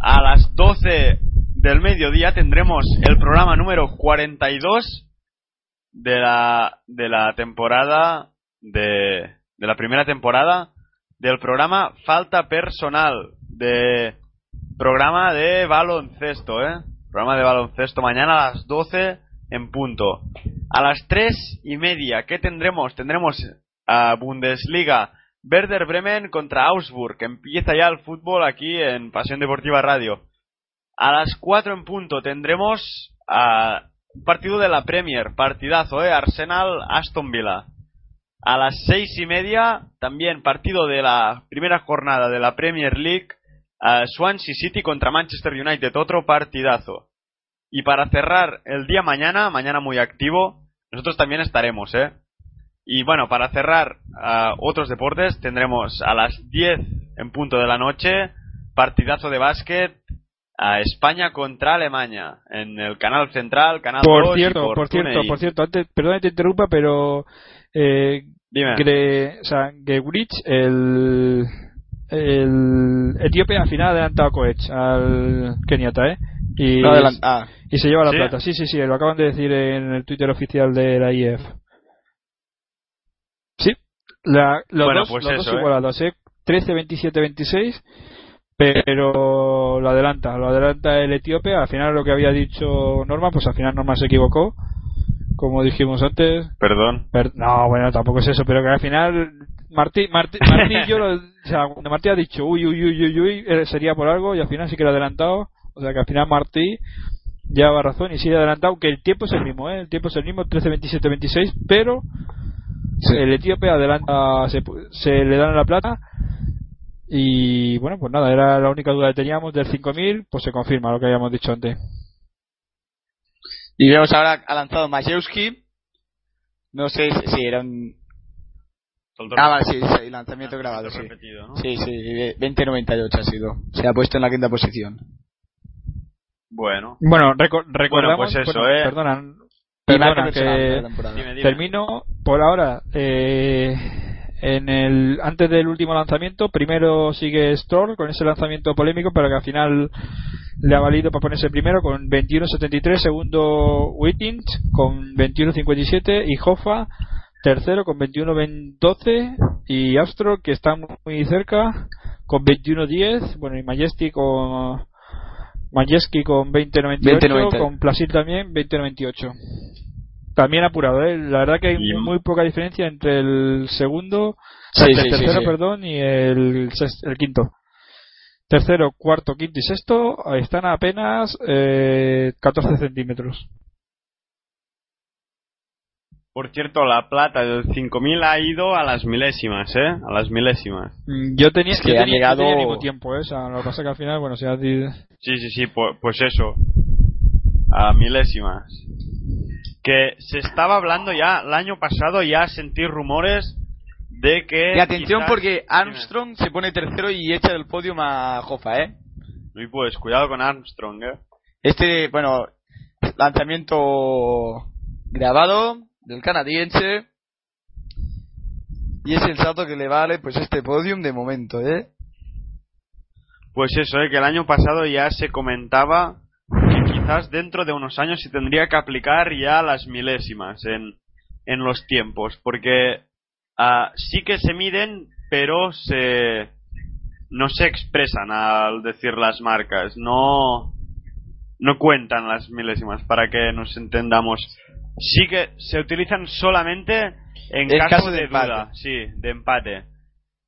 A las 12 del mediodía tendremos el programa número 42 de la, de la temporada, de, de la primera temporada del programa Falta Personal, de programa de baloncesto, ¿eh? Programa de baloncesto mañana a las 12 en punto. A las 3 y media, ¿qué tendremos? Tendremos a Bundesliga Werder Bremen contra Augsburg, empieza ya el fútbol aquí en Pasión Deportiva Radio. A las 4 en punto tendremos partido de la Premier, partidazo, ¿eh? Arsenal Aston Villa. A las seis y media, también partido de la primera jornada de la Premier League, Swansea City contra Manchester United, otro partidazo. Y para cerrar el día mañana, mañana muy activo, nosotros también estaremos, ¿eh? Y bueno, para cerrar ah, otros deportes, tendremos a las 10 en punto de la noche, partidazo de básquet, a España contra Alemania, en el canal central, canal 2 por y cierto, por, por cierto, por cierto, antes, perdón que te interrumpa, pero eh, Dime. Gre, o sea, Gebrich, el, el etíope al final ha adelantado a Koech, al Kenyatta, ¿eh? Y, No, ah. y se lleva la ¿Sí? plata. Sí, sí, sí, lo acaban de decir en el Twitter oficial de la IEF. La, los Bueno, dos, pues los eso, dos ¿eh? igualados, ¿eh? 13, 27, 26, pero lo adelanta, lo adelanta el etíope. Al final lo que había dicho Norma, pues al final Norma se equivocó, como dijimos antes. Perdón. Per- no, bueno, tampoco es eso, pero que al final Martí, Martí, Martí yo lo- o sea, cuando Martí ha dicho uy, uy, uy, uy, uy, eh, sería por algo y al final sí que lo ha adelantado. O sea que al final Martí lleva razón y sigue adelantado, que el tiempo es el mismo, ¿eh? El tiempo es el mismo, 13, 27, 26, pero el etíope adelanta, se, pu- se le dan la plata y bueno, pues nada, era la única duda que teníamos del 5000, pues se confirma lo que habíamos dicho antes. Y vemos ahora ha lanzado Majewski. No sé si si era un. Ah, vale, sí, sí, lanzamiento grabado, sí. Repetido, ¿no? Sí, sí, eh, 20.98 ha sido. Se ha puesto en la quinta posición. Bueno. Bueno, reco- recordamos, pues eso, bueno, ¿eh? perdona personal de que. Dime, dime. termino por ahora eh, en el antes del último lanzamiento primero sigue Stroll con ese lanzamiento polémico pero que al final le ha valido para ponerse primero con 21.73 segundo Wittings con 21.57 y Hoffa tercero con 21.12 y Astro que está muy cerca con 21.10 bueno y Majestic con Majeski con 20.98 20.90. con Plasil también 20.98 también apurado, ¿eh? La verdad que hay Y- muy poca diferencia entre el segundo, Sí, el sí, tercero, sí. perdón, y el, el quinto. Tercero, cuarto, quinto y sexto están a apenas eh, 14 centímetros. Por cierto, la plata del 5000 ha ido a las milésimas, ¿eh? A las milésimas. Mm, Yo tenía, Es que yo tenía, llegado- tenía el mismo tiempo, ¿eh? O sea, lo que pasa que al final, bueno, se ha di- Sí, sí, sí, pu- pues eso. A milésimas. Que se estaba hablando ya, el año pasado ya sentí rumores de que... Y atención quizás- porque Armstrong se pone tercero y echa del podio a Hoffa, ¿eh? Y pues, cuidado con Armstrong, ¿eh? Este, bueno, lanzamiento grabado del canadiense. Y es el salto que le vale pues este podium de momento, ¿eh? Pues eso, ¿eh? Que el año pasado ya se comentaba quizás dentro de unos años se tendría que aplicar ya las milésimas en, en los tiempos. Porque ah, sí que se miden, pero se no se expresan al decir las marcas. No, no cuentan las milésimas para que nos entendamos. Sí que se utilizan solamente en, En caso, caso de duda, sí, de empate.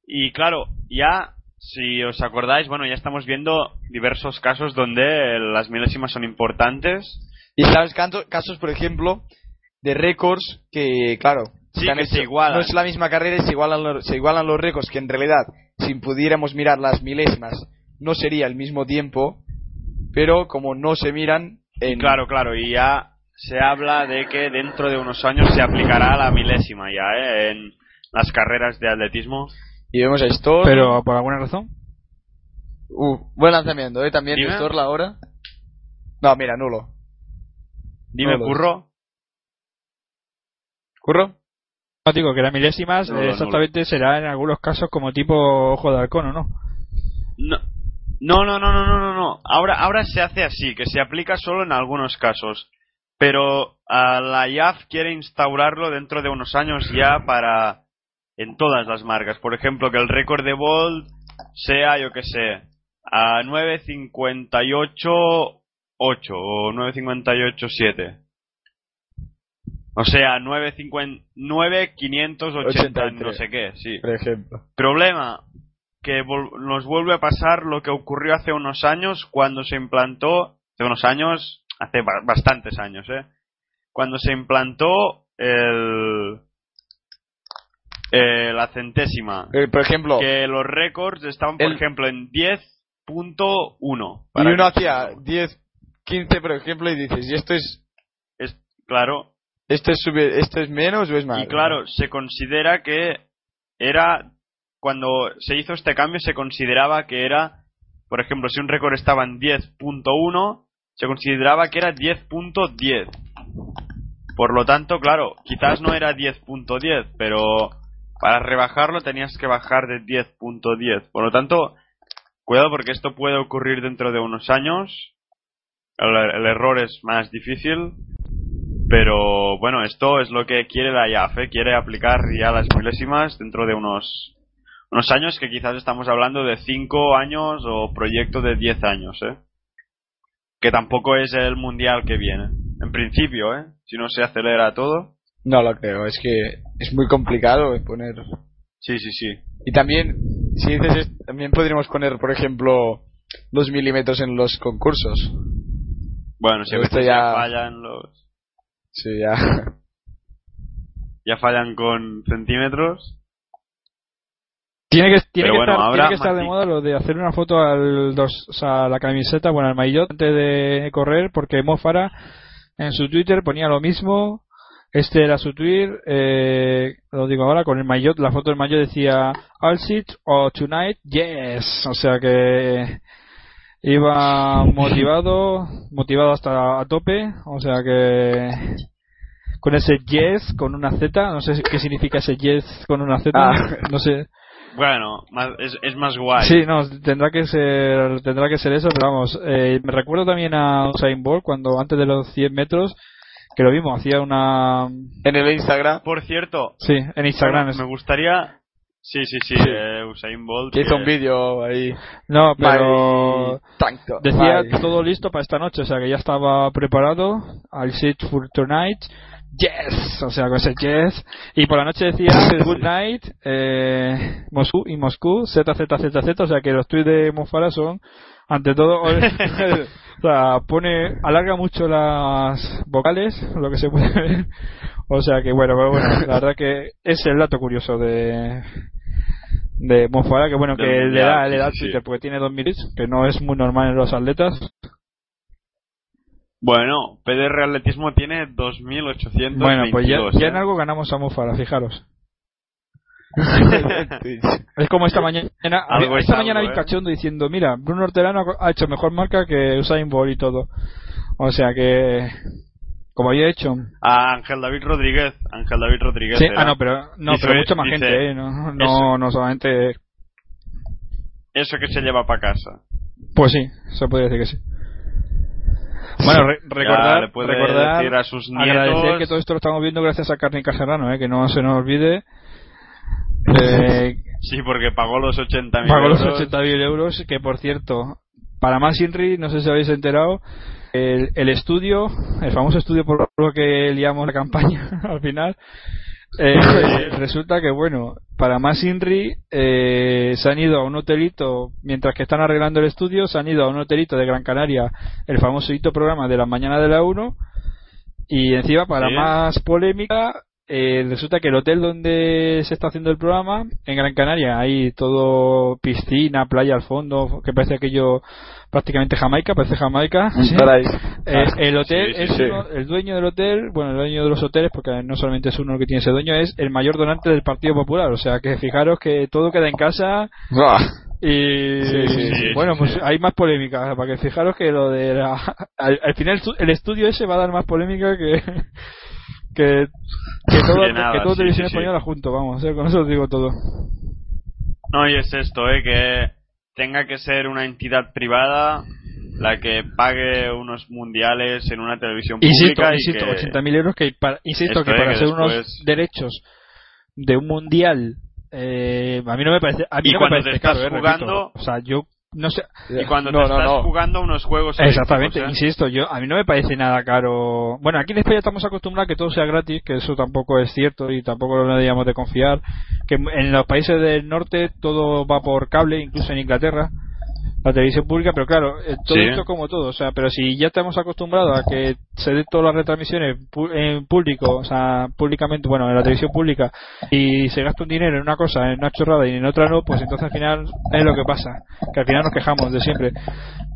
Y claro, ya, si os acordáis, bueno, ya estamos viendo diversos casos donde las milésimas son importantes. Y sabes casos, por ejemplo, de récords que, claro, Sí, que se igualan. No es la misma carrera y se igualan, los, se igualan los récords que en realidad, si pudiéramos mirar las milésimas, no sería el mismo tiempo, pero como no se miran en... Claro, claro, y ya se habla de que dentro de unos años se aplicará la milésima ya, ¿eh? En las carreras de atletismo. Y vemos a Storm. Pero por alguna razón. Uh, buen lanzamiento, ¿eh? También Dime. Storm ahora. No, mira, nulo. Dime, Curro. ¿Curro? No digo que las milésimas Nulo, exactamente será en algunos casos como tipo ojo de halcón, ¿o no? No, no, no, no, no, no, no, no. Ahora, ahora se hace así, que se aplica solo en algunos casos. Pero la IAF quiere instaurarlo dentro de unos años ya para en todas las marcas. Por ejemplo, que el récord de Bolt sea, yo que sé, a 9.58.8 o 9.58.7. O sea, 9.50 9.580 no sé qué, sí. Por ejemplo. Problema, que nos vuelve a pasar lo que ocurrió hace unos años cuando se implantó, hace unos años, hace ba- bastantes años, ¿eh? Cuando se implantó el, eh, la centésima, Eh, por ejemplo, que los récords estaban, por El- ejemplo, en 10.1. y uno hacía 10, 15, por ejemplo, y dices, ¿y esto es, Es, claro, esto es, sube- esto es menos o es más? Y claro, se considera que era, cuando se hizo este cambio, se consideraba que era, por ejemplo, si un récord estaba en 10.1, se consideraba que era 10.10. Por lo tanto, claro, quizás no era 10.10, pero para rebajarlo tenías que bajar de 10.10. Por lo tanto, cuidado porque esto puede ocurrir dentro de unos años. El, error es más difícil. Pero bueno, esto es lo que quiere la IAF, ¿eh? quiere aplicar ya las milésimas dentro de unos unos años que quizás estamos hablando de 5 años o proyecto de 10 años, ¿eh? Que tampoco es el mundial que viene. En principio, ¿eh? Si no se acelera todo. No lo creo, es que es muy complicado poner. Sí, sí, sí. Y también, si dices, es- también podríamos poner, por ejemplo, los milímetros en los concursos. Bueno, si esto ya- ya fallan los. Sí, ya. Ya fallan con centímetros. Tiene que, tiene que bueno, estar, tiene que estar de moda lo de hacer una foto al dos, o sea, a la camiseta, bueno, al maillot antes de correr, porque Mo Farah en su Twitter ponía lo mismo. Este era su tweet, eh, lo digo ahora, con el maillot, la foto del maillot decía All sit o tonight, yes. O sea que iba motivado, motivado hasta a tope, o sea que con ese yes con una Z, no sé qué significa ese yes con una Z, Ah. no sé. Bueno, más- es, es más guay. Sí, no, tendrá que ser, tendrá que ser eso, pero vamos, eh, me recuerdo también a Usain Bolt cuando antes de los 100 metros, que lo vimos, hacía una, En el Instagram, Por cierto, sí, en Instagram, me gustaría. Sí, sí, sí, eh, Usain Bolt. que hizo que- un vídeo ahí. no, pero tanto, decía todo listo para esta noche, o sea que ya estaba preparado, al sit for tonight, yes, o sea con ese yes, y por la noche decía good night, eh, Moscú y Moscú, Z, Z, Z, Z, o sea que los tweets de Mofara son, ante todo, o sea, pone, alarga mucho las vocales, lo que se puede ver, o sea que bueno, pero bueno, la verdad que es el dato curioso de de Mofara, que bueno, que le da, le da Twitter porque tiene dos minutes, que no es muy normal en los atletas. Bueno, PDR Atletismo tiene 2.822. Bueno, pues ya, ya ¿eh? en algo ganamos a Mofara, fijaros. Es como esta mañana, Algo esta es mañana vi ¿eh? cachondo diciendo, mira, Bruno Hortelano ha hecho mejor marca que Usain Bolt y todo. O sea que, como había hecho. A Ángel David Rodríguez. Ángel David Rodríguez. Sí, era. ah, no, pero, no, pero mucha más dice- gente, ¿eh? No, no, no solamente. Eso que se lleva para casa. Pues sí, se podría decir que sí. Bueno, re- recordar, recordar decir a sus agradecer nietos. que todo esto lo estamos viendo gracias a Carmen Serrano, ¿eh? que no se nos olvide. Eh, Sí, porque pagó los 80.000 pagó los euros. 80.000 euros, que por cierto, para más Inri, no sé si habéis enterado, el, el estudio, el famoso estudio por lo que liamos la campaña al final, eh, resulta que bueno, para más Inri eh, se han ido a un hotelito, mientras que están arreglando el estudio, se han ido a un hotelito de Gran Canaria, el famoso hito programa de la mañana de la 1, y encima para Sí. más polémica, eh, resulta que el hotel donde se está haciendo el programa, en Gran Canaria, hay todo piscina, playa al fondo, que parece aquello prácticamente Jamaica, parece Jamaica. ¿sí? Eh, el hotel sí, sí, es sí. uno- el dueño del hotel, bueno, el dueño de los hoteles, porque no solamente es uno el que tiene ese dueño, es el mayor donante del Partido Popular. O sea que fijaros que todo queda en casa Buah. y Sí, sí, sí, bueno, pues sí. hay más polémica, para que fijaros que lo de la, al, al final el estudio ese va a dar más polémica que que que todo, Que nada, que todo sí, televisión sí, sí. española junto, vamos, eh, con eso os digo todo. No, y es esto, ¿eh? Que tenga que ser una entidad privada la que pague unos mundiales en una televisión Insisto, pública insisto, y que... 80.000 euros que para, insisto que para que ser unos derechos de un mundial eh, a mí no me parece a mí Y no me parece te estás caro, eh, jugando- o sea yo no sé Y cuando No, te no, estás no. jugando unos juegos exactamente ¿eh? insisto yo a mí no me parece nada caro bueno aquí en España estamos acostumbrados a que todo sea gratis que eso tampoco es cierto y tampoco lo deberíamos de confiar que en los países del norte todo va por cable incluso en Inglaterra la televisión pública, pero claro, eh, todo Sí. esto como todo, o sea, pero si ya estamos acostumbrados a que se den todas las retransmisiones en público, o sea, públicamente, bueno, en la televisión pública, y se gasta un dinero en una cosa, en una chorrada y en otra no, pues entonces al final es lo que pasa, que al final nos quejamos de siempre.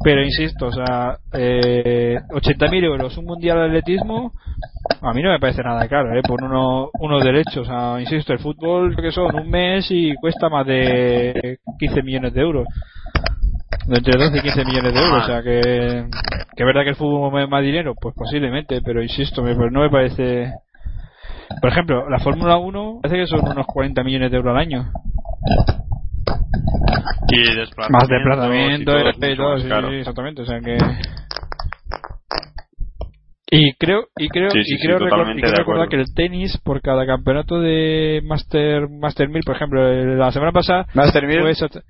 Pero insisto, o sea, eh, 80.000 euros, un mundial de atletismo, a mí no me parece nada caro, ¿eh? Por uno, unos derechos, o sea, insisto, el fútbol, que son un mes y cuesta más de 15 millones de euros. Entre 12 y 15 millones de euros, o sea que, que es verdad que el fútbol mueve más dinero, pues posiblemente, pero insisto, me, pues no me parece. Por ejemplo, la Fórmula 1 parece que son unos 40 millones de euros al año. Y Más desplazamiento, y todo sí, sí, exactamente, o sea que. Y creo, y creo, Sí, y sí, sí, creo, recor- totalmente y creo recordar que el tenis, por cada campeonato de Master, Master 1000, por ejemplo, el- la semana pasada Master Mil. fue exact-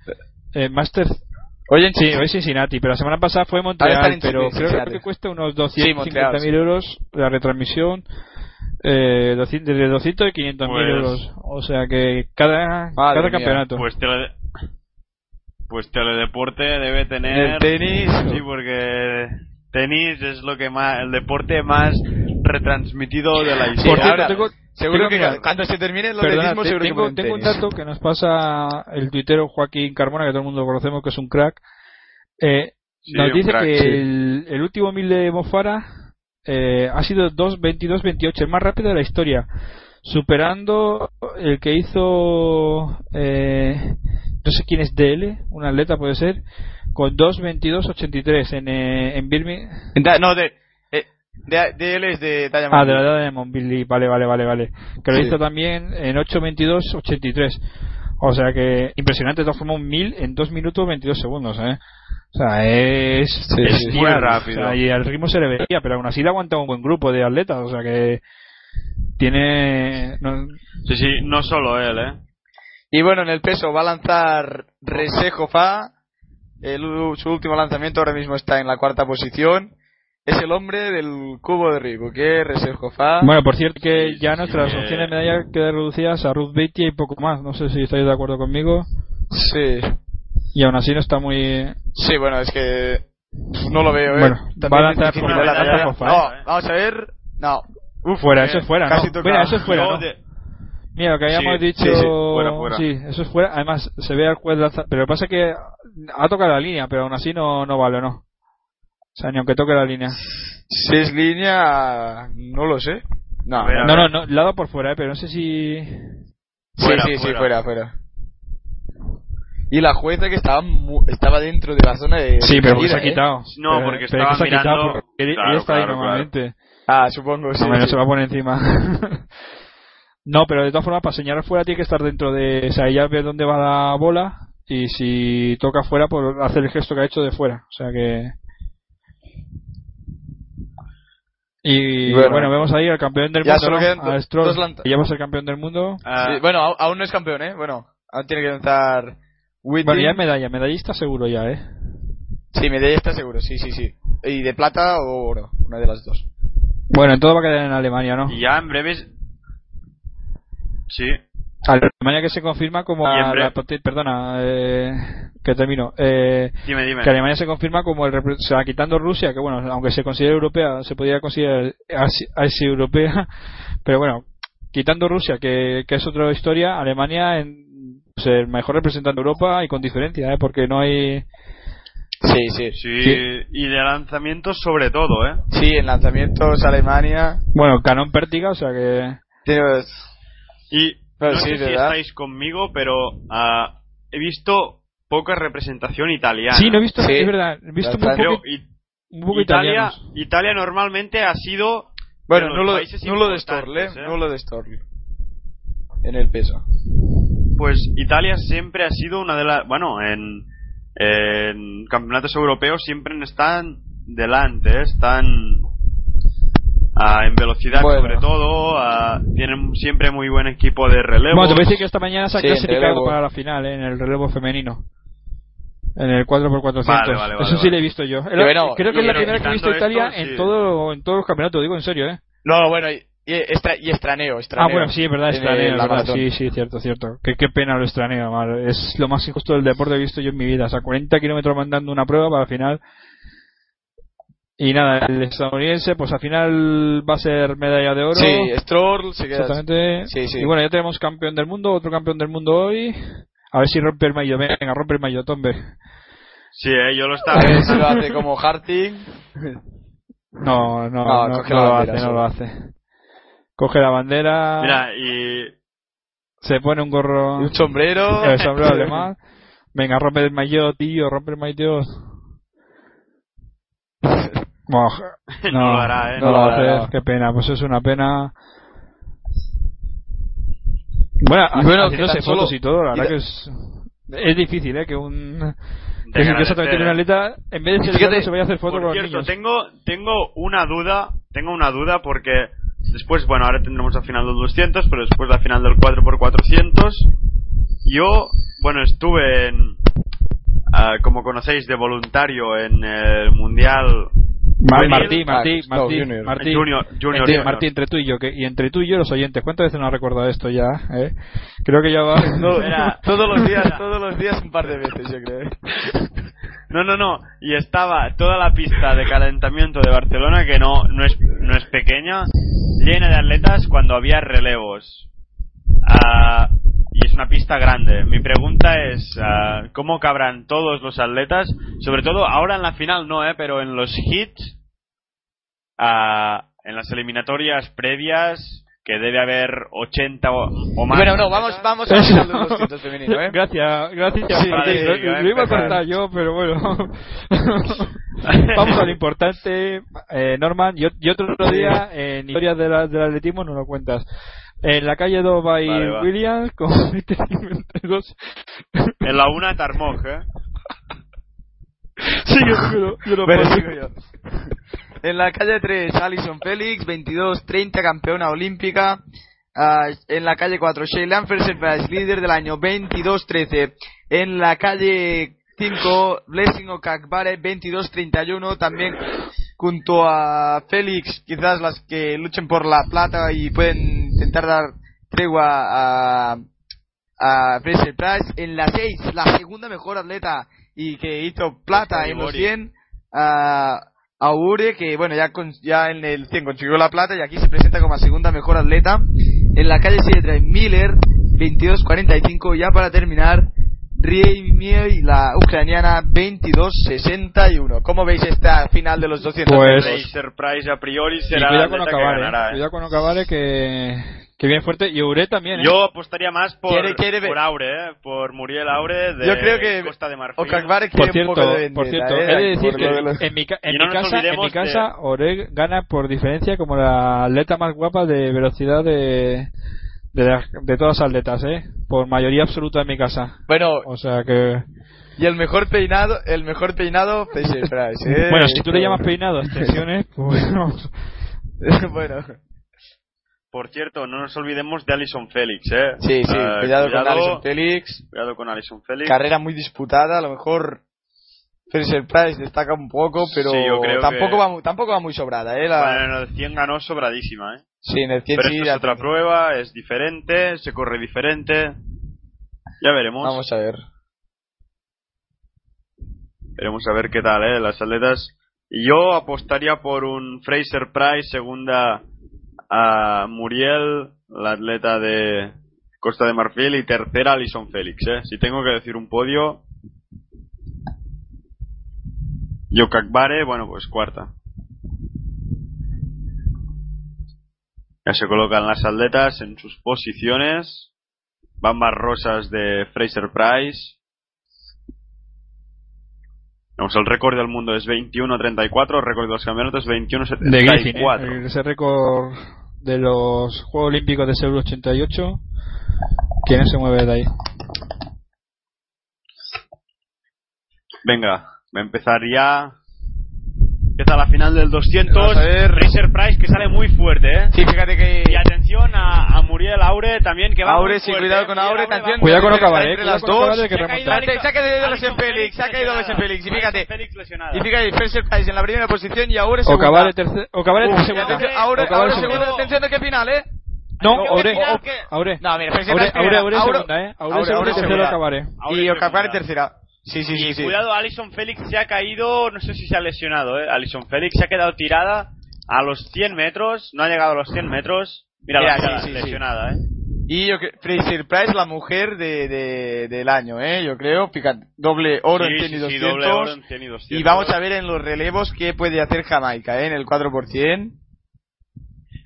eh, Master, Oye, en sí, hoy Cincinnati, pero la semana pasada fue Montreal, pero Cincinnati. creo que cuesta unos Sí, Montreal, 250.000 sí. euros la retransmisión, eh, 200 de 200 y 500.000 Pues- euros. O sea que cada, Madre cada mía. campeonato. Pues tele... Pues teledeporte debe tener... El tenis. Sí, porque tenis es lo que más... El deporte más retransmitido de la Sí, historia. Por cierto, ahora, tengo- seguro que mira, cuando se termine el Perdona, te- seguro que tengo, ponen tengo un dato que nos pasa el tuitero Joaquín Carmona, que todo el mundo lo conocemos, que es un crack. Eh, Sí, nos dice crack, que sí. el, el último mil de Mofara eh, ha sido 2.22.28, el más rápido de la historia, superando el que hizo, eh, no sé quién es DL, un atleta puede ser, con 2.22.83 en, eh, en Birmingham. No, de, de, de él es de Diamond. Ah, de la edad de Monbilly, vale, vale, vale, vale. Que lo Sí. hizo también en 8.22.83. O sea que impresionante, de todas formas, un 1000 en 2 minutos 22 segundos, ¿eh? O sea, es, Sí, es sí, muy rápido. O sea, y al ritmo se le veía, pero aún así le aguanta un buen grupo de atletas. O sea que tiene. no- Sí, sí, no solo él, ¿eh? Y bueno, en el peso va a lanzar Resejo Fa. El, su último lanzamiento ahora mismo está en la cuarta posición. Es el hombre del cubo de Rico, que es Resejo Fa. Bueno, por cierto, que Sí, ya sí, nuestras sí, opciones de medalla quedan reducidas a Ruth Beatty y poco más. No sé si estáis de acuerdo conmigo. Sí. Y aún así no está muy. Sí, bueno, es que no lo veo, ¿eh? Bueno, También va a lanzar por- la medalla. por Fa, No, ¿eh? vamos a ver. No. Uf, Fuera, eh, eso es fuera, Casi ¿no? Mira, eso es fuera, ¿no? de- Mira, lo que habíamos Sí, dicho. sí, sí, fuera, fuera. Sí, eso es fuera. Además, se ve al juez lanza- Pero lo que pasa es que ha tocado la línea, pero aún así no, no vale, ¿no? O sea, ni aunque toque la línea. Si es línea, no lo sé. No, A ver, a No, no, no, la ha dado por fuera, ¿eh? pero no sé si. Fuera, sí, sí, fuera. fuera, fuera. Y la jueza que estaba mu- estaba dentro de la zona de. Sí, pero porque salida, se ha ¿eh? quitado. No, Pero- porque pero estaba se ha quitado mirando- porque él- él Claro, está ahí claro, normalmente. Ah, supongo, sí. No, sí. se va a poner encima. no, pero de todas formas, para señalar fuera tiene que estar dentro de. O sea, ya ve dónde va la bola. Y si toca fuera, pues hacer el gesto que ha hecho de fuera. O sea que. Y Bueno. bueno, vemos ahí al campeón del Ya mundo. solo ¿no? quedan A do- Stroll, dos lanza- que ya va a ser campeón del mundo. Ah, Sí, bueno, aún no es campeón, ¿eh? Bueno, aún tiene que lanzar Whitney. Bueno, ya es medalla, medallista seguro ya, ¿eh? Sí, medalla está seguro, sí, sí, sí. Y de plata o oro, una de las dos. Bueno, en todo va a quedar en Alemania, ¿no? y ya en breves... Sí, Alemania que se confirma como la perdona eh, que termino eh, dime, dime. que Alemania se confirma como el o sea, quitando Rusia que bueno aunque se considere europea se podría considerar asi europea pero bueno quitando Rusia que, que es otra historia Alemania en pues, el mejor representante de Europa y con diferencia ¿eh? porque no hay Sí, sí. Sí, Sí. y de lanzamientos sobre todo, ¿eh? Sí, en lanzamientos Alemania. bueno Canon Pértiga o sea que Tiene- Y Pero no sí, sé si estáis conmigo, pero ah, he visto poca representación italiana. sí no he visto Sí. es verdad he visto muy poco, un poco Italia, italianos Italia normalmente ha sido Bueno, no lo, no lo de Storl, ¿eh? No lo de Storl. En el peso. Pues Italia siempre ha sido una de las. Bueno, en, en campeonatos europeos siempre están delante, ¿eh? están ah, en velocidad Bueno. sobre todo, ah, tienen siempre muy buen equipo de relevo. Bueno, te voy a decir que esta mañana se ha Sí, clasificado para la final, ¿eh? en el relevo femenino. En el 4x400. Vale, vale, vale, Eso sí vale. lo he visto yo. Y bueno, Creo que es la primera que he visto Italia esto, en sí. todo en todos los campeonatos, digo en serio, ¿eh? No, bueno, y, y, estra- y estraneo, Ah, estraneo. bueno, sí, es verdad, estraneo, el- es verdad. Sí, sí, cierto, cierto. Qué, qué pena lo estraneo, mal. Es lo más injusto del deporte que he visto yo en mi vida. O sea, 40 kilómetros mandando una prueba para la final. Y nada, el estadounidense, pues al final va a ser medalla de oro. Sí, Stroll se queda. Exactamente. Sí, sí. Y bueno, ya tenemos campeón del mundo, otro campeón del mundo hoy. A ver si rompe el maillot. Venga, rompe el maillot, hombre. Sí, ¿eh? yo lo A estaba ver si lo hace como Harting. No, no, No, no, coge no la lo bandera, hace, no lo hace. Coge la bandera, Mira, y se pone un gorro, Un sombrero. el sombrero alemán. Venga, rompe el maillot, tío, rompe el maillot. Buah, no, lo hará, ¿eh? No, No lo lo a hará, no. qué pena, pues es una pena. Bueno, Y bueno, que tan solo- fotos y todo, la y verdad da- que es, es difícil, ¿eh? Que un. Que, que agradecer, exactamente un ¿eh? atleta, en vez de Fíjate, ser se vaya a hacer fotos Por cierto, niños. tengo, tengo una duda tengo una duda porque después, bueno, ahora tendremos la final del 200, pero después la final del 4x400. Yo, bueno, estuve en, ah, como conocéis, de voluntario en el Mundial Mar- Juvenil. Martí, Martí, no, Martí, Junior. Martí, Junior, Junior, entre, Junior. Martí, entre tú y yo, que, y entre tú y yo los oyentes, ¿cuántas veces nos ha recordado esto ya? eh? Creo que ya va. No, Era- todos los días, todos los días un par de veces, yo creo. ¿eh? No, no, no. Y estaba toda la pista de calentamiento de Barcelona, que no, no, es, no es pequeña, llena de atletas cuando había relevos. Ah, y es una pista grande. Mi pregunta es, ah, ¿cómo cabrán todos los atletas? Sobre todo ahora en la final no, eh, pero en los hits, ah, en las eliminatorias previas, que debe haber 80 o, o más. Bueno, no, vamos, vamos a final del 200 femenino, ¿eh? Gracias, gracias. Sí, lo, iba a contar yo, pero bueno. Vamos a lo importante. Eh, Norman, yo, yo otro día en historias de la- del atletismo no lo cuentas. En la calle 2 by Vale, va. Williams con 22. En la una Tarmoj, eh. Sí, yo, yo, lo- yo lo Bueno, sigo yo. En la calle 3, Alison Félix, 22-30, campeona olímpica. Ah, en la calle 4, Shaylan Fraser Price, líder del año 22-13. En la calle 5, Blessing Okakbare, 22-31, también junto a Félix, quizás las que luchen por la plata y pueden intentar dar tregua a, a Fraser Price. En la 6, la segunda mejor atleta y que hizo plata en los Ibori. 100, a Aure, que bueno, ya, con- ya en el 100 consiguió la plata y aquí se presenta como la segunda mejor atleta. En la calle 7 trae Miller, 22-45, ya para terminar, la ucraniana, 22-61. ¿Cómo veis esta final de los 200 Pues-? Fraser Price a priori será cuidado la con atleta que Ocavare, ganará, eh. cuidado con Ocavare que, que bien fuerte. Y Ure también, ¿eh? Yo apostaría más por, Quiere- quiere por Aure, ¿eh? por Muriel Aure de Yo creo que Costa de Marfil. Por quiere un cierto, poco de por cierto, ¿eh? he de decir Por que de los- en mi, en no mi casa, en mi casa Oreg gana por diferencia como la atleta más guapa de velocidad de, de, las- de todas las atletas, ¿eh? Por mayoría absoluta en mi casa. Bueno, O sea que... y el mejor peinado, el mejor peinado, Fraser Price, ¿eh? Bueno, si tú le llamas peinado a extensiones, pues bueno. bueno, Por cierto, no nos olvidemos de Alison Félix, ¿eh? sí, sí, Eh, cuidado, con Alison Felix. Cuidado con Alison Félix. Carrera muy disputada, a lo mejor Fraser Price destaca un poco, pero Sí, yo creo tampoco, que- va, tampoco va muy sobrada, ¿eh? La- Bueno, en el 100 ganó sobradísima, ¿eh? Sí, en el 100 Pero sí, esto es otra tengo. prueba, es diferente, se corre diferente. Ya veremos. Vamos a ver. Veremos a ver qué tal, ¿eh? Las atletas. Yo apostaría por un Fraser Price, segunda a Muriel, la atleta de Costa de Marfil, y tercera Alison Félix, ¿eh? Si tengo que decir un podio. Yokakbare, bueno, pues cuarta. Ya se colocan las atletas en sus posiciones. Bambas rosas de Fraser Price. Vamos, el récord del mundo es 21.34, el récord de los campeonatos es De Griffin, 21.74. ¿eh? Ese récord de los Juegos Olímpicos de Seúl 88. ¿Quién se mueve de ahí? Venga, va a empezar ya. Empieza la final del 200. Vamos a ver. Fraser Price que sale muy fuerte, ¿eh? Sí, fíjate que... Y atención a, a Muriel Aure también que va Aure, muy sí, fuerte, cuidado ¿eh? con Aure, muy Cuidado con entre cuidado las dos. Se ha caído Se ha caído Alison Alison Félix, se ha caído Félix, y fíjate. Y fíjate, Fraser Price en la primera posición y ahora segunda. Uf, segunda. Aure, Aure segunda. atención de qué final, ¿eh? No, Aure. Aure. No, mira, Fraser Aure, Price Aure. Aure Aure- segunda, ¿eh? Aure Aure, segunda Aure y tercera. Aure segunda. tercera. Sí, sí, y sí. cuidado, Alison Félix se ha caído, no sé si se ha lesionado, ¿eh? Alison Félix se ha quedado tirada a los 100 metros, no ha llegado a los 100 metros. Mira, Mira, la sí. lesionada, ¿eh? Y yo que- Fraser Price, la mujer de, de- del año, ¿eh? Yo creo. Fíjate, doble oro Sí, en 100 y sí, sí, 200. doble oro en 100 y 200. Y vamos a ver en los relevos qué puede hacer Jamaica, ¿eh? En el 4%.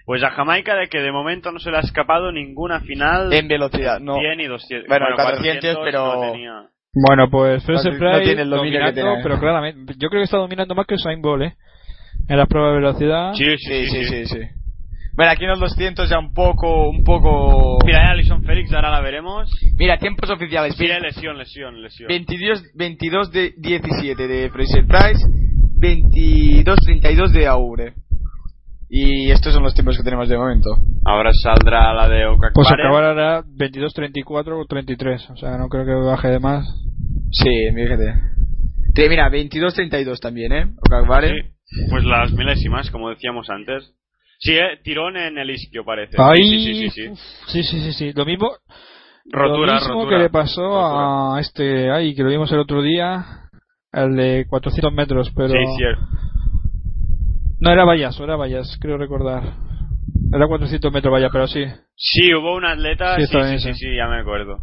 Pues a Jamaica de que de momento no se le ha escapado ninguna final En velocidad, no. 100 y 200. Bueno, el 400, pero- no tenía. Bueno, pues Fraser No Price tiene el dominio que tiene. pero claramente, yo creo que está dominando más que Usain Bolt, ¿eh? En las pruebas de velocidad. Sí, sí, Sí, sí, sí, sí. Bueno, aquí en los 200 ya un poco, un poco... Mira, eh, Alison Félix, ahora la veremos. Mira, tiempos oficiales. Mira, lesión, lesión, lesión. 22, 22 de 17 de Fraser Price, 22 32 de Aure. Y estos son los tiempos que tenemos de momento. Ahora saldrá la de Okakbare. Pues acabar ahora 22.34 o 33. O sea, no creo que baje de más. Sí, fíjate. Te- Mira, 22-32 también, ¿eh? Okakbare. Sí, pues las milésimas, como decíamos antes. Sí, eh, tirón en el isquio parece. Ahí. Sí, sí, sí, sí, sí. uf, sí, sí, sí, sí. Lo mismo, Rotura, lo mismo rotura. que le pasó Rotura. a este, ay, que lo vimos el otro día, el de 400 metros, pero Sí, cierto. No era Vallas, era Vallas, creo recordar. Era 400 metros Vallas, pero sí. Sí, hubo un atleta. Sí, Sí, sí, sí, ya me acuerdo.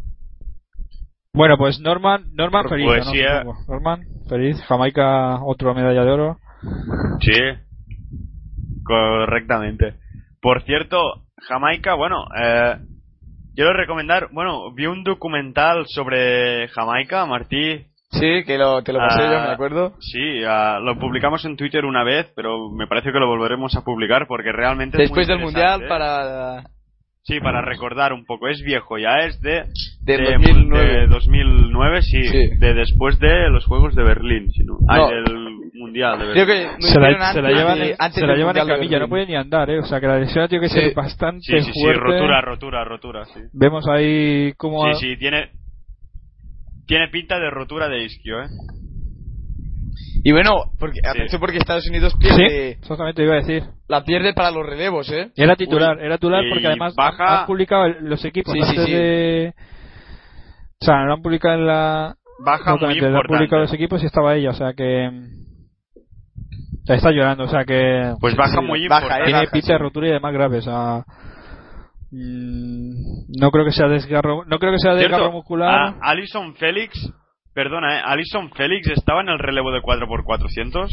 Bueno, pues Norman, Norman feliz, Pues ¿no? sí, eh. Norman feliz, Jamaica otra medalla de oro. Sí, correctamente. Por cierto, Jamaica, bueno, eh, quiero recomendar, bueno, vi un documental sobre Jamaica, Martí. Sí, que lo, te lo pasé Ah, yo, me acuerdo. Sí, ah, lo publicamos en Twitter una vez, pero me parece que lo volveremos a publicar porque realmente es muy Después del Mundial interesante. para... Sí, para recordar un poco. Es viejo, ya es de... Del de, 2009. de 2009, sí, Sí. De después de los Juegos de Berlín, si no. Ay, No. del Mundial de Creo Berlín. que Se la, hicieron se la antes llevan, de- en- antes se la del llevan en Mundial de camilla, no puede ni andar, ¿eh? O sea, que la lesión tiene que Sí. ser bastante Sí, sí, sí, fuerte. rotura, rotura, rotura, sí. Vemos ahí cómo... Sí, sí, tiene... Tiene pinta de rotura de isquio, ¿eh? Y bueno, porque, atención porque Estados Unidos Sí, pierde, exactamente, iba a decir. la pierde para los relevos, ¿eh? Era titular, era titular y porque además baja- han, publicado los equipos Sí, sí, antes sí. de... O sea, lo han publicado en la... Baja muy Exactamente, lo han publicado importante. los equipos y estaba ella, o sea que... O sea, está llorando, o sea que... Pues baja Sí, muy baja, importante. eh, tiene baja, pinta sí. de rotura y además grave, o sea... mm, No creo que sea desgarro, no creo que sea desgarro muscular. a Alison Félix, perdona, ¿eh? Alison Félix estaba en el relevo de 4x400.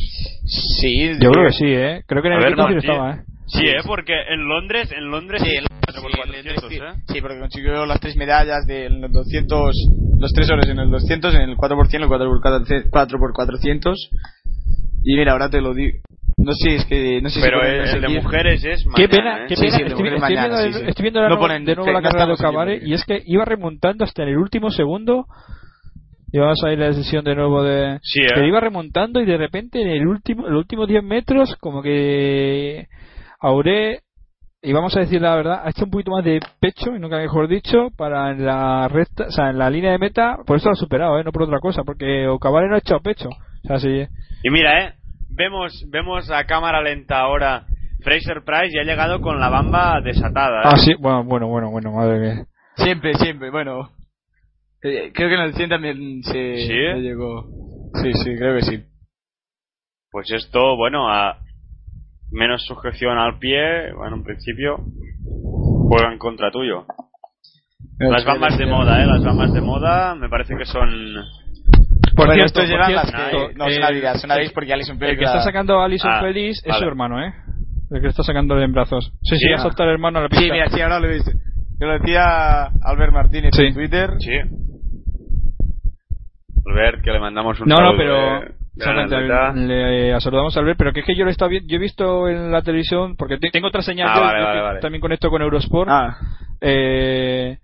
Sí, Yo creo que sí, eh. Creo que en el ver, sí Martí. estaba, eh. Sí, ¿eh? Porque en Londres, en Londres Sí, sí, el- 4x400, sí, ¿eh? sí, porque consiguió las tres medallas de en los 200, los tres horas en el 200, en el 4%, el 4x400, 4x400. Y mira, ahora te lo digo. No sé, es que no sé Pero si el, de mujeres es Qué mañana, pena, ¿eh? qué pena. sí, el de estoy, mujeres estoy mañana, viendo, sí, estoy viendo la No ponen- de nuevo la carrera de Ocabare y es que iba remontando hasta en el último segundo. Y vamos a ir a la sesión de nuevo de. Sí, ¿eh? Que iba remontando y de repente en el último, los últimos 10 metros, como que. Aure, y vamos a decir la verdad, ha hecho un poquito más de pecho, y nunca mejor dicho, para en la recta, o sea, en la línea de meta, por eso lo ha superado, ¿eh? no por otra cosa, porque Ocabare no ha hecho pecho. O sea, sí. Y mira, ¿eh? Vemos, vemos a cámara lenta ahora Fraser Price y ha llegado con la bamba desatada, ¿eh? Ah, sí, bueno, bueno, bueno, bueno, madre mía. Siempre, siempre, bueno. Eh, creo que en el 100 también se ¿Sí? se llegó. Sí, sí, creo que sí. Pues esto, bueno, a menos sujeción al pie, bueno, en principio juega en contra tuyo. Las bambas de moda, ¿eh? Las bambas de moda me parece que son... Por Bueno, cierto, estos por llevan las que no eh, son Adidas, son Adidas porque Alison El Felix que está sacando a Alison Ah, Felix es vale. su hermano, ¿eh? El que está sacando en brazos. Sí, sí, Sí, va a ah. soltar el hermano a la pista. Sí, mira, sí, ahora lo he visto. Yo lo decía Albert Martínez Sí. en Twitter. Sí. Albert, que le mandamos un no, no, pero de- atleta. le eh, saludamos a Albert, pero que es que yo lo he, estado yo he visto en la televisión, porque te- tengo otra señal, Ah, yo, vale, yo vale, vale. también conecto con Eurosport, Ah, eh,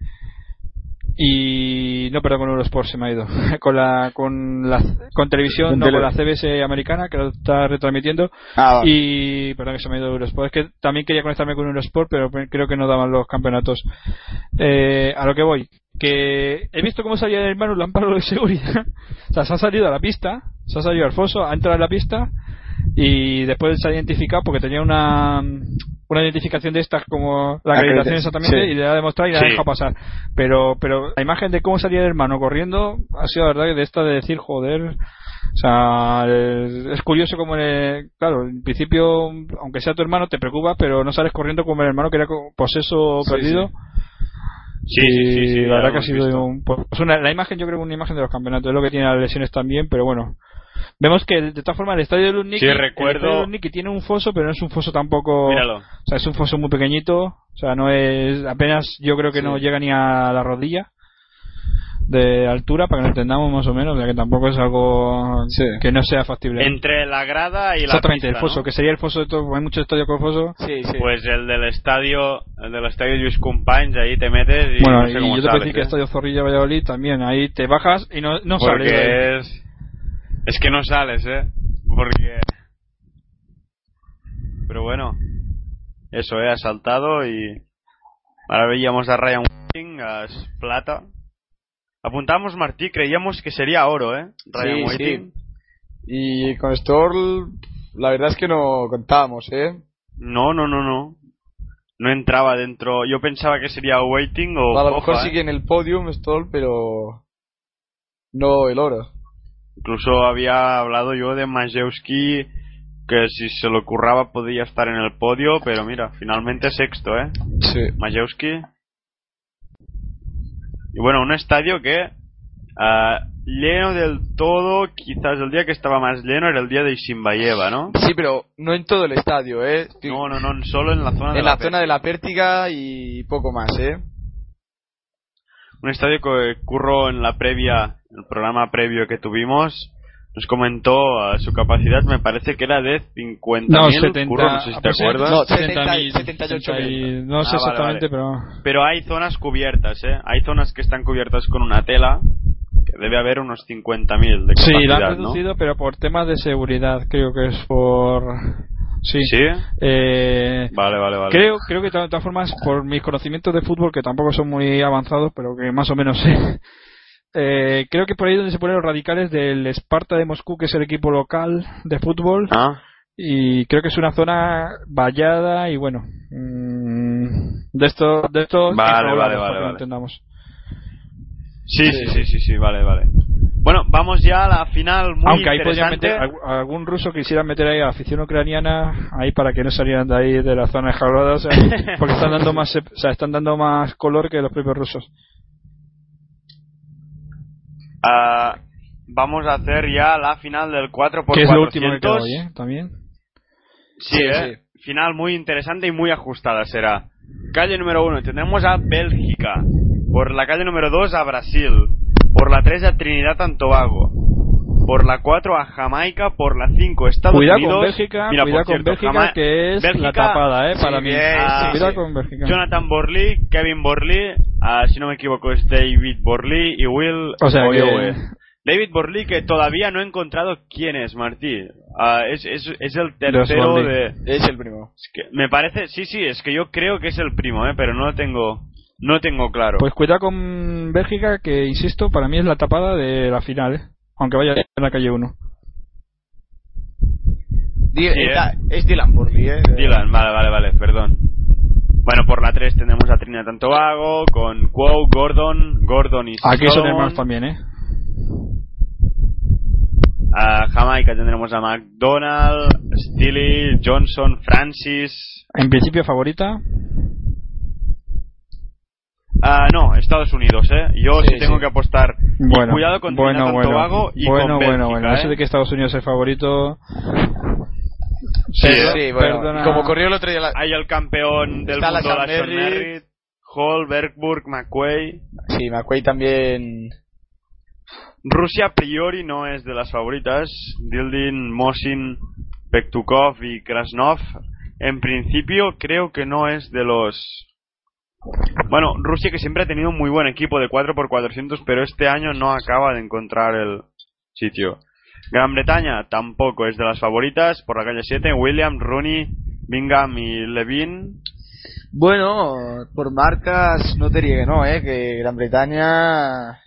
y no, perdón, con Eurosport se me ha ido, con la, con la, con televisión, Con no, tele- con la CBS americana, que lo está retransmitiendo, ah, vale. Y, perdón que se me ha ido Eurosport. Es que también quería conectarme con Eurosport, pero creo que no daban los campeonatos. Eh, a lo que voy. Que he visto cómo salía el hermano lámparo de seguridad. o sea, se ha salido a la pista, se ha salido Alfonso, ha entrado a la pista y después se ha identificado porque tenía una una identificación de estas como la acreditación exactamente sí. y le ha demostrado y le ha Sí. dejado pasar pero pero la imagen de cómo salía el hermano corriendo ha sido la verdad de esta de decir joder o sea, es, curioso como, el- claro, en principio, aunque sea tu hermano, te preocupa, pero no sales corriendo como el hermano que era poseso Sí, perdido. Sí, sí, sí, sí, Y la verdad que ha sido un- pues una- la imagen, yo creo que una imagen de los campeonatos, es lo que tiene las lesiones también, pero bueno. Vemos que de todas formas el estadio de Lutniki, Sí, el recuerdo- Lutniki tiene un foso, pero no es un foso tampoco, Míralo. o sea, es un foso muy pequeñito, o sea, no es, apenas yo creo que no llega ni a la rodilla de altura, para que lo entendamos más o menos, o sea, que tampoco es algo Sí. que no sea factible. Entre la grada y la Exactamente, pista, el foso, ¿no? que sería el foso de todo, hay muchos estadios con foso. Sí, sí. Pues el del estadio, el del estadio Lluís Companys, ahí te metes y bueno, no sé y cómo yo te puedo sales, decir que ¿eh? Estadio Zorrilla Valladolid también, ahí te bajas y no, no sales. Porque es... Es que no sales, ¿eh? Porque... Pero bueno. eso, eh, ha saltado y ahora veíamos a Ryan Whiting, a plata. Apuntamos Martí, creíamos que sería oro, eh, Ryan Sí, Whiting. Y con Stoll, la verdad es que no contábamos, ¿eh? No, no, no, no. No entraba dentro. Yo pensaba que sería Waiting o a lo mejor eh. sigue en el podium Stoll, pero no el oro. Incluso había hablado yo de Majewski que si se lo curraba podía estar en el podio, pero mira, finalmente sexto, ¿eh? Sí. Majewski. Y bueno, un estadio que ah, lleno del todo, quizás el día que estaba más lleno era el día de Isimbayeva, ¿no? Sí, pero no en todo el estadio, ¿eh? No, no, no, solo en la zona de en la, la zona de la pértiga y poco más, ¿eh? un estadio que curro en la previa, el programa previo que tuvimos, nos comentó ah, su capacidad, me parece que era de 50.000, No, 70, curro, no sé si te acuerdas. No, 70.000, 78.000. No sé Ah, vale, exactamente, vale. pero... Pero hay zonas cubiertas, ¿eh? Hay zonas que están cubiertas con una tela, que debe haber unos 50.000 de Sí, capacidad, la han ¿no? reducido, pero por temas de seguridad, creo que es por... Sí. ¿Sí? Eh, Vale, vale, vale. Creo, creo que de todas formas, por mis conocimientos de fútbol, que tampoco son muy avanzados, pero que más o menos sé, eh, creo que por ahí donde se ponen los radicales del Sparta de Moscú, que es el equipo local de fútbol, Ah, y creo que es una zona vallada y bueno, mm, de esto, de esto Vale, vale, vale, que lo vale. entendamos. sí, sí, sí, sí, sí, vale, vale. Bueno, vamos ya a la final muy Aunque ahí interesante. meter, algún- ruso quisiera meter ahí a la afición ucraniana ahí para que no salieran de ahí de la zona o sea, porque están dando más, o sea, están dando más color que los propios rusos. Ah, vamos a hacer ya la final del 4 por que es lo último que 400. queda hoy, ¿eh? También. Sí, Sí, ¿eh? Final muy interesante y muy ajustada será. Calle número 1 tenemos a Bélgica. Por la calle número 2 a Brasil. Por la 3 a Trinidad and Tobago. Por la 4 a Jamaica. Por la 5 Estados Cuidado Unidos. con Bélgica, Mira, cuidado cierto, con Bélgica, Jama- que es la tapada, ¿eh? sí, Para mí. bien, sí, cuidado sí. con Bélgica. Jonathan Borley, Kevin Borley, ah, si no me equivoco es David Borley y Will O sea que-. David Borley que todavía no he encontrado quién es, Martí. Ah, es, es, es el tercero de... Es el primo. Es que me parece, sí, sí, es que yo creo que es el primo, ¿eh? pero no lo tengo, no tengo claro. Pues cuidado con Bélgica, que insisto, para mí es la tapada de la final, ¿eh? Aunque vaya en la calle 1. Di- Sí, está- Es Dylan Burley, ¿eh? Dylan, vale, vale, vale, perdón. Bueno, por la 3 tenemos a Trinidad and Tobago, con Quo, Gordon, Gordon y Aquí son hermanos también, ¿eh? A Jamaica tendremos a McDonald, Steely, Johnson, Francis. En principio favorita. Ah, no, Estados Unidos, ¿eh? Yo sí, Sí, tengo sí. que apostar. Y Bueno, cuidado con bueno, bueno, Tobago y bueno, con bueno, Bélgica, bueno. Eso ¿eh? de que Estados Unidos es favorito. Sí, Sí, ¿eh? sí, bueno. Perdona. y Como corrió el otro día la... Hay el campeón del Está la mundo, Merritt. Merritt, Hall, Bergburg, McQuay. Sí, McQuay también... Rusia a priori no es de las favoritas. Dildin, Mosin, Pektukov y Krasnov. En principio creo que no es de los... Bueno, Rusia que siempre ha tenido un muy buen equipo de 4x400, pero este año no acaba de encontrar el sitio. Gran Bretaña tampoco es de las favoritas. Por la calle 7, William, Rooney, Bingham y Levin. Bueno, por marcas no te diría que no, ¿eh? Que Gran Bretaña...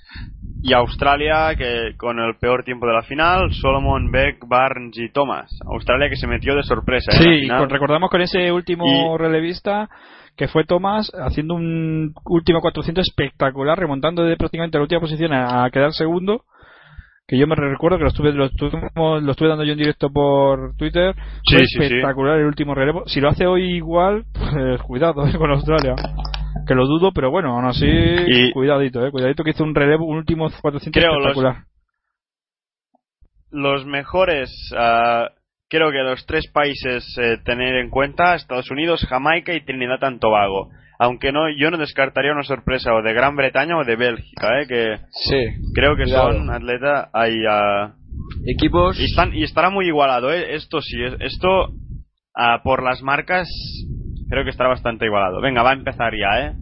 Y Australia, que con el peor tiempo de la final, Solomon, Beck, Barnes y Thomas. Australia que se metió de sorpresa. ¿eh? Sí, recordamos con ese último Y- relevista que fue Tomás haciendo un último 400 espectacular, remontando de prácticamente la última posición a, a quedar segundo. Que yo me recuerdo que lo estuve, lo, estuvimos- lo estuve dando yo en directo por Twitter. Sí, Fue sí, sí. espectacular el último relevo. Si lo hace hoy igual, pues cuidado eh, con Australia. Que lo dudo, pero bueno, aún así, Y- cuidadito, eh, cuidadito que hizo un relevo, un último 400 Creo los- espectacular. Los mejores, ah, creo que los tres países eh, tener en cuenta, Estados Unidos, Jamaica y Trinidad and Tobago. Aunque no, yo no descartaría una sorpresa o de Gran Bretaña o de Bélgica, ¿eh? que Sí. creo que son atletas ahí ah, Equipos... y están y estará muy igualado, ¿eh? esto sí, es- esto ah, por las marcas creo que estará bastante igualado. Venga, va a empezar ya, ¿eh?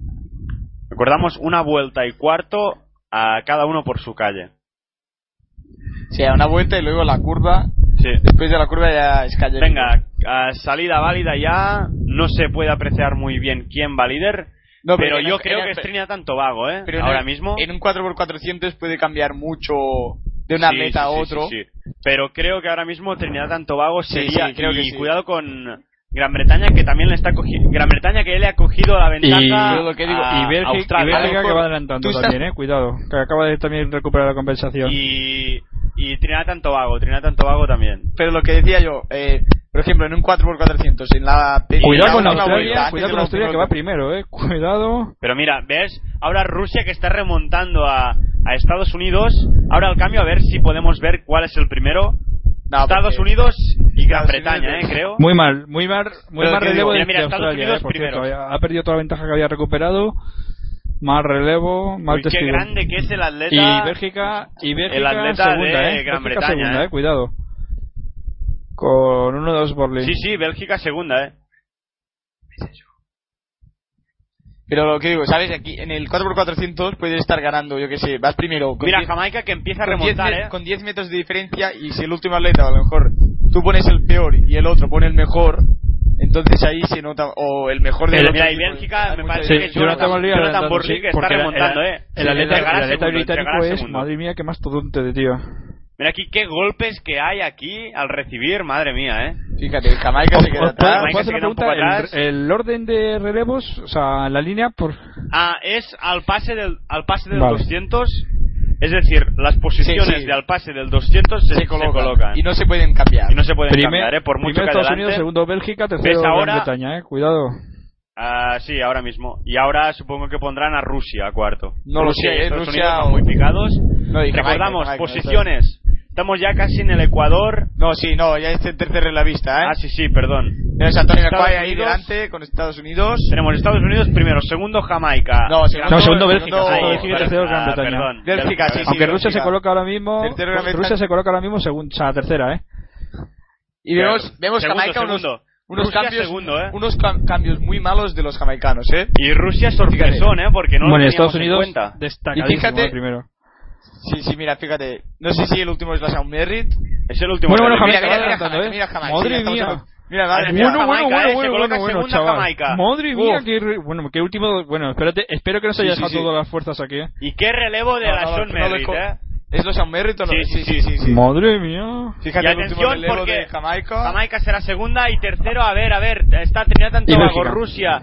Recordamos una vuelta y cuarto a cada uno por su calle. Sí, a una vuelta y luego la curva. Sí. Después de la curva ya es calle. Venga, ah, salida válida ya. no se puede apreciar muy bien quién va líder. No, pero en yo el- creo en que el- es Trinidad tan Tobago, ¿eh? pero en Ahora el- mismo. En un 4x400 puede cambiar mucho de un atleta a Sí, sí, otro. sí, sí. Pero creo que ahora mismo Trinidad and Tobago Sí, sería sí, creo que y sí. cuidado con Gran Bretaña que también le está cogiendo Gran Bretaña que le ha cogido la ventaja Y- lo que digo, a y Bélgica, y Australia. A lo Bélgica que va adelantando tú estás- también, eh. Cuidado, que acaba de también recuperar la compensación. y, y Trinidad Tobago, Trinidad Tobago también. Pero lo que decía yo, eh, por ejemplo, en un 4x400, en la Cuidado en con Australia, cuidado con la Australia que va primero, eh. Cuidado. Pero mira, ¿ves? Ahora Rusia que está remontando a, a Estados Unidos. Ahora al cambio a ver si podemos ver cuál es el primero. No, Estados porque- Unidos y Gran Estados Bretaña, Unidos- eh, creo. Muy mal, muy mal, muy Pero mal relevo de, mira, mira, de Estados Unidos eh, por primero. cierto. Ha perdido toda la ventaja que había recuperado. Mal relevo, mal Uy, qué testigo. grande que es el atleta. Y Bélgica, y Bélgica el atleta segunda, de eh. Gran Bélgica Bretaña, segunda, eh. eh. Cuidado. Con uno de los Borley. Sí, sí, Bélgica segunda, eh. Pero lo que digo, ¿sabes? Aquí en el 4x400 puedes estar ganando, yo que sé, vas primero con Mira, 10 Jamaica que empieza a con 10 remontar, eh. con 10 metros de diferencia y si el último atleta, a lo mejor tú pones el peor y el otro pone el mejor, entonces ahí se nota, o el mejor de Pero los mira, y Bélgica me parece Sí, que. Jonathan Jonathan, que está remontando, el, eh. El atleta, británico es, madre mía, qué mastodonte de tío. Mira aquí qué golpes que hay aquí al recibir, madre mía, eh. Fíjate, Jamaica se queda ¿Os puedo, atrás. Jamaica puedo hacer se una queda pregunta? poco atrás. El, el orden de relevos, o sea, la línea por... Ah, es al pase del al pase del Vale. 200, es decir, las posiciones Sí, sí. de al pase del 200 se, se, se colocan, y no se pueden cambiar. Y no se pueden Primer- cambiar, eh, por mucho primero que Estados adelante. Unidos, segundo Bélgica, tercero ¿Ves ahora? Gran Bretaña, eh. Cuidado. Ah, sí, ahora mismo. Y ahora supongo que pondrán a Rusia a cuarto. No lo sé, y eh, Estados Rusia Unidos muy picados. No, Jamaica, Recordamos, Jamaica, posiciones. Estamos ya casi en el Ecuador. No, sí, no, ya está en tercero en la vista, ¿eh? Ah, sí, sí, perdón. A Antonio Estados Nacuay ahí delante con Estados Unidos. Tenemos Estados Unidos primero, segundo Jamaica. No, segundo- No, segundo Bélgica, segundo- Bélgica y tercero Gran Ah, Bretaña. perdón. Bélgica, sí, sí. Aunque Rusia Bélgica. se coloca ahora mismo... Rusia se coloca ahora mismo segunda, o sea, tercera, eh. Y vemos, vemos Segundo, Jamaica unos, segundo. unos Rusia cambios segundo, ¿eh? unos cam- cambios muy malos de los jamaicanos, ¿eh? Y Rusia sorpresón, ¿eh? Porque no bueno, lo Estados Unidos en cuenta. destacadísimo Y fíjate- primero. Sí, sí, mira, fíjate. No sé si el último es la Sound Merritt. Es el último. Bueno, bueno. Jamaica mira, mira, mira, eh. Jamaica, mira Jamaica, Madre mía. Mira, madre Bueno, mía. Bueno, bueno, bueno, eh, bueno, bueno, bueno, segunda chaval. Jamaica. Madre mía, qué, re- bueno, qué último, bueno, espérate, espero que no se haya dejado todas las fuerzas aquí, eh. ¿Y qué relevo de la Sean Merritt, eh? ¿Es los Sound Merritt o no? Sí, sí, sí, sí, sí. Madre mía. Fíjate Y el último relevo porque de Jamaica. Jamaica será segunda y tercero, a ver, a ver, está Trinidad Y Tobago. Rusia,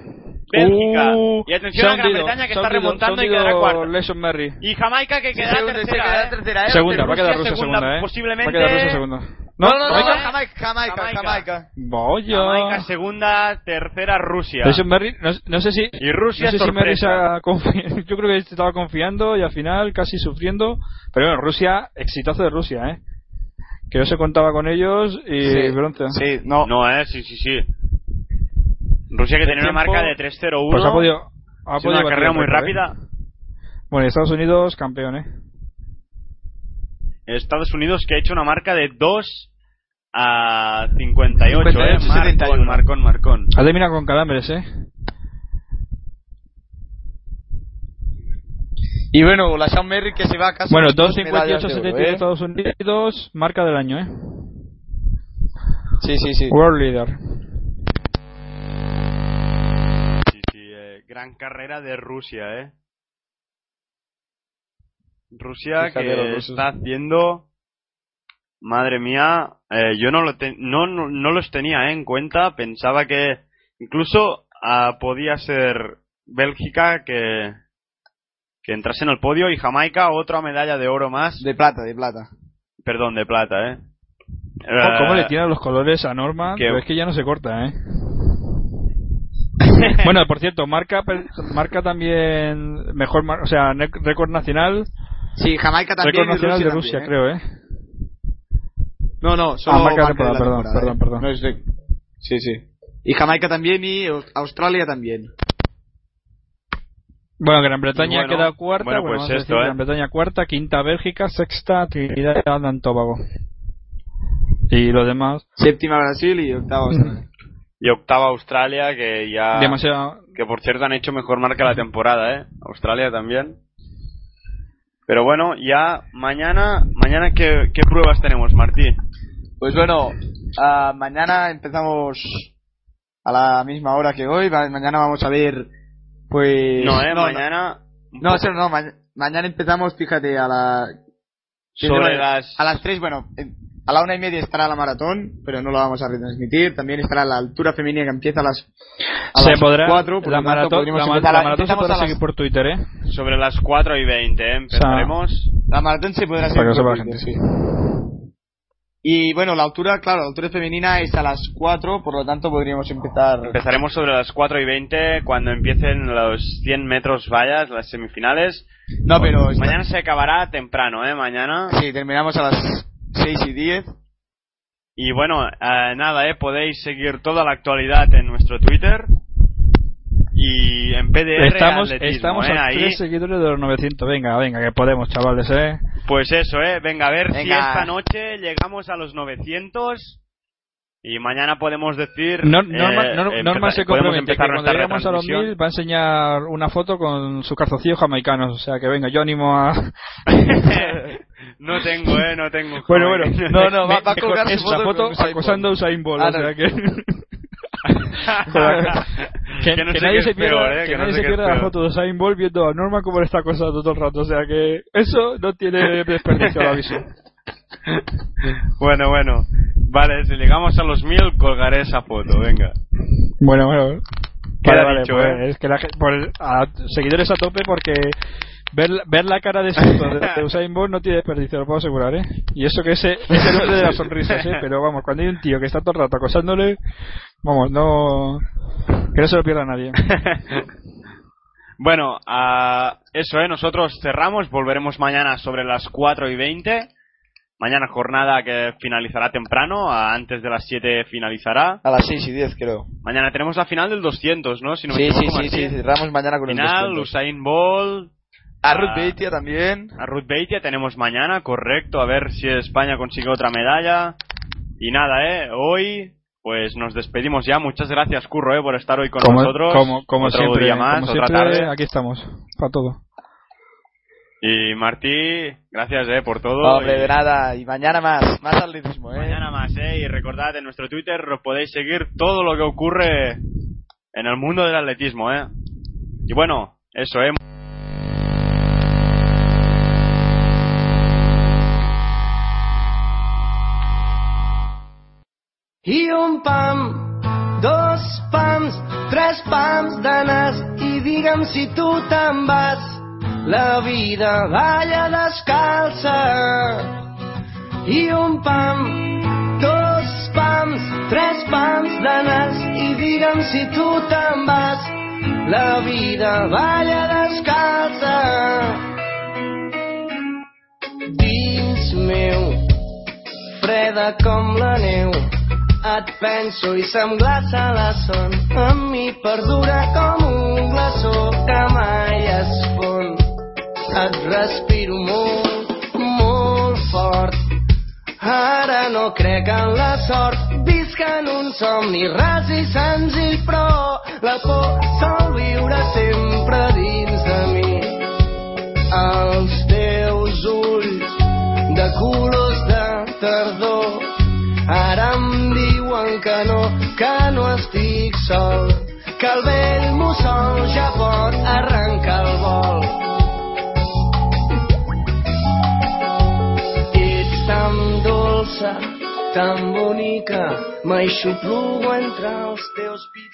Bélgica. Uh, y atención a Gran hundido, Bretaña que está hundido, remontando y quedará cuarta. Y Jamaica que quedará Segunda, se tercera, queda ¿eh? tercera, ¿eh? Segunda, va a quedar Rusia Rusia segunda, eh. posiblemente- Va a quedar Rusia segunda. No, no, no, no, Jamaica. Jamaica, Jamaica, Jamaica. Jamaica. Vaya. Jamaica segunda, tercera Rusia. Lesion Merry, no, no sé si... Y Rusia no sé si sorpresa. confi- Yo creo que estaba confiando y al final casi sufriendo. Pero bueno, Rusia, exitazo de Rusia, ¿eh? Que no se contaba con ellos y Sí, bronce. Sí, no. No, eh, sí, sí, sí. Rusia que tenía una marca de 3-0-1. Pues ha podido... Ha podido una carrera muy récord, rápida. ¿eh? Bueno, y Estados Unidos, campeón, ¿eh? Estados Unidos que ha hecho una marca de 2 a 58, 58, eh. Marcón, 71. Marcón, Marcón. Ha terminado con calambres, ¿eh? Y bueno, la Sean Merritt que se va a casa. Bueno, con dos medallas de 2.58.71 oro, ¿eh? Estados Unidos, marca del año, ¿eh? Sí, sí, sí. World Leader. Sí, sí, eh, gran carrera de Rusia, eh. Rusia Fíjate, que está haciendo... Madre mía, eh, yo no, lo te- no, no, no los tenía eh, en cuenta, pensaba que incluso ah, podía ser Bélgica que, que entrase en el podio y Jamaica otra medalla de oro más, De plata, de plata. perdón, de plata, eh. ¿Cómo Eh, le tiran los colores a Norman? que- Pero es que ya no se corta, ¿eh? bueno, por cierto, marca marca también mejor, mar- o sea, récord nacional, Sí, Jamaica también. récord y nacional de también, Rusia, ¿eh? creo, ¿eh? No, no, solo Ah, marca de marca temporada, de la perdón, temporada, perdón, ¿eh? perdón. No Sí, sí. Y Jamaica también y Australia también. Bueno, Gran Bretaña Bueno, queda cuarta, bueno, bueno, pues vamos a esto, decir ¿eh? Gran Bretaña cuarta, quinta Bélgica, sexta Trinidad y Tobago. Y lo demás, Séptima Brasil y octava Australia. Y octava Australia que ya... demasiado que por cierto han hecho mejor marca la temporada, ¿eh? Australia también. Pero bueno, ya mañana, mañana ¿qué, qué pruebas tenemos, Martí? Pues bueno, ah, mañana empezamos a la misma hora que hoy. Mañana vamos a ver, pues... No, eh, mañana. No, poco eso no, ma- mañana empezamos, fíjate, a la... sobre las. A las 3, bueno, en- a la una y media estará la maratón, pero no la vamos a retransmitir. También estará la altura femenina que empieza a las, a se las podrá 4. por la tanto, maratón, la, ma- empezar la maratón se podrá las- seguir por Twitter, ¿eh? Sobre las 4 y 20, ¿eh? Empezaremos. La maratón se podrá Para seguir por sepa la Twitter, sí. Y bueno, la altura, claro, la altura femenina es a las 4, por lo tanto podríamos empezar. Empezaremos sobre las 4 y 20 cuando empiecen los 100 metros vallas, las semifinales. No, pero. Mañana se acabará temprano, ¿eh? Mañana. Sí, terminamos a las 6 y 10. Y bueno, eh, nada, ¿eh? Podéis seguir toda la actualidad en nuestro Twitter. Y en PDR Estamos, Atletismo, estamos ¿eh? a Ahí. tres seguidores de los 900. Venga, venga, que podemos, chavales, ¿eh? Pues eso, ¿eh? Venga, a ver si Venga. esta noche llegamos a los 900. Y mañana podemos decir. No- eh, Norma, Nor- empezar- Norma se compromete que empezar cuando lleguemos a los retransmisión. 1000 va a enseñar una foto con su calzoncillo jamaicanos. O sea que venga, yo animo a. no tengo, ¿eh? No tengo. Bueno, bueno. No, no, va- va a colgar su esa foto foto acosando a. Usain Bolt. Ah, o sea que. que, Que no que nadie se pierda, peor, ¿eh? que Que no nadie sé se pierda la foto de Usain Bolt viendo a Norma como le está acosando todo el rato. O sea que eso no tiene desperdicio, lo aviso. Bueno, bueno. Vale, si llegamos a los 1000 colgaré esa foto, venga. Bueno, bueno. Queda Vale, vale, dicho, pues, ¿eh? es que la, por, a, seguidores a tope porque ver, ver la cara de susto de, de Usain Bolt no tiene desperdicio, lo puedo asegurar, ¿eh? Y eso que ese es el hombre de las sonrisas, ¿eh? Pero vamos, cuando hay un tío que está todo el rato acosándole, vamos, no... Que no se lo pierda nadie. Bueno, ah, eso, ¿eh? Nosotros cerramos, volveremos mañana sobre las 4 y 20. Mañana jornada que finalizará temprano, antes de las 7 finalizará. A las 6 y 10, creo. Mañana tenemos la final del 200, ¿no? Si no me sí, sí, equivoco, sí, sí, Martín. cerramos mañana con Final, el 200. Usain Bolt, A Ruth. Beitia también. a Ruth Beitia tenemos mañana, correcto, a ver si España consigue otra medalla. Y nada, ¿eh? Hoy, pues nos despedimos ya. Muchas gracias, Curro, ¿eh? Por estar hoy con como, nosotros. como, como Otro siempre, día más, como otra siempre, tarde. aquí estamos, para todo. Y Martí, gracias, ¿eh? Por todo. No, hombre, Y de nada. Y mañana más. Más atletismo, ¿eh? Mañana más, ¿eh? Y recordad, en nuestro Twitter podéis seguir todo lo que ocurre en el mundo del atletismo, ¿eh? Y bueno, eso, ¿eh? I un pam, dos pams, tres pams de nas i digue'm si tu te'n vas. La vida balla descalça. I un pam, dos pams, tres pams de nas i digue'm si tu te'n vas. La vida balla descalça. Dins meu, freda com la neu, et penso i se'm glaça la son. Amb mi perdura com un glaçó que mai es fon. Et respiro molt, molt fort. Ara no crec en la sort, visc en un somni ras i senzill, però la por sol viure sempre dins de mi. Els teus ulls de colors de tardor ara em diuen que no, que no estic sol, que el vell mussol ja pot arrencar el vol. Ets tan dolça, tan bonica, m'aixoplugo entre els teus pits.